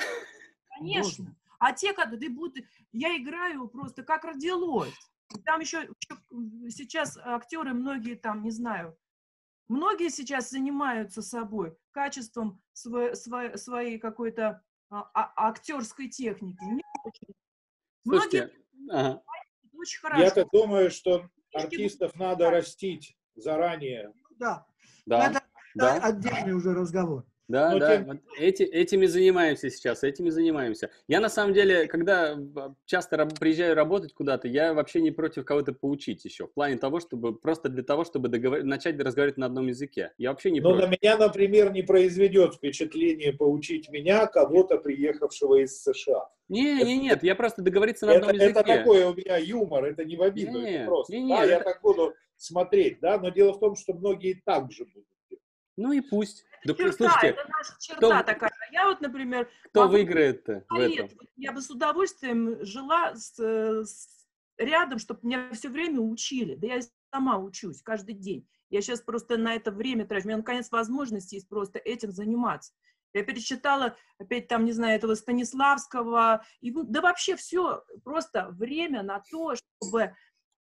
Конечно. А те, когда ты будут... Я играю просто как родилось. Там еще, еще сейчас актеры многие там, не знаю, многие сейчас занимаются собой, качеством своей, своей, своей какой-то а, а, актерской техники. Не очень. Слушайте, многие... ага. очень хорошо. Я-то думаю, что артистов надо растить заранее. Да. Да. Это да. отдельный уже разговор. Да, Но да, тем... вот эти, этими занимаемся сейчас, этими занимаемся. Я на самом деле, когда часто раб, приезжаю работать куда-то, я вообще не против кого-то поучить еще, в плане того, чтобы, просто для того, чтобы договор... начать разговаривать на одном языке. Я вообще не Но против. на меня, например, не произведет впечатление поучить меня, кого-то, приехавшего из США. Не, не, нет, я просто договориться на одном это, языке. Это такой у меня юмор, это не в обиду, не, это просто. Не, не, да, это... я так буду смотреть, да, но дело в том, что многие так же будут. Ну и пусть. Да, черта, слушайте, это наша черта кто, такая. Я вот, например... Кто могу... выиграет-то в этом? Я бы с удовольствием жила с, с, рядом, чтобы меня все время учили. Да я сама учусь каждый день. Я сейчас просто на это время трачу. У меня, наконец, возможность есть просто этим заниматься. Я перечитала, опять там, не знаю, этого Станиславского. И, ну, да вообще все, просто время на то, чтобы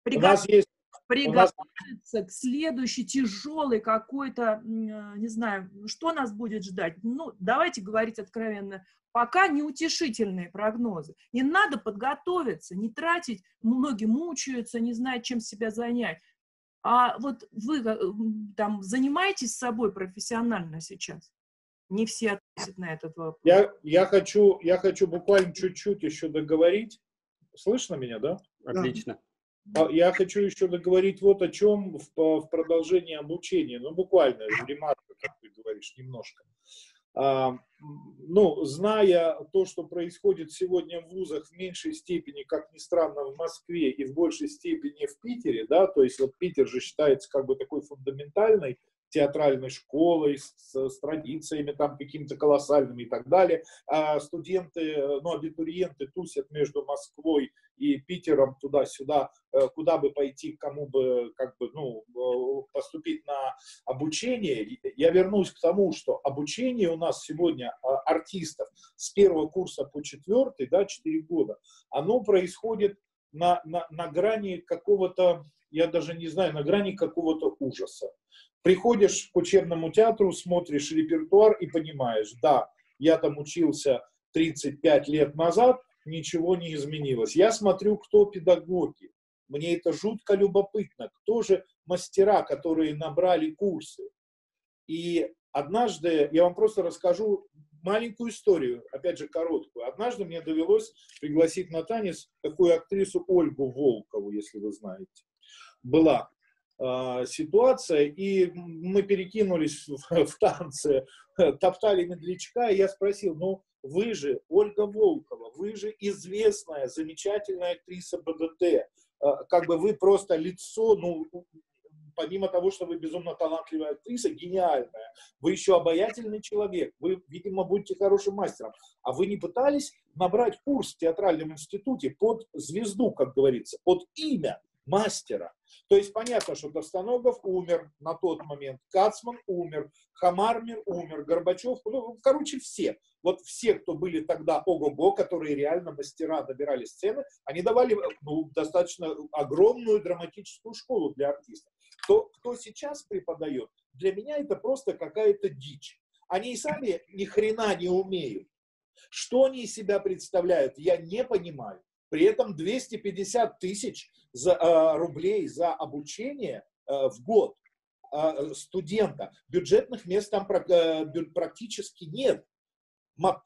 приготовить. У нас есть приготовиться к следующей тяжелой какой-то, э, не знаю, что нас будет ждать. Ну, давайте говорить откровенно, пока неутешительные прогнозы. И надо подготовиться, не тратить, многие мучаются, не знают, чем себя занять. А вот вы э, там занимаетесь собой профессионально сейчас? Не все ответят на этот вопрос. Я, я, хочу, я хочу буквально чуть-чуть еще договорить. Слышно меня, да? Отлично. А я хочу еще договорить вот о чем в, в продолжении обучения. Ну, буквально, ремарка, как ты говоришь, немножко. А, ну, зная то, что происходит сегодня в вузах в меньшей степени, как ни странно, в Москве и в большей степени в Питере, да, то есть вот Питер же считается как бы такой фундаментальной театральной школой, с, с традициями там какими-то колоссальными и так далее. А студенты, ну, абитуриенты тусят между Москвой и Питером туда-сюда, э, куда бы пойти, кому бы, как бы, ну, э, поступить на обучение. Я вернусь к тому, что обучение у нас сегодня а, артистов с первого курса по четвертый, да, четыре года, оно происходит на, на, на грани какого-то, я даже не знаю, на грани какого-то ужаса. Приходишь к учебному театру, смотришь репертуар и понимаешь, да, я там учился 35 лет назад, ничего не изменилось. Я смотрю, кто педагоги. Мне это жутко любопытно. Кто же мастера, которые набрали курсы? И однажды, я вам просто расскажу маленькую историю, опять же короткую. Однажды мне довелось пригласить на танец такую актрису Ольгу Волкову, если вы знаете. Была а, ситуация, и мы перекинулись *laughs* в, в танце, топтали медлячка, и я спросил, ну, вы же Ольга Волкова, вы же известная, замечательная актриса БДТ, а, как бы вы просто лицо, ну, помимо того, что вы безумно талантливая актриса, гениальная, вы еще обаятельный человек, вы, видимо, будете хорошим мастером. А вы не пытались набрать курс в театральном институте под звезду, как говорится, под имя мастера? То есть понятно, что Довстоногов умер на тот момент, Кацман умер, Хамармир умер, Горбачев, ну, короче, все. Вот все, кто были тогда ого-го, которые реально мастера добирали сцены, они давали ну, достаточно огромную драматическую школу для артистов. Кто, кто сейчас преподает, для меня это просто какая-то дичь. Они и сами ни хрена не умеют. Что они из себя представляют, я не понимаю. При этом 250 тысяч за, э, рублей за обучение э, в год э, студента. Бюджетных мест там э, практически нет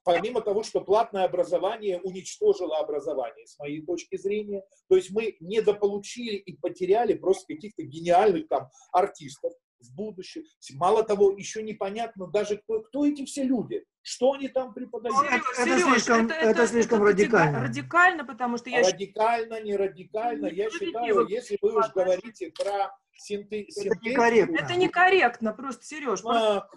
помимо того, что платное образование уничтожило образование, с моей точки зрения. То есть мы недополучили и потеряли просто каких-то гениальных там артистов в будущем. Мало того, еще непонятно даже, кто, кто эти все люди, что они там преподают. Сереж, это, Сереж, слишком, это, это, это слишком это радикально. Радикально, потому что я... Радикально, не радикально. Я считаю, если вы уж говорите про синты, это некорректно. Это некорректно, просто, Сереж. А,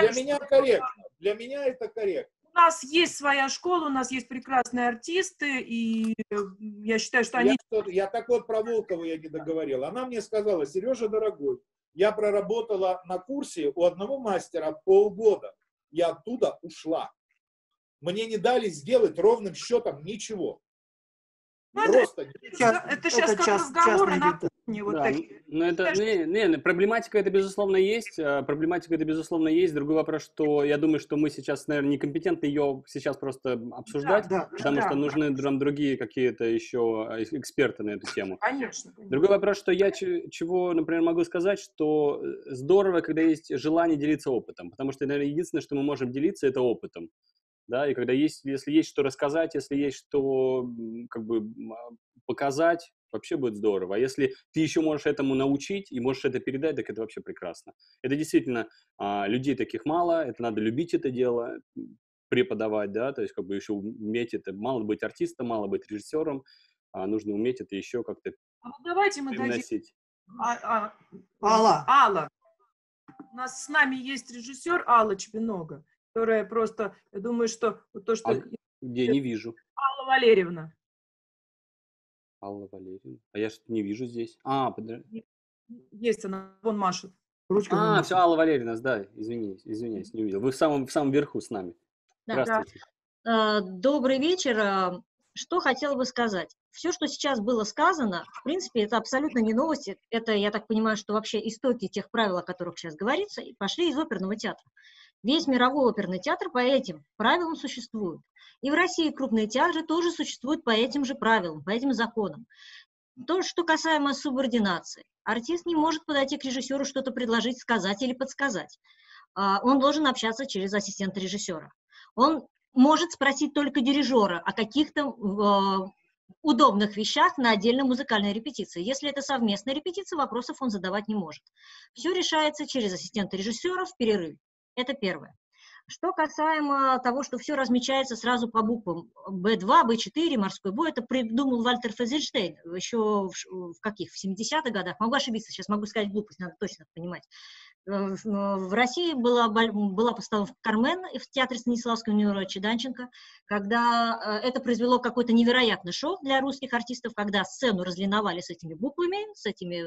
для меня корректно. Для меня это корректно. У нас есть своя школа, у нас есть прекрасные артисты, и я считаю, что они... Я, я так вот про Волкову я не договорил. Она мне сказала, Сережа, дорогой, я проработала на курсе у одного мастера полгода. Я оттуда ушла. Мне не дали сделать ровным счетом ничего. Ну, Просто. Это, сейчас как час, разговоры на кухне. Вот да, такие. Ну, это, не, не, проблематика это безусловно есть. А, проблематика это безусловно есть. Другой вопрос, что я думаю, что мы сейчас, наверное, некомпетентны ее сейчас просто обсуждать, да, да, потому да, что да. нужны там другие какие-то еще эксперты на эту тему. Конечно, конечно. Другой вопрос, что я чего, например, могу сказать, что э, здорово, когда есть желание делиться опытом, потому что, наверное, единственное, что мы можем делиться, это опытом да, и когда есть, если есть что рассказать, если есть что как бы а, показать, вообще будет здорово. А если ты еще можешь этому научить и можешь это передать, так это вообще прекрасно. Это действительно, а, людей таких мало, это надо любить это дело, преподавать, да, то есть как бы еще уметь это, мало быть артистом, мало быть режиссером, а нужно уметь это еще как-то а вот давайте мы переносить. Дадим... А, а, Алла. Алла. У нас с нами есть режиссер Алла Чепинога которая просто, я думаю, что то, что... А где не вижу. Алла Валерьевна. Алла Валерьевна. А я что-то не вижу здесь. А, подожди. Есть она, вон машет. Ручка а, все, Алла Валерьевна, да, извините, извиняюсь, не увидел. Вы в самом, в самом верху с нами. Да, Здравствуйте. Да. Добрый вечер. А, что хотела бы сказать? Все, что сейчас было сказано, в принципе, это абсолютно не новости. Это, я так понимаю, что вообще истоки тех правил, о которых сейчас говорится, пошли из оперного театра. Весь мировой оперный театр по этим правилам существует. И в России крупные театры тоже существуют по этим же правилам, по этим законам. То, что касаемо субординации. Артист не может подойти к режиссеру что-то предложить, сказать или подсказать. А, он должен общаться через ассистента режиссера. Он может спросить только дирижера о каких-то а, удобных вещах на отдельной музыкальной репетиции. Если это совместная репетиция, вопросов он задавать не может. Все решается через ассистента режиссера в перерыве. Это первое. Что касаемо того, что все размечается сразу по буквам B2, B4, морской бой, это придумал Вальтер Фазельштейн еще в, в каких, в 70-х годах, могу ошибиться, сейчас могу сказать глупость, надо точно понимать. Э, в России была, была постановка «Кармен» в театре Станиславского Нюра Чеданченко, когда э, это произвело какой-то невероятный шок для русских артистов, когда сцену разлиновали с этими буквами, с этими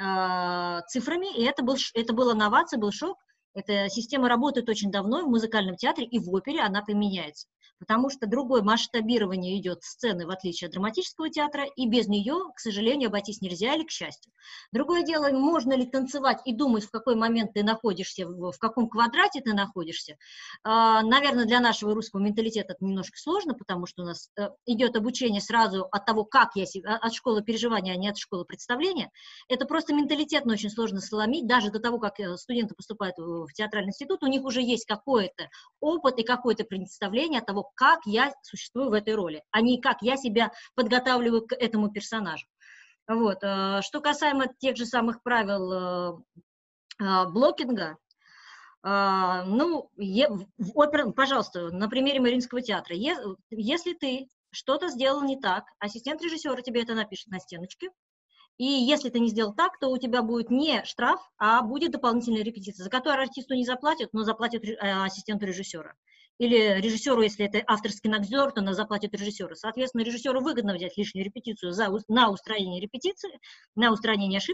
э, цифрами, и это, был, это была новация, был шок, эта система работает очень давно в музыкальном театре и в опере она применяется потому что другое масштабирование идет сцены, в отличие от драматического театра, и без нее, к сожалению, обойтись нельзя или к счастью. Другое дело, можно ли танцевать и думать, в какой момент ты находишься, в каком квадрате ты находишься. А, наверное, для нашего русского менталитета это немножко сложно, потому что у нас э, идет обучение сразу от того, как я себя, от школы переживания, а не от школы представления. Это просто менталитетно очень сложно сломить, даже до того, как э, студенты поступают в театральный институт, у них уже есть какой-то опыт и какое-то представление того, как я существую в этой роли, а не как я себя подготавливаю к этому персонажу. Вот. Э, что касаемо тех же самых правил э, э, блокинга, ну, в опер, пожалуйста, на примере Мариинского театра, если ты что-то сделал не так, ассистент режиссера тебе это напишет на стеночке, и если ты не сделал так, то у тебя будет не штраф, а будет дополнительная репетиция, за которую артисту не заплатят, но заплатят ассистенту режиссера или режиссеру, если это авторский надзор, то на заплатит режиссеру. Соответственно, режиссеру выгодно взять лишнюю репетицию за, на устранение репетиции, на устранение ошибки,